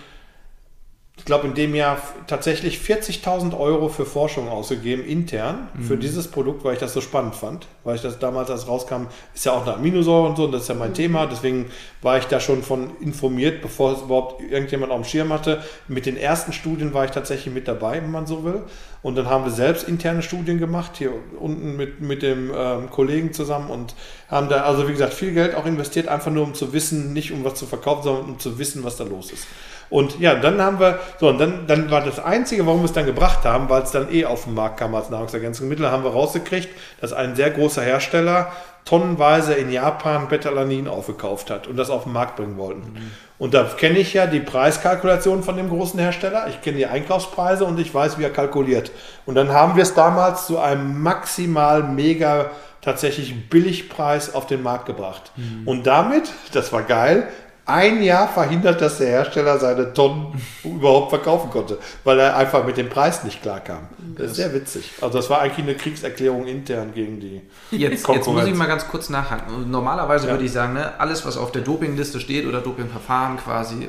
ich glaube, in dem Jahr tatsächlich 40.000 Euro für Forschung ausgegeben, intern, mhm. für dieses Produkt, weil ich das so spannend fand. Weil ich das damals, als rauskam, ist ja auch eine Aminosäure und so, und das ist ja mein mhm. Thema. Deswegen war ich da schon von informiert, bevor es überhaupt irgendjemand auf dem Schirm hatte. Mit den ersten Studien war ich tatsächlich mit dabei, wenn man so will. Und dann haben wir selbst interne Studien gemacht, hier unten mit, mit dem ähm, Kollegen zusammen und haben da, also wie gesagt, viel Geld auch investiert, einfach nur um zu wissen, nicht um was zu verkaufen, sondern um zu wissen, was da los ist. Und ja, dann haben wir, so, und dann, dann war das Einzige, warum wir es dann gebracht haben, weil es dann eh auf den Markt kam als Nahrungsergänzungsmittel, haben wir rausgekriegt, dass ein sehr großer Hersteller tonnenweise in Japan Betalanin aufgekauft hat und das auf den Markt bringen wollten. Mhm. Und da kenne ich ja die Preiskalkulation von dem großen Hersteller, ich kenne die Einkaufspreise und ich weiß, wie er kalkuliert. Und dann haben wir es damals zu einem maximal mega tatsächlich Billigpreis auf den Markt gebracht. Mhm. Und damit, das war geil, ein Jahr verhindert, dass der Hersteller seine Tonnen überhaupt verkaufen konnte, weil er einfach mit dem Preis nicht klarkam. Das ist sehr witzig. Also das war eigentlich eine Kriegserklärung intern gegen die jetzt, Konkurrenz. Jetzt muss ich mal ganz kurz nachhaken. Normalerweise ja. würde ich sagen, ne, alles, was auf der Dopingliste steht oder Dopingverfahren quasi äh,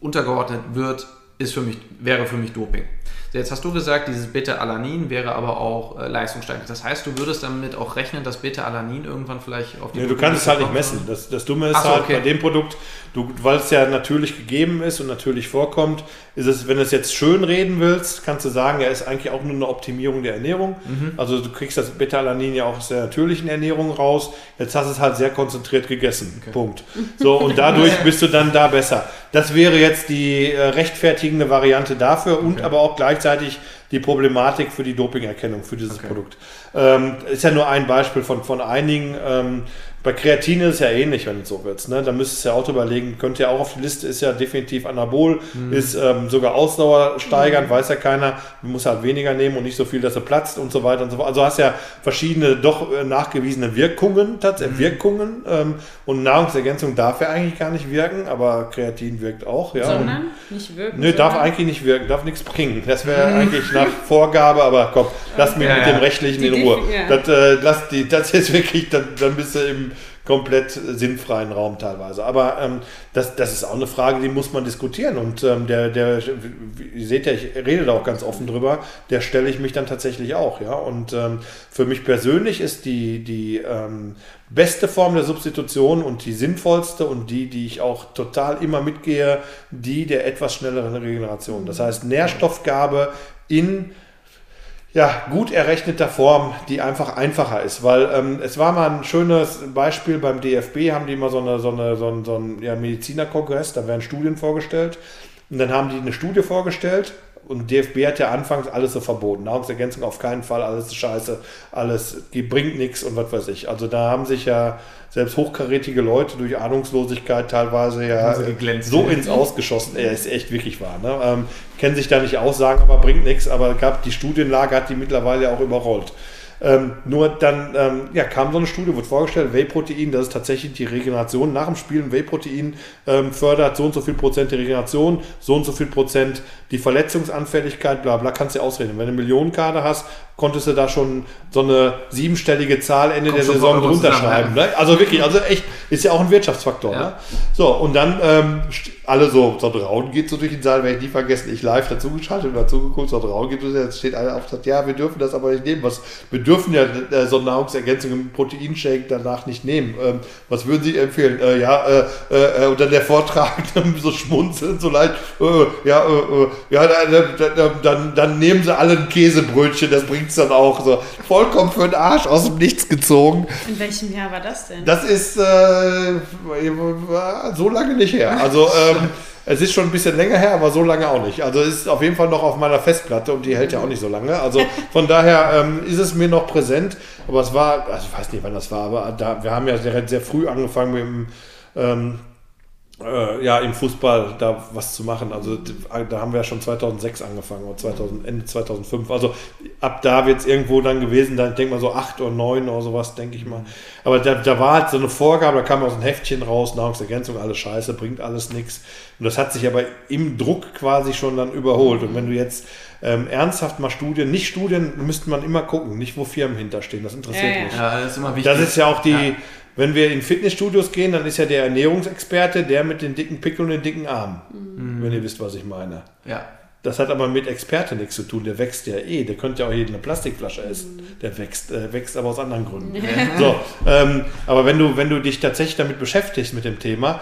untergeordnet wird, ist für mich, wäre für mich Doping. Jetzt hast du gesagt, dieses Beta-Alanin wäre aber auch äh, leistungssteigend. Das heißt, du würdest damit auch rechnen, dass Beta-Alanin irgendwann vielleicht auf die. Nee, du kannst es halt nicht messen. Das, das Dumme ist so, halt okay. bei dem Produkt, du, weil es ja natürlich gegeben ist und natürlich vorkommt, ist es, wenn du es jetzt schön reden willst, kannst du sagen, er ist eigentlich auch nur eine Optimierung der Ernährung. Mhm. Also du kriegst das Beta-Alanin ja auch aus der natürlichen Ernährung raus. Jetzt hast du es halt sehr konzentriert gegessen. Okay. Punkt. So, und dadurch (laughs) bist du dann da besser. Das wäre jetzt die äh, rechtfertigende Variante dafür und aber auch gleichzeitig die Problematik für die Dopingerkennung für dieses okay. Produkt. Ähm, ist ja nur ein Beispiel von, von einigen. Ähm, bei Kreatin ist es ja ähnlich, wenn du so willst. Ne? Da müsstest du ja auch überlegen, könnte ja auch auf die Liste, ist ja definitiv Anabol, mhm. ist ähm, sogar Ausdauer steigernd, mhm. weiß ja keiner. Du musst halt weniger nehmen und nicht so viel, dass er platzt und so weiter und so fort. Also hast ja verschiedene doch äh, nachgewiesene Wirkungen, tatsächlich mhm. Wirkungen. Ähm, und Nahrungsergänzung darf ja eigentlich gar nicht wirken, aber Kreatin wirkt auch. Ja. Sondern nicht wirken? Nö, darf eigentlich nicht wirken, darf nichts bringen. Das wäre mhm. (laughs) eigentlich nach Vorgabe, aber komm, lass mich ja, mit ja. dem Rechtlichen die in Ruhe. Ja. Das, äh, lass die, das ist wirklich, dann, dann bist du im komplett sinnfreien Raum teilweise. Aber ähm, das, das ist auch eine Frage, die muss man diskutieren. Und ähm, der, der, ihr seht ja, ich rede da auch ganz offen drüber, der stelle ich mich dann tatsächlich auch. Ja? Und ähm, für mich persönlich ist die, die ähm, beste Form der Substitution und die sinnvollste und die, die ich auch total immer mitgehe, die der etwas schnelleren Regeneration. Das heißt, Nährstoffgabe in ja, gut errechneter Form, die einfach einfacher ist. Weil ähm, es war mal ein schönes Beispiel beim DFB, haben die immer so, eine, so, eine, so einen, so einen ja, Medizinerkongress, da werden Studien vorgestellt. Und dann haben die eine Studie vorgestellt und DFB hat ja anfangs alles so verboten. Nahrungsergänzung auf keinen Fall, alles scheiße, alles bringt nichts und was weiß ich. Also da haben sich ja selbst hochkarätige Leute durch Ahnungslosigkeit teilweise ja so ins Ausgeschossen. Er ist echt wirklich wahr. Ne? Ähm, kennen sich da nicht aus, sagen aber bringt nichts, aber gab die Studienlage hat die mittlerweile auch überrollt. Ähm, nur dann ähm, ja, kam so eine Studie, wurde vorgestellt, Whey-Protein, das ist tatsächlich die Regeneration nach dem Spielen. Whey-Protein ähm, fördert so und so viel Prozent die Regeneration, so und so viel Prozent die Verletzungsanfälligkeit, bla bla, kannst du ausreden. Wenn du eine Millionenkader hast, konntest du da schon so eine siebenstellige Zahl Ende Kommt der Saison drunter schreiben. Ne? Also wirklich, also echt, ist ja auch ein Wirtschaftsfaktor. Ja. Ne? So, und dann ähm, alle so, so Raun geht so durch den Saal, werde ich nie vergessen, ich live dazugeschaltet und dazugeguckt, so Raun geht, jetzt steht einer auf und sagt, ja, wir dürfen das aber nicht nehmen. Was, wir dürfen ja äh, so Nahrungsergänzung im Proteinshake danach nicht nehmen. Ähm, was würden Sie empfehlen? Äh, ja, äh, äh, und dann der Vortrag (laughs) so schmunzeln, so leicht, äh, ja, äh, ja, dann, dann, dann nehmen Sie alle ein Käsebrötchen, das bringt es dann auch so. Vollkommen für den Arsch aus dem Nichts gezogen. In welchem Jahr war das denn? Das ist äh, so lange nicht her. Also ähm, es ist schon ein bisschen länger her, aber so lange auch nicht. Also es ist auf jeden Fall noch auf meiner Festplatte und die hält ja auch nicht so lange. Also (laughs) von daher ähm, ist es mir noch präsent. Aber es war, also ich weiß nicht, wann das war, aber da, wir haben ja sehr, sehr früh angefangen mit dem ähm, äh, ja, im Fußball da was zu machen. Also da haben wir ja schon 2006 angefangen oder 2000, Ende 2005. Also ab da wird es irgendwo dann gewesen, da denke mal so acht oder neun oder sowas, denke ich mal. Aber da, da war halt so eine Vorgabe, da kam aus einem Heftchen raus, Nahrungsergänzung, alles scheiße, bringt alles nichts. Und das hat sich aber im Druck quasi schon dann überholt. Und wenn du jetzt ähm, ernsthaft mal Studien, nicht Studien, müsste man immer gucken, nicht wo Firmen hinterstehen, das interessiert ja, ja. mich. Ja, das ist immer wichtig. Das ist ja auch die, Wenn wir in Fitnessstudios gehen, dann ist ja der Ernährungsexperte der mit den dicken Pickeln und den dicken Armen. Mhm. Wenn ihr wisst, was ich meine. Ja. Das hat aber mit Experte nichts zu tun. Der wächst ja eh. Der könnte ja auch jede eine Plastikflasche essen. Mhm. Der wächst, äh, wächst aber aus anderen Gründen. so, ähm, aber wenn du, wenn du dich tatsächlich damit beschäftigst mit dem Thema,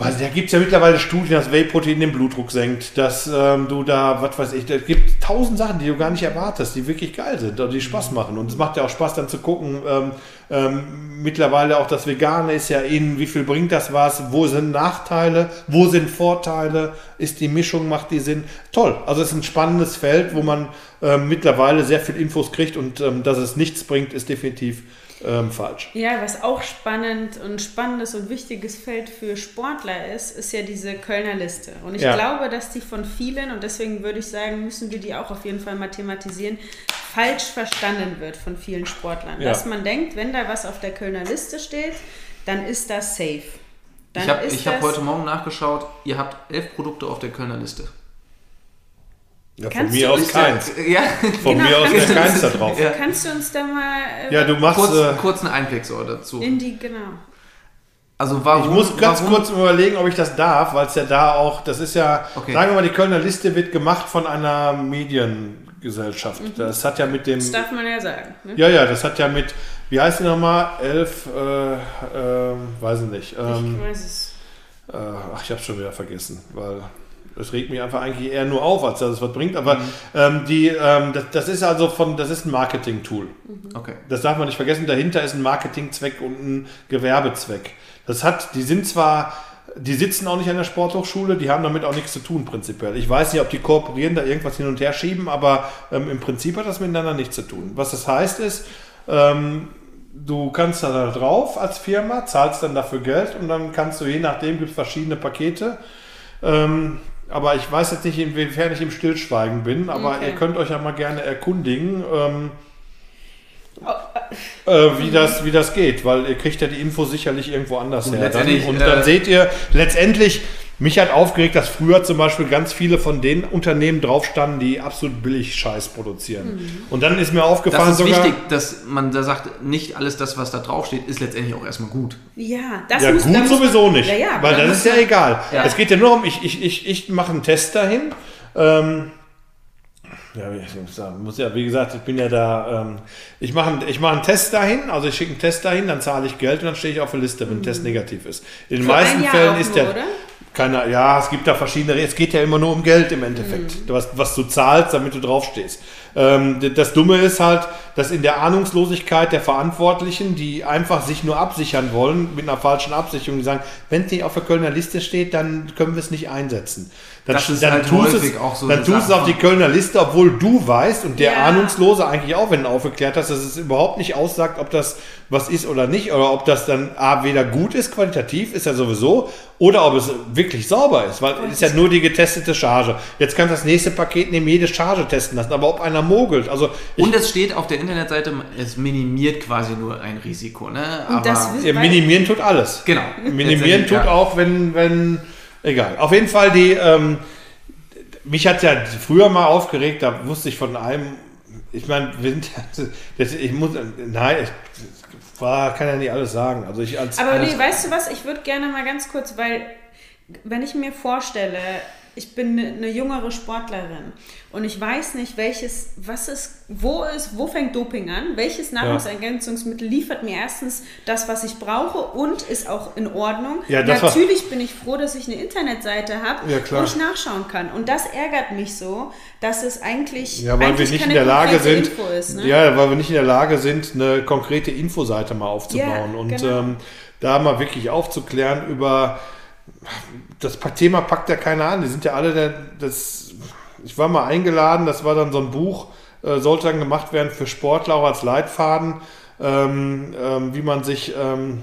weil da gibt es ja mittlerweile Studien, dass Whey-Protein den Blutdruck senkt, dass ähm, du da, was weiß ich, es gibt tausend Sachen, die du gar nicht erwartest, die wirklich geil sind und die Spaß machen. Und es macht ja auch Spaß dann zu gucken, ähm, ähm, mittlerweile auch das Vegane ist ja in, wie viel bringt das was, wo sind Nachteile, wo sind Vorteile, ist die Mischung, macht die Sinn. Toll, also es ist ein spannendes Feld, wo man ähm, mittlerweile sehr viel Infos kriegt und ähm, dass es nichts bringt, ist definitiv ähm, falsch. Ja, was auch spannend und spannendes und wichtiges Feld für Sportler ist, ist ja diese Kölner Liste. Und ich ja. glaube, dass die von vielen, und deswegen würde ich sagen, müssen wir die auch auf jeden Fall mal thematisieren, falsch verstanden wird von vielen Sportlern. Ja. Dass man denkt, wenn da was auf der Kölner Liste steht, dann ist das safe. Dann ich habe hab heute Morgen nachgeschaut, ihr habt elf Produkte auf der Kölner Liste. Ja, von mir aus keins. (laughs) Ja, von genau, mir aus wäre keins da drauf. Ja. Kannst du uns da mal äh, ja, du machst, kurz, äh, kurz einen Einblick so dazu? In die, genau. Also warum, ich muss ganz warum? kurz überlegen, ob ich das darf, weil es ja da auch, das ist ja, okay. sagen wir mal, die Kölner Liste wird gemacht von einer Mediengesellschaft. Mhm. Das hat ja mit dem... Das darf man ja sagen. Ne? Ja, ja, das hat ja mit, wie heißt die nochmal? Elf, äh, äh, weiß ich nicht. Ähm, ich weiß es. Äh, ach, ich habe schon wieder vergessen, weil das regt mich einfach eigentlich eher nur auf, als dass es was bringt. Aber mhm. ähm, die, ähm, das, das, ist also von, das ist ein Marketing-Tool. Mhm. Okay. Das darf man nicht vergessen. Dahinter ist ein Marketingzweck und ein Gewerbezweck. Das hat, die sind zwar, die sitzen auch nicht an der Sporthochschule, die haben damit auch nichts zu tun prinzipiell. Ich weiß nicht, ob die kooperieren, da irgendwas hin und her schieben, aber ähm, im Prinzip hat das miteinander nichts zu tun. Was das heißt ist, ähm, du kannst da drauf als Firma, zahlst dann dafür Geld und dann kannst du, je nachdem, gibt es verschiedene Pakete. Ähm, aber ich weiß jetzt nicht, inwiefern ich im Stillschweigen bin, aber okay. ihr könnt euch ja mal gerne erkundigen, ähm, oh. äh, wie, das, wie das geht, weil ihr kriegt ja die Info sicherlich irgendwo anders und her. Dann, und dann äh, seht ihr letztendlich, mich hat aufgeregt, dass früher zum Beispiel ganz viele von den Unternehmen drauf standen, die absolut billig Scheiß produzieren. Mhm. Und dann ist mir aufgefallen, das ist sogar, wichtig, dass man da sagt, nicht alles das, was da drauf steht, ist letztendlich auch erstmal gut. Ja, das ja, muss, gut sowieso nicht, ja, ja, weil das ist ja egal. Ja. Es geht ja nur um, ich, ich, ich, ich mache einen Test dahin. Ähm, ja, ich muss ja, wie gesagt, ich bin ja da, ähm, ich mache ich mach einen Test dahin, also ich schicke einen Test dahin, dann zahle ich Geld und dann stehe ich auf der Liste, wenn mhm. ein Test negativ ist. In den Für meisten Fällen ist der, oder? Keine, ja, es gibt da verschiedene, es geht ja immer nur um Geld im Endeffekt, mhm. was, was du zahlst, damit du draufstehst. Ähm, das Dumme ist halt, dass in der Ahnungslosigkeit der Verantwortlichen, die einfach sich nur absichern wollen, mit einer falschen Absicherung, die sagen, wenn es nicht auf der Kölner Liste steht, dann können wir es nicht einsetzen. Dann, das ist dann halt tust es, auch so dann tust es auf die Kölner Liste, obwohl du weißt und der ja. Ahnungslose eigentlich auch, wenn du aufgeklärt hast, dass es überhaupt nicht aussagt, ob das was ist oder nicht, oder ob das dann A, weder gut ist, qualitativ ist ja sowieso, oder ob es wirklich sauber ist, weil es ist ja nur die getestete Charge. Jetzt kannst du das nächste Paket neben jede Charge testen lassen, aber ob einer mogelt. Also und es steht auf der Internetseite, es minimiert quasi nur ein Risiko. Ne? Aber ja, minimieren tut alles. Genau. Minimieren tut ja. auch, wenn, wenn, egal. Auf jeden Fall die, ähm, mich hat ja früher mal aufgeregt, da wusste ich von einem, ich meine, (laughs) ich muss, nein, ich, Boah, kann ja nicht alles sagen. Also ich als Aber nee, weißt du was? Ich würde gerne mal ganz kurz, weil wenn ich mir vorstelle, ich bin eine, eine jüngere Sportlerin und ich weiß nicht, welches, was ist, wo ist, wo fängt Doping an? Welches Nahrungsergänzungsmittel liefert mir erstens das, was ich brauche und ist auch in Ordnung? Ja, Natürlich bin ich froh, dass ich eine Internetseite habe, ja, wo ich nachschauen kann. Und das ärgert mich so, dass es eigentlich, ja, weil eigentlich wir nicht in der Lage sind, ist, ne? ja, weil wir nicht in der Lage sind, eine konkrete Infoseite mal aufzubauen ja, und genau. ähm, da mal wirklich aufzuklären über das Thema packt ja keiner an. Die sind ja alle, der, das, ich war mal eingeladen, das war dann so ein Buch, äh, sollte dann gemacht werden für Sportler auch als Leitfaden, ähm, ähm, wie man sich ähm,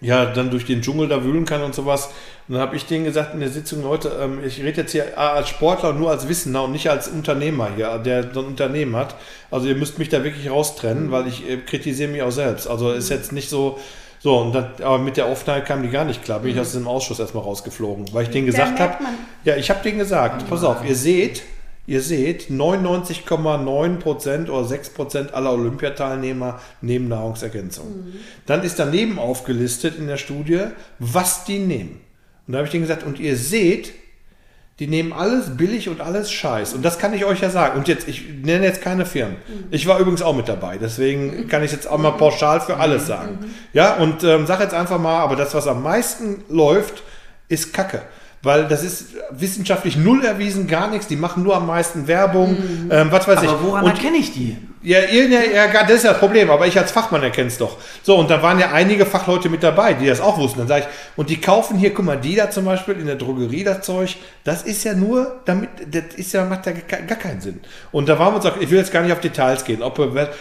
ja dann durch den Dschungel da wühlen kann und sowas. Und dann habe ich denen gesagt in der Sitzung, Leute, ähm, ich rede jetzt hier als Sportler und nur als Wissender und nicht als Unternehmer hier, der so ein Unternehmen hat. Also ihr müsst mich da wirklich raustrennen, weil ich äh, kritisiere mich auch selbst. Also ist jetzt nicht so, so, und dann, aber mit der Offenheit kam die gar nicht klar. Bin mhm. ich aus dem Ausschuss erstmal rausgeflogen, weil ich denen gesagt habe, ja, ich habe denen gesagt, pass auf, ihr seht, ihr seht, 99,9% oder 6% aller Olympiateilnehmer nehmen Nahrungsergänzung. Mhm. Dann ist daneben aufgelistet in der Studie, was die nehmen. Und da habe ich denen gesagt, und ihr seht, die nehmen alles billig und alles Scheiß. Und das kann ich euch ja sagen. Und jetzt, ich nenne jetzt keine Firmen. Mhm. Ich war übrigens auch mit dabei. Deswegen kann ich jetzt auch mal pauschal für alles sagen. Mhm. Ja, und ähm, sag jetzt einfach mal, aber das, was am meisten läuft, ist Kacke weil das ist wissenschaftlich null erwiesen, gar nichts. Die machen nur am meisten Werbung, mhm. ähm, was weiß aber ich. Aber woran erkenne ich die? Ja, ja, ja, das ist ja das Problem, aber ich als Fachmann erkenne es doch. So, und da waren ja einige Fachleute mit dabei, die das auch wussten. Dann sage ich, und die kaufen hier, guck mal, die da zum Beispiel in der Drogerie das Zeug, das ist ja nur, damit, das ist ja, macht ja gar keinen Sinn. Und da waren wir uns auch, ich will jetzt gar nicht auf Details gehen, ob,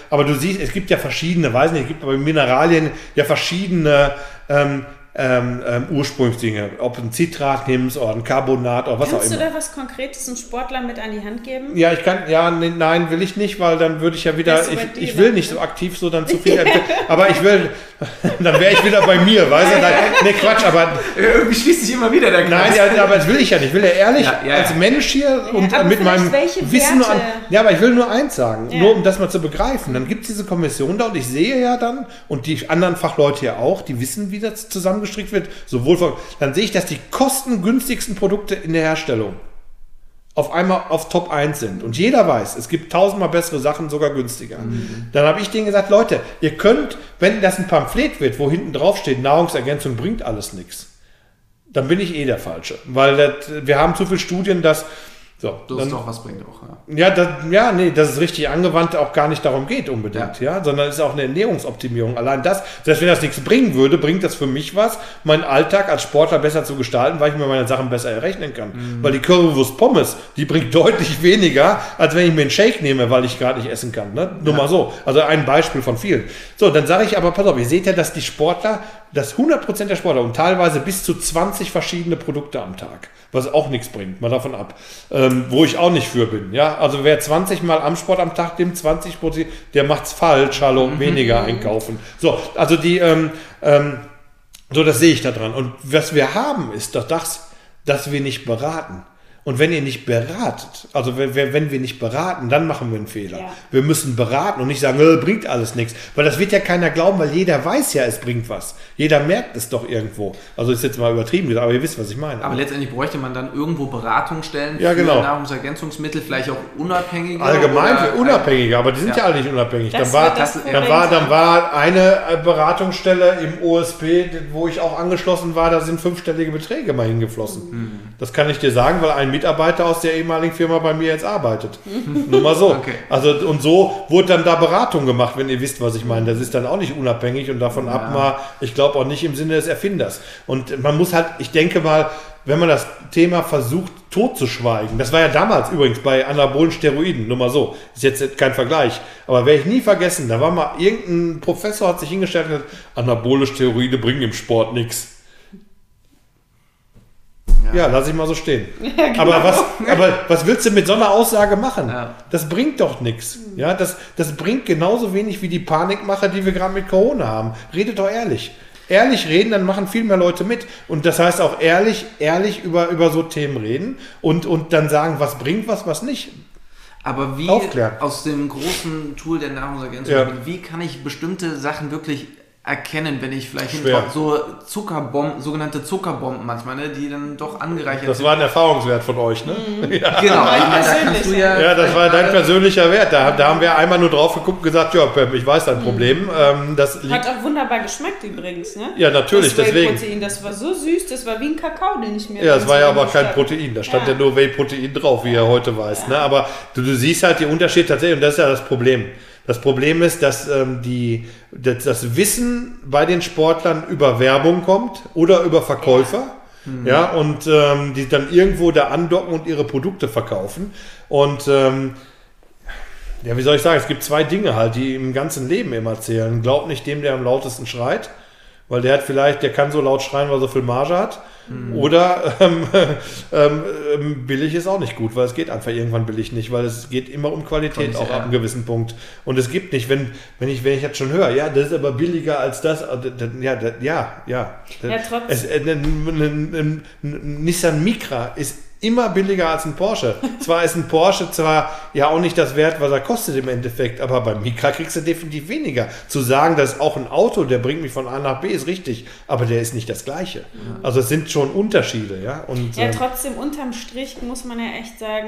aber du siehst, es gibt ja verschiedene, weiß nicht, es gibt bei Mineralien ja verschiedene ähm, ähm, ähm, Ursprungsdinge. Ob ein Zitrat nimmst oder ein Carbonat oder was Kannst auch immer. Kannst du da was Konkretes einem Sportler mit an die Hand geben? Ja, ich kann, ja, nee, nein, will ich nicht, weil dann würde ich ja wieder, ich, ich will nicht so aktiv so dann zu (laughs) viel, aber ich will, (laughs) dann wäre ich wieder bei mir, weißt du? Nee, Quatsch, aber. Irgendwie schließt sich immer wieder der Kreis. Nein, ja, aber das will ich ja nicht. Ich will ja ehrlich ja, ja, als Mensch hier und mit meinem Wissen nur an, Ja, aber ich will nur eins sagen, nur um das mal zu begreifen. Dann gibt es diese Kommission da und ich sehe ja dann, und die anderen Fachleute ja auch, die wissen, wie das zusammengestellt gestrickt wird, sowohl von, dann sehe ich, dass die kostengünstigsten Produkte in der Herstellung auf einmal auf Top 1 sind. Und jeder weiß, es gibt tausendmal bessere Sachen, sogar günstiger. Mhm. Dann habe ich denen gesagt, Leute, ihr könnt, wenn das ein Pamphlet wird, wo hinten drauf steht, Nahrungsergänzung bringt alles nichts, dann bin ich eh der Falsche. Weil das, wir haben zu viele Studien, dass so, das dann, ist doch was bringt auch. Ja, ja, das, ja, nee, dass es richtig angewandt auch gar nicht darum geht unbedingt, ja, ja sondern es ist auch eine Ernährungsoptimierung. Allein das, selbst wenn das nichts bringen würde, bringt das für mich was, meinen Alltag als Sportler besser zu gestalten, weil ich mir meine Sachen besser errechnen kann. Mhm. Weil die Currywurst Pommes, die bringt (laughs) deutlich weniger, als wenn ich mir einen Shake nehme, weil ich gerade nicht essen kann. Ne? Nur ja. mal so. Also ein Beispiel von vielen. So, dann sage ich aber, pass auf, ihr seht ja, dass die Sportler, dass 100% der Sportler und teilweise bis zu 20 verschiedene Produkte am Tag was auch nichts bringt, mal davon ab. Ähm, wo ich auch nicht für bin. Ja, also wer 20 Mal am Sport am Tag nimmt, 20 Prozent, der macht's falsch, hallo, mhm. weniger einkaufen. So, also die, ähm, ähm, so das sehe ich da dran. Und was wir haben, ist doch das, dass wir nicht beraten. Und wenn ihr nicht beratet, also wenn, wenn wir nicht beraten, dann machen wir einen Fehler. Ja. Wir müssen beraten und nicht sagen, äh, bringt alles nichts. Weil das wird ja keiner glauben, weil jeder weiß ja, es bringt was. Jeder merkt es doch irgendwo. Also ist jetzt mal übertrieben, aber ihr wisst, was ich meine. Aber letztendlich bräuchte man dann irgendwo Beratungsstellen ja, genau. für Nahrungsergänzungsmittel, vielleicht auch unabhängige. Allgemein für unabhängige, aber die sind ja, ja alle nicht unabhängig. Dann war, dann, war, dann war eine äh, Beratungsstelle im OSP, wo ich auch angeschlossen war, da sind fünfstellige Beträge mal hingeflossen. Mhm. Das kann ich dir sagen, weil ein Mitarbeiter aus der ehemaligen Firma bei mir jetzt arbeitet. Nur mal so. Okay. Also und so wurde dann da Beratung gemacht, wenn ihr wisst, was ich meine. Das ist dann auch nicht unabhängig und davon ja. ab mal, ich glaube auch nicht im Sinne des Erfinders. Und man muss halt, ich denke mal, wenn man das Thema versucht totzuschweigen, das war ja damals übrigens bei anabolen Steroiden, nur mal so, ist jetzt kein Vergleich, aber werde ich nie vergessen, da war mal irgendein Professor hat sich hingestellt und gesagt, anabole Steroide bringen im Sport nichts. Ja, lass ich mal so stehen. (laughs) Ja, genau. aber, was, aber was willst du mit so einer Aussage machen? Ja. Das bringt doch nichts. Ja, das, das bringt genauso wenig wie die Panikmache, die wir gerade mit Corona haben. Redet doch ehrlich. Ehrlich reden, dann machen viel mehr Leute mit. Und das heißt auch ehrlich, ehrlich über, über so Themen reden und, und dann sagen, was bringt was, was nicht. Aber wie Aufklären. aus dem großen Tool der Nahrungsergänzung, ja. wie kann ich bestimmte Sachen wirklich erkennen, wenn ich vielleicht so Zuckerbomben, sogenannte Zuckerbomben manchmal, ne, die dann doch angereichert Das war ein Erfahrungswert von euch, ne? Mhm. (laughs) Ja. Genau, ich meine, da kannst du ja. Ja, das war dein persönlicher Wert. Da, da haben wir einmal nur drauf geguckt und gesagt, ja, ich weiß dein mhm. Problem. Mhm. Ähm, das Hat auch wunderbar geschmeckt übrigens, ne? Ja, natürlich, das deswegen. Protein, das war so süß, das war wie ein Kakao, den ich mir. Ja, es war ja aber kein Protein, da stand ja, ja nur Whey-Protein drauf, wie er heute weiß. Ja. Ne? Aber du, du siehst halt den Unterschied tatsächlich und das ist ja das Problem. Das Problem ist, dass ähm, die, das, das, Wissen bei den Sportlern über Werbung kommt oder über Verkäufer. Mhm. Ja, und ähm, die dann irgendwo da andocken und ihre Produkte verkaufen. Und ähm, ja, wie soll ich sagen, es gibt zwei Dinge halt, die im ganzen Leben immer zählen. Glaub nicht dem, der am lautesten schreit, weil der hat vielleicht, der kann so laut schreien, weil er so viel Marge hat. Mhm. Oder (laughs) ähm, ähm, ähm, billig ist auch nicht gut, weil es geht einfach irgendwann billig nicht, weil es geht immer um Qualität auch ab einem gewissen Punkt. Und es gibt nicht, wenn, wenn ich, wenn ich jetzt schon höre, ja, das ist aber billiger als das, äh, ja, ja, ja. ja es, äh, ein, ein, ein, Nissan Micra ist immer billiger als ein Porsche. zwar ist ein Porsche zwar ja auch nicht das Wert, was er kostet im Endeffekt, aber beim Mika kriegst du definitiv weniger. Zu sagen, das ist auch ein Auto, der bringt mich von A nach B, ist richtig, aber der ist nicht das Gleiche. Also es sind schon Unterschiede, ja. Und, ja, ähm, trotzdem unterm Strich muss man ja echt sagen,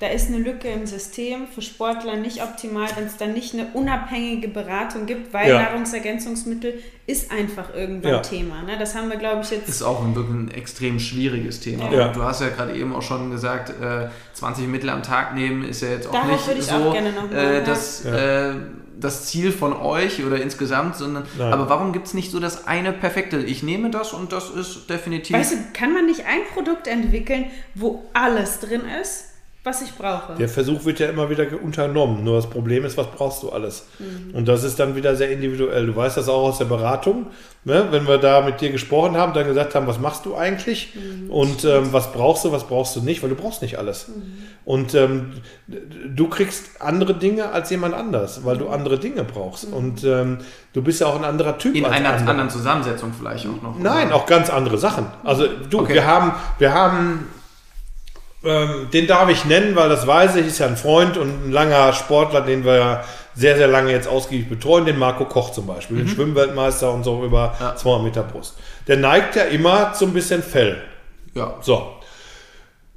da ist eine Lücke im System für Sportler nicht optimal, wenn es dann nicht eine unabhängige Beratung gibt, weil ja. Nahrungsergänzungsmittel ist einfach irgendwann ja. Thema. Ne? Das haben wir, glaube ich, jetzt. Ist auch ein, wirklich ein extrem schwieriges Thema. Ja. Du hast ja gerade eben auch schon gesagt, äh, 20 Mittel am Tag nehmen ist ja jetzt auch Darauf nicht so auch mal, äh, das, ja. äh, das Ziel von euch oder insgesamt, sondern Nein. aber warum gibt es nicht so das eine perfekte? Ich nehme das und das ist definitiv. Weißt du, kann man nicht ein Produkt entwickeln, wo alles drin ist? Was ich brauche. Der Versuch wird ja immer wieder unternommen. Nur das Problem ist, was brauchst du alles? Mhm. Und das ist dann wieder sehr individuell. Du weißt das auch aus der Beratung. Ne? Wenn wir da mit dir gesprochen haben, dann gesagt haben, was machst du eigentlich? Mhm. Und ähm, was brauchst du, was brauchst du nicht? Weil du brauchst nicht alles. Mhm. Und ähm, du kriegst andere Dinge als jemand anders, weil du mhm. andere Dinge brauchst. Mhm. Und ähm, du bist ja auch ein anderer Typ. In einer andere. anderen Zusammensetzung vielleicht auch noch. Nein, oder? auch ganz andere Sachen. Also du, okay. wir haben, wir haben ähm, den darf ich nennen, weil das weiß ich, ist ja ein Freund und ein langer Sportler, den wir ja sehr, sehr lange jetzt ausgiebig betreuen, den Marco Koch zum Beispiel, mhm. den Schwimmweltmeister und so über ja. 200 Meter Brust. Der neigt ja immer zu ein bisschen Fell. Ja. So.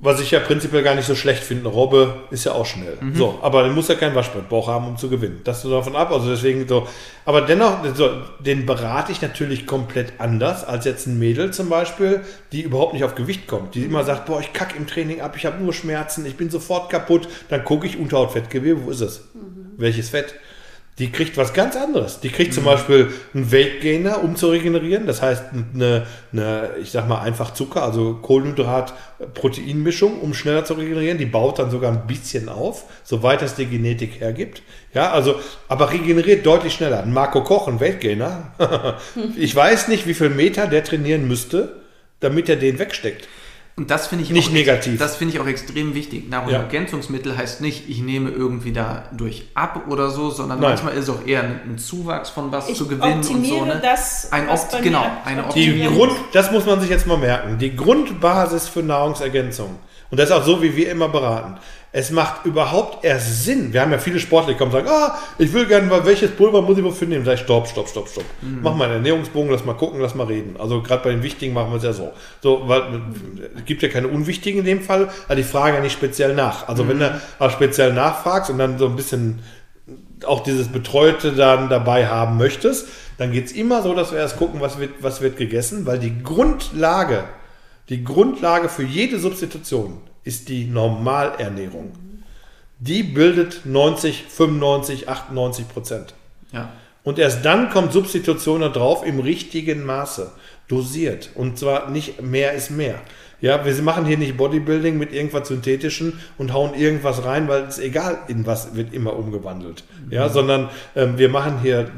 Was ich ja prinzipiell gar nicht so schlecht finde. Robbe ist ja auch schnell. Mhm. So, aber den muss ja keinen Waschbrettbauch haben, um zu gewinnen. Das ist davon ab. Also deswegen so. Aber dennoch, so, den berate ich natürlich komplett anders als jetzt ein Mädel zum Beispiel, die überhaupt nicht auf Gewicht kommt. Die immer sagt, boah, ich kacke im Training ab, ich habe nur Schmerzen, ich bin sofort kaputt. Dann gucke ich Unterhautfettgewebe, wo ist es? Mhm. Welches Fett? Die kriegt was ganz anderes. Die kriegt mhm. zum Beispiel einen Weight Gainer, um zu regenerieren. Das heißt, eine, eine, ich sag mal, einfach Zucker, also Kohlenhydrat-Proteinmischung, um schneller zu regenerieren. Die baut dann sogar ein bisschen auf, soweit es die Genetik hergibt. Ja, also, aber regeneriert deutlich schneller. Ein Marco Koch, ein Weight Gainer. (laughs) (laughs) ich weiß nicht, wie viel Meter der trainieren müsste, damit er den wegsteckt. Und das finde ich nicht auch, negativ. Das finde ich auch extrem wichtig. Nahrungsergänzungsmittel ja. heißt nicht, ich nehme irgendwie dadurch ab oder so, sondern Nein. manchmal ist auch eher ein, Zuwachs von was ich zu gewinnen und so. Ne? Das, ein Opt genau, eine Die Grund, das muss man sich jetzt mal merken. Die Grundbasis für Nahrungsergänzung und das ist auch so, wie wir immer beraten. Es macht überhaupt erst Sinn. Wir haben ja viele Sportler, die kommen und sagen, ah, ich will gerne mal, welches Pulver muss ich wofür nehmen? Sag ich, stopp, stopp, stopp, stopp. Mhm. Mach mal einen Ernährungsbogen, lass mal gucken, lass mal reden. Also gerade bei den Wichtigen machen wir es ja so. So, weil es gibt ja keine Unwichtigen in dem Fall, aber die fragen ja nicht speziell nach. Also mhm. wenn du auch speziell nachfragst und dann so ein bisschen auch dieses Betreute dann dabei haben möchtest, dann geht es immer so, dass wir erst gucken, was wird, was wird gegessen, weil die Grundlage, die Grundlage für jede Substitution ist die Normalernährung. Die bildet 90, 95, 98 Prozent. Ja. Und erst dann kommt Substitution da drauf im richtigen Maße, dosiert. Und zwar nicht mehr ist mehr. Ja, wir machen hier nicht Bodybuilding mit irgendwas Synthetischen und hauen irgendwas rein, weil es egal, in was wird immer umgewandelt. Ja, mhm. sondern ähm, wir machen hier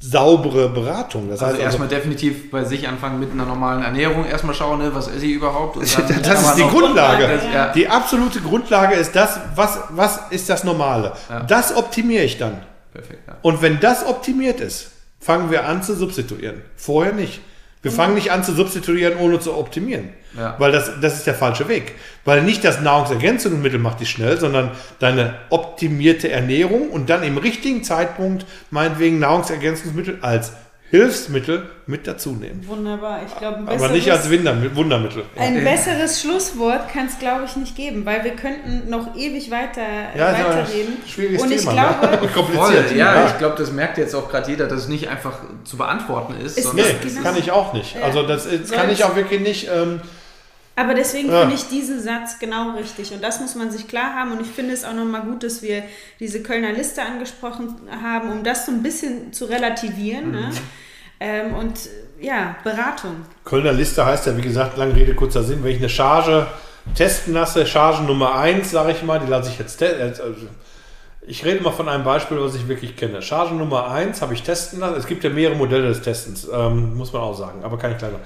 saubere Beratung. Das also heißt erstmal also, definitiv bei sich anfangen mit einer normalen Ernährung, erstmal schauen, ne, was esse ich überhaupt. (laughs) das ist die Grundlage. Grundlage. Ja. Die absolute Grundlage ist das, was, was ist das Normale. Ja. Das optimiere ich dann. Perfekt, ja. Und wenn das optimiert ist, fangen wir an zu substituieren. Vorher nicht. Wir fangen nicht an zu substituieren, ohne zu optimieren. Ja. Weil das, das ist der falsche Weg. Weil nicht das Nahrungsergänzungsmittel macht dich schnell, sondern deine optimierte Ernährung und dann im richtigen Zeitpunkt meinetwegen Nahrungsergänzungsmittel als Hilfsmittel mit dazu nehmen. Wunderbar. Ich glaube, Aber nicht als Wundermittel. Ein besseres Schlusswort kann es, glaube ich, nicht geben, weil wir könnten noch ewig weiter ja, weiterreden. Schwieriges Und ich Thema, glaube, ne? (laughs) kompliziert. Voll, ja, ja, ich glaube, das merkt jetzt auch gerade jeder, dass es nicht einfach zu beantworten ist. ist nee, das kann ich auch nicht. Also das, das kann ich auch wirklich nicht. Ähm, aber deswegen ja. finde ich diesen Satz genau richtig. Und das muss man sich klar haben. Und ich finde es auch nochmal gut, dass wir diese Kölner Liste angesprochen haben, um das so ein bisschen zu relativieren. Ne? Mhm. Ne? Ähm, und ja, Beratung. Kölner Liste heißt ja, wie gesagt, lange Rede, kurzer Sinn. Wenn ich eine Charge testen lasse, Charge Nummer 1, sage ich mal, die lasse ich jetzt testen. Also ich rede mal von einem Beispiel, was ich wirklich kenne. Charge Nummer 1 habe ich testen lassen. Es gibt ja mehrere Modelle des Testens, ähm, muss man auch sagen, aber kann ich gleich noch.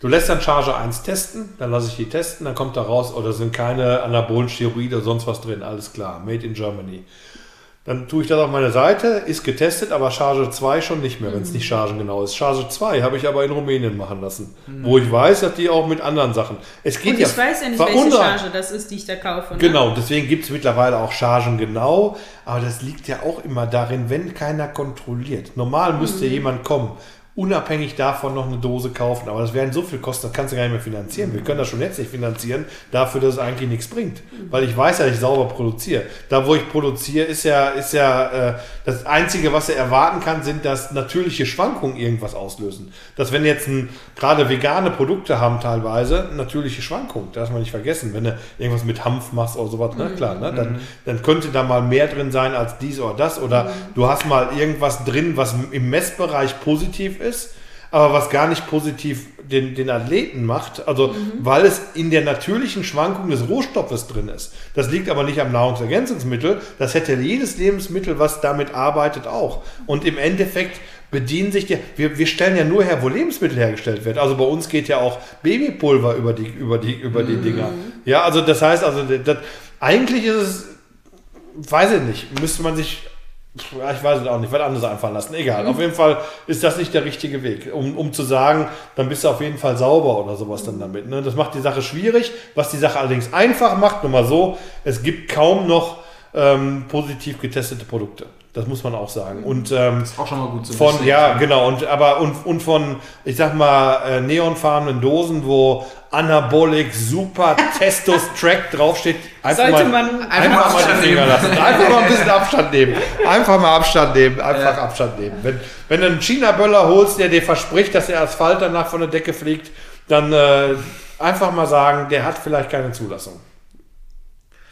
Du lässt dann Charge 1 testen, dann lasse ich die testen, dann kommt da raus, oder oh, sind keine Anabolen, Steroide oder sonst was drin, alles klar, made in Germany. Dann tue ich das auf meine Seite, ist getestet, aber Charge 2 schon nicht mehr, wenn es nicht chargengenau ist. Charge 2 habe ich aber in Rumänien machen lassen, wo ich weiß, dass die auch mit anderen Sachen. Es geht Und ja ich weiß ja nicht, welche Charge das ist, die ich da kaufe. Ne? Genau, deswegen gibt es mittlerweile auch Chargen genau, aber das liegt ja auch immer darin, wenn keiner kontrolliert. Normal müsste Mhm. jemand kommen, unabhängig davon noch eine Dose kaufen, aber das werden so viel kosten, das kannst du gar nicht mehr finanzieren. Wir können das schon jetzt nicht finanzieren, dafür, dass es eigentlich nichts bringt. Mhm. Weil ich weiß ja, dass ich sauber produziere. Da, wo ich produziere, ist ja, ist ja äh, das Einzige, was er erwarten kann, sind, dass natürliche Schwankungen irgendwas auslösen. Dass wenn jetzt ein, gerade vegane Produkte haben teilweise natürliche Schwankungen, das darf man nicht vergessen. Wenn du irgendwas mit Hanf machst oder sowas, na klar, ne, dann, dann könnte da mal mehr drin sein als dies oder das. Oder du hast mal irgendwas drin, was im Messbereich positiv ist, aber was gar nicht positiv den, den Athleten macht, also weil es in der natürlichen Schwankung des Rohstoffes drin ist. Das liegt aber nicht am Nahrungsergänzungsmittel, das hätte jedes Lebensmittel, was damit arbeitet, auch. Und im Endeffekt bedienen sich die, wir, wir stellen ja nur her, wo Lebensmittel hergestellt wird. Also bei uns geht ja auch Babypulver über die, über die, über die Dinger. Ja, also das heißt, also das, eigentlich ist es, weiß ich nicht, müsste man sich ich weiß es auch nicht, was anderes einfallen lassen. Egal. Auf jeden Fall ist das nicht der richtige Weg, um, um zu sagen, dann bist du auf jeden Fall sauber oder sowas dann damit. Ne? Das macht die Sache schwierig. Was die Sache allerdings einfach macht, nur mal so, es gibt kaum noch ähm, positiv getestete Produkte. Das muss man auch sagen. Und ähm, Ist auch schon mal gut zu von, wissen. ja, genau, und aber und, und von, ich sag mal, äh, neonfarbenen Dosen, wo Anabolic Super Testos Track draufsteht, einfach Sollte mal, man- einfach, Einfach mal die Abstand Finger nehmen. lassen. Einfach mal ein bisschen Abstand nehmen. Einfach mal Abstand nehmen, einfach Abstand nehmen. Wenn, wenn du einen China-Böller holst, der dir verspricht, dass der Asphalt danach von der Decke fliegt, dann äh, einfach mal sagen, der hat vielleicht keine Zulassung.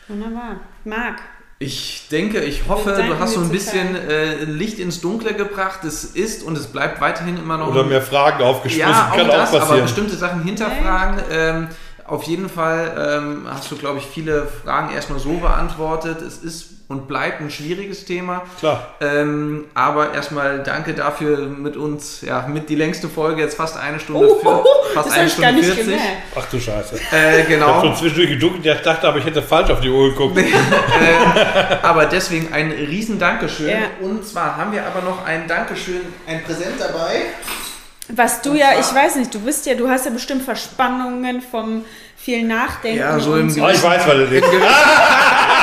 Wunderbar. Marc, Ich denke, ich hoffe, du hast so ein bisschen äh, Licht ins Dunkle gebracht. Es ist und es bleibt weiterhin immer noch. Oder mehr Fragen aufgestoßen, ja, auch kann das, auch aber passieren. bestimmte Sachen hinterfragen. Ähm, auf jeden Fall ähm, hast du, glaube ich, viele Fragen erstmal so beantwortet. Es ist und bleibt ein schwieriges Thema. Klar. Ähm, aber erstmal danke dafür mit uns, ja, mit die längste Folge, jetzt fast eine Stunde, oh, für, fast eine ich gar Stunde nicht 40. gemerkt. Ach du Scheiße. Äh, Ich habe schon genau. zwischendurch geduckt, ich dachte aber, ich hätte falsch auf die Uhr geguckt. (laughs) aber deswegen ein riesen Dankeschön. Ja. Und zwar haben wir aber noch ein Dankeschön, ein Präsent dabei. Was du ja, ich weiß nicht, du bist ja, du hast ja bestimmt Verspannungen vom viel Nachdenken. Ja, so im so. Ah, ich weiß, was das ist. (laughs)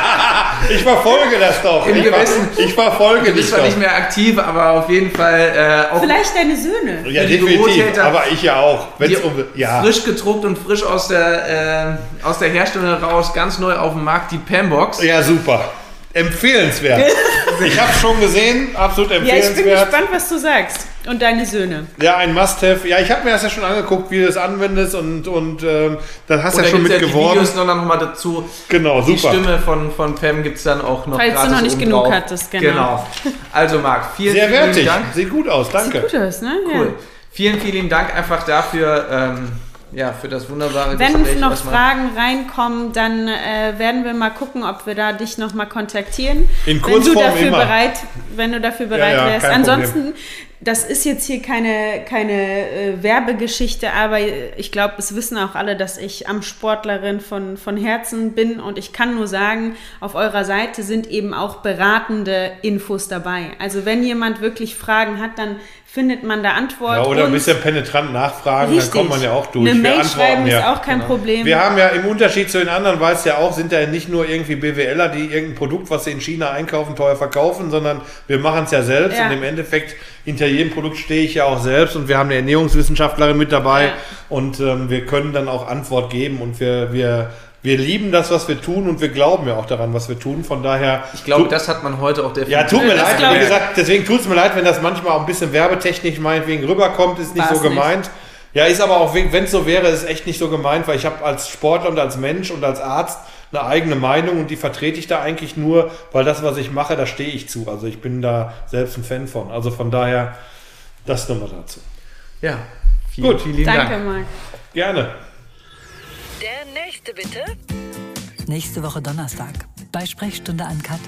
Ich verfolge das doch. Im ich, ver Gewissen. ich verfolge Du bist dich zwar doch. nicht mehr aktiv, aber auf jeden Fall äh, auch Vielleicht deine Söhne. ja, die definitiv. Aber ich ja auch. Wenn's die um, ja. frisch gedruckt und frisch aus der, äh, aus der Herstellung raus, ganz neu auf dem Markt, die Pambox. ja, super. Empfehlenswert. (laughs) ich habe schon gesehen, absolut Ja, ich bin empfehlenswert. gespannt, was du sagst. Und deine Söhne. Ja, ein Must-Have. Ja, ich habe mir das ja schon angeguckt, wie du das anwendest und, und ähm, dann hast du ja schon mit ja die geworben. Videos noch mal dazu. Genau, Die super. Stimme von, von Pam gibt es dann auch noch Falls du noch nicht genug drauf. hattest, genau. Genau. Also Marc, vielen, Sehr vielen wertig. Dank. Sieht gut aus, danke. Gut aus, ne? Cool. Vielen, vielen Dank einfach dafür, ähm, ja, für das wunderbare Wenn Gespräch. noch erstmal. Fragen reinkommen, dann äh, werden wir mal gucken, ob wir da dich nochmal kontaktieren. In wenn du Kurzform dafür immer. bereit, wenn du dafür bereit ja, wärst. kein Ansonsten, das ist jetzt hier keine, keine äh, Werbegeschichte, aber ich glaube, es wissen auch alle, dass ich am Sportlerin von, von Herzen bin und ich kann nur sagen, auf eurer Seite sind eben auch beratende Infos dabei. Also wenn jemand wirklich Fragen hat, dann findet man da Antwort. Ja, oder ein bisschen penetrant nachfragen, Richtig. dann kommt man ja auch durch. Eine Wir Mail antworten schreiben ja. ist auch kein Problem. Wir haben ja im Unterschied zu den anderen, weißt du ja auch, sind ja nicht nur irgendwie BWLer, die irgendein Produkt, was sie in China einkaufen, teuer verkaufen, sondern wir machen es ja selbst Ja. und im Endeffekt hinter jedem Produkt stehe ich ja auch selbst und wir haben eine Ernährungswissenschaftlerin mit dabei Ja. und ähm, wir können dann auch Antwort geben und wir, wir, wir lieben das, was wir tun und wir glauben ja auch daran, was wir tun. Von daher. Ich glaube, das hat man heute auch definitiv. ja, tut mir leid, wie ich. gesagt, deswegen tut es mir leid, wenn das manchmal auch ein bisschen werbetechnisch meinetwegen rüberkommt, ist nicht War's so gemeint. Ja, ist aber auch, wenn es so wäre, ist es echt nicht so gemeint, weil ich habe als Sportler und als Mensch und als Arzt eine eigene Meinung und die vertrete ich da eigentlich nur, weil das, was ich mache, da stehe ich zu. Also ich bin da selbst ein Fan von. Also von daher, das nochmal dazu. Ja, vielen, Gut. vielen Danke, Dank. Marc. Gerne. Nächste bitte. Nächste Woche Donnerstag bei Sprechstunde an Kat.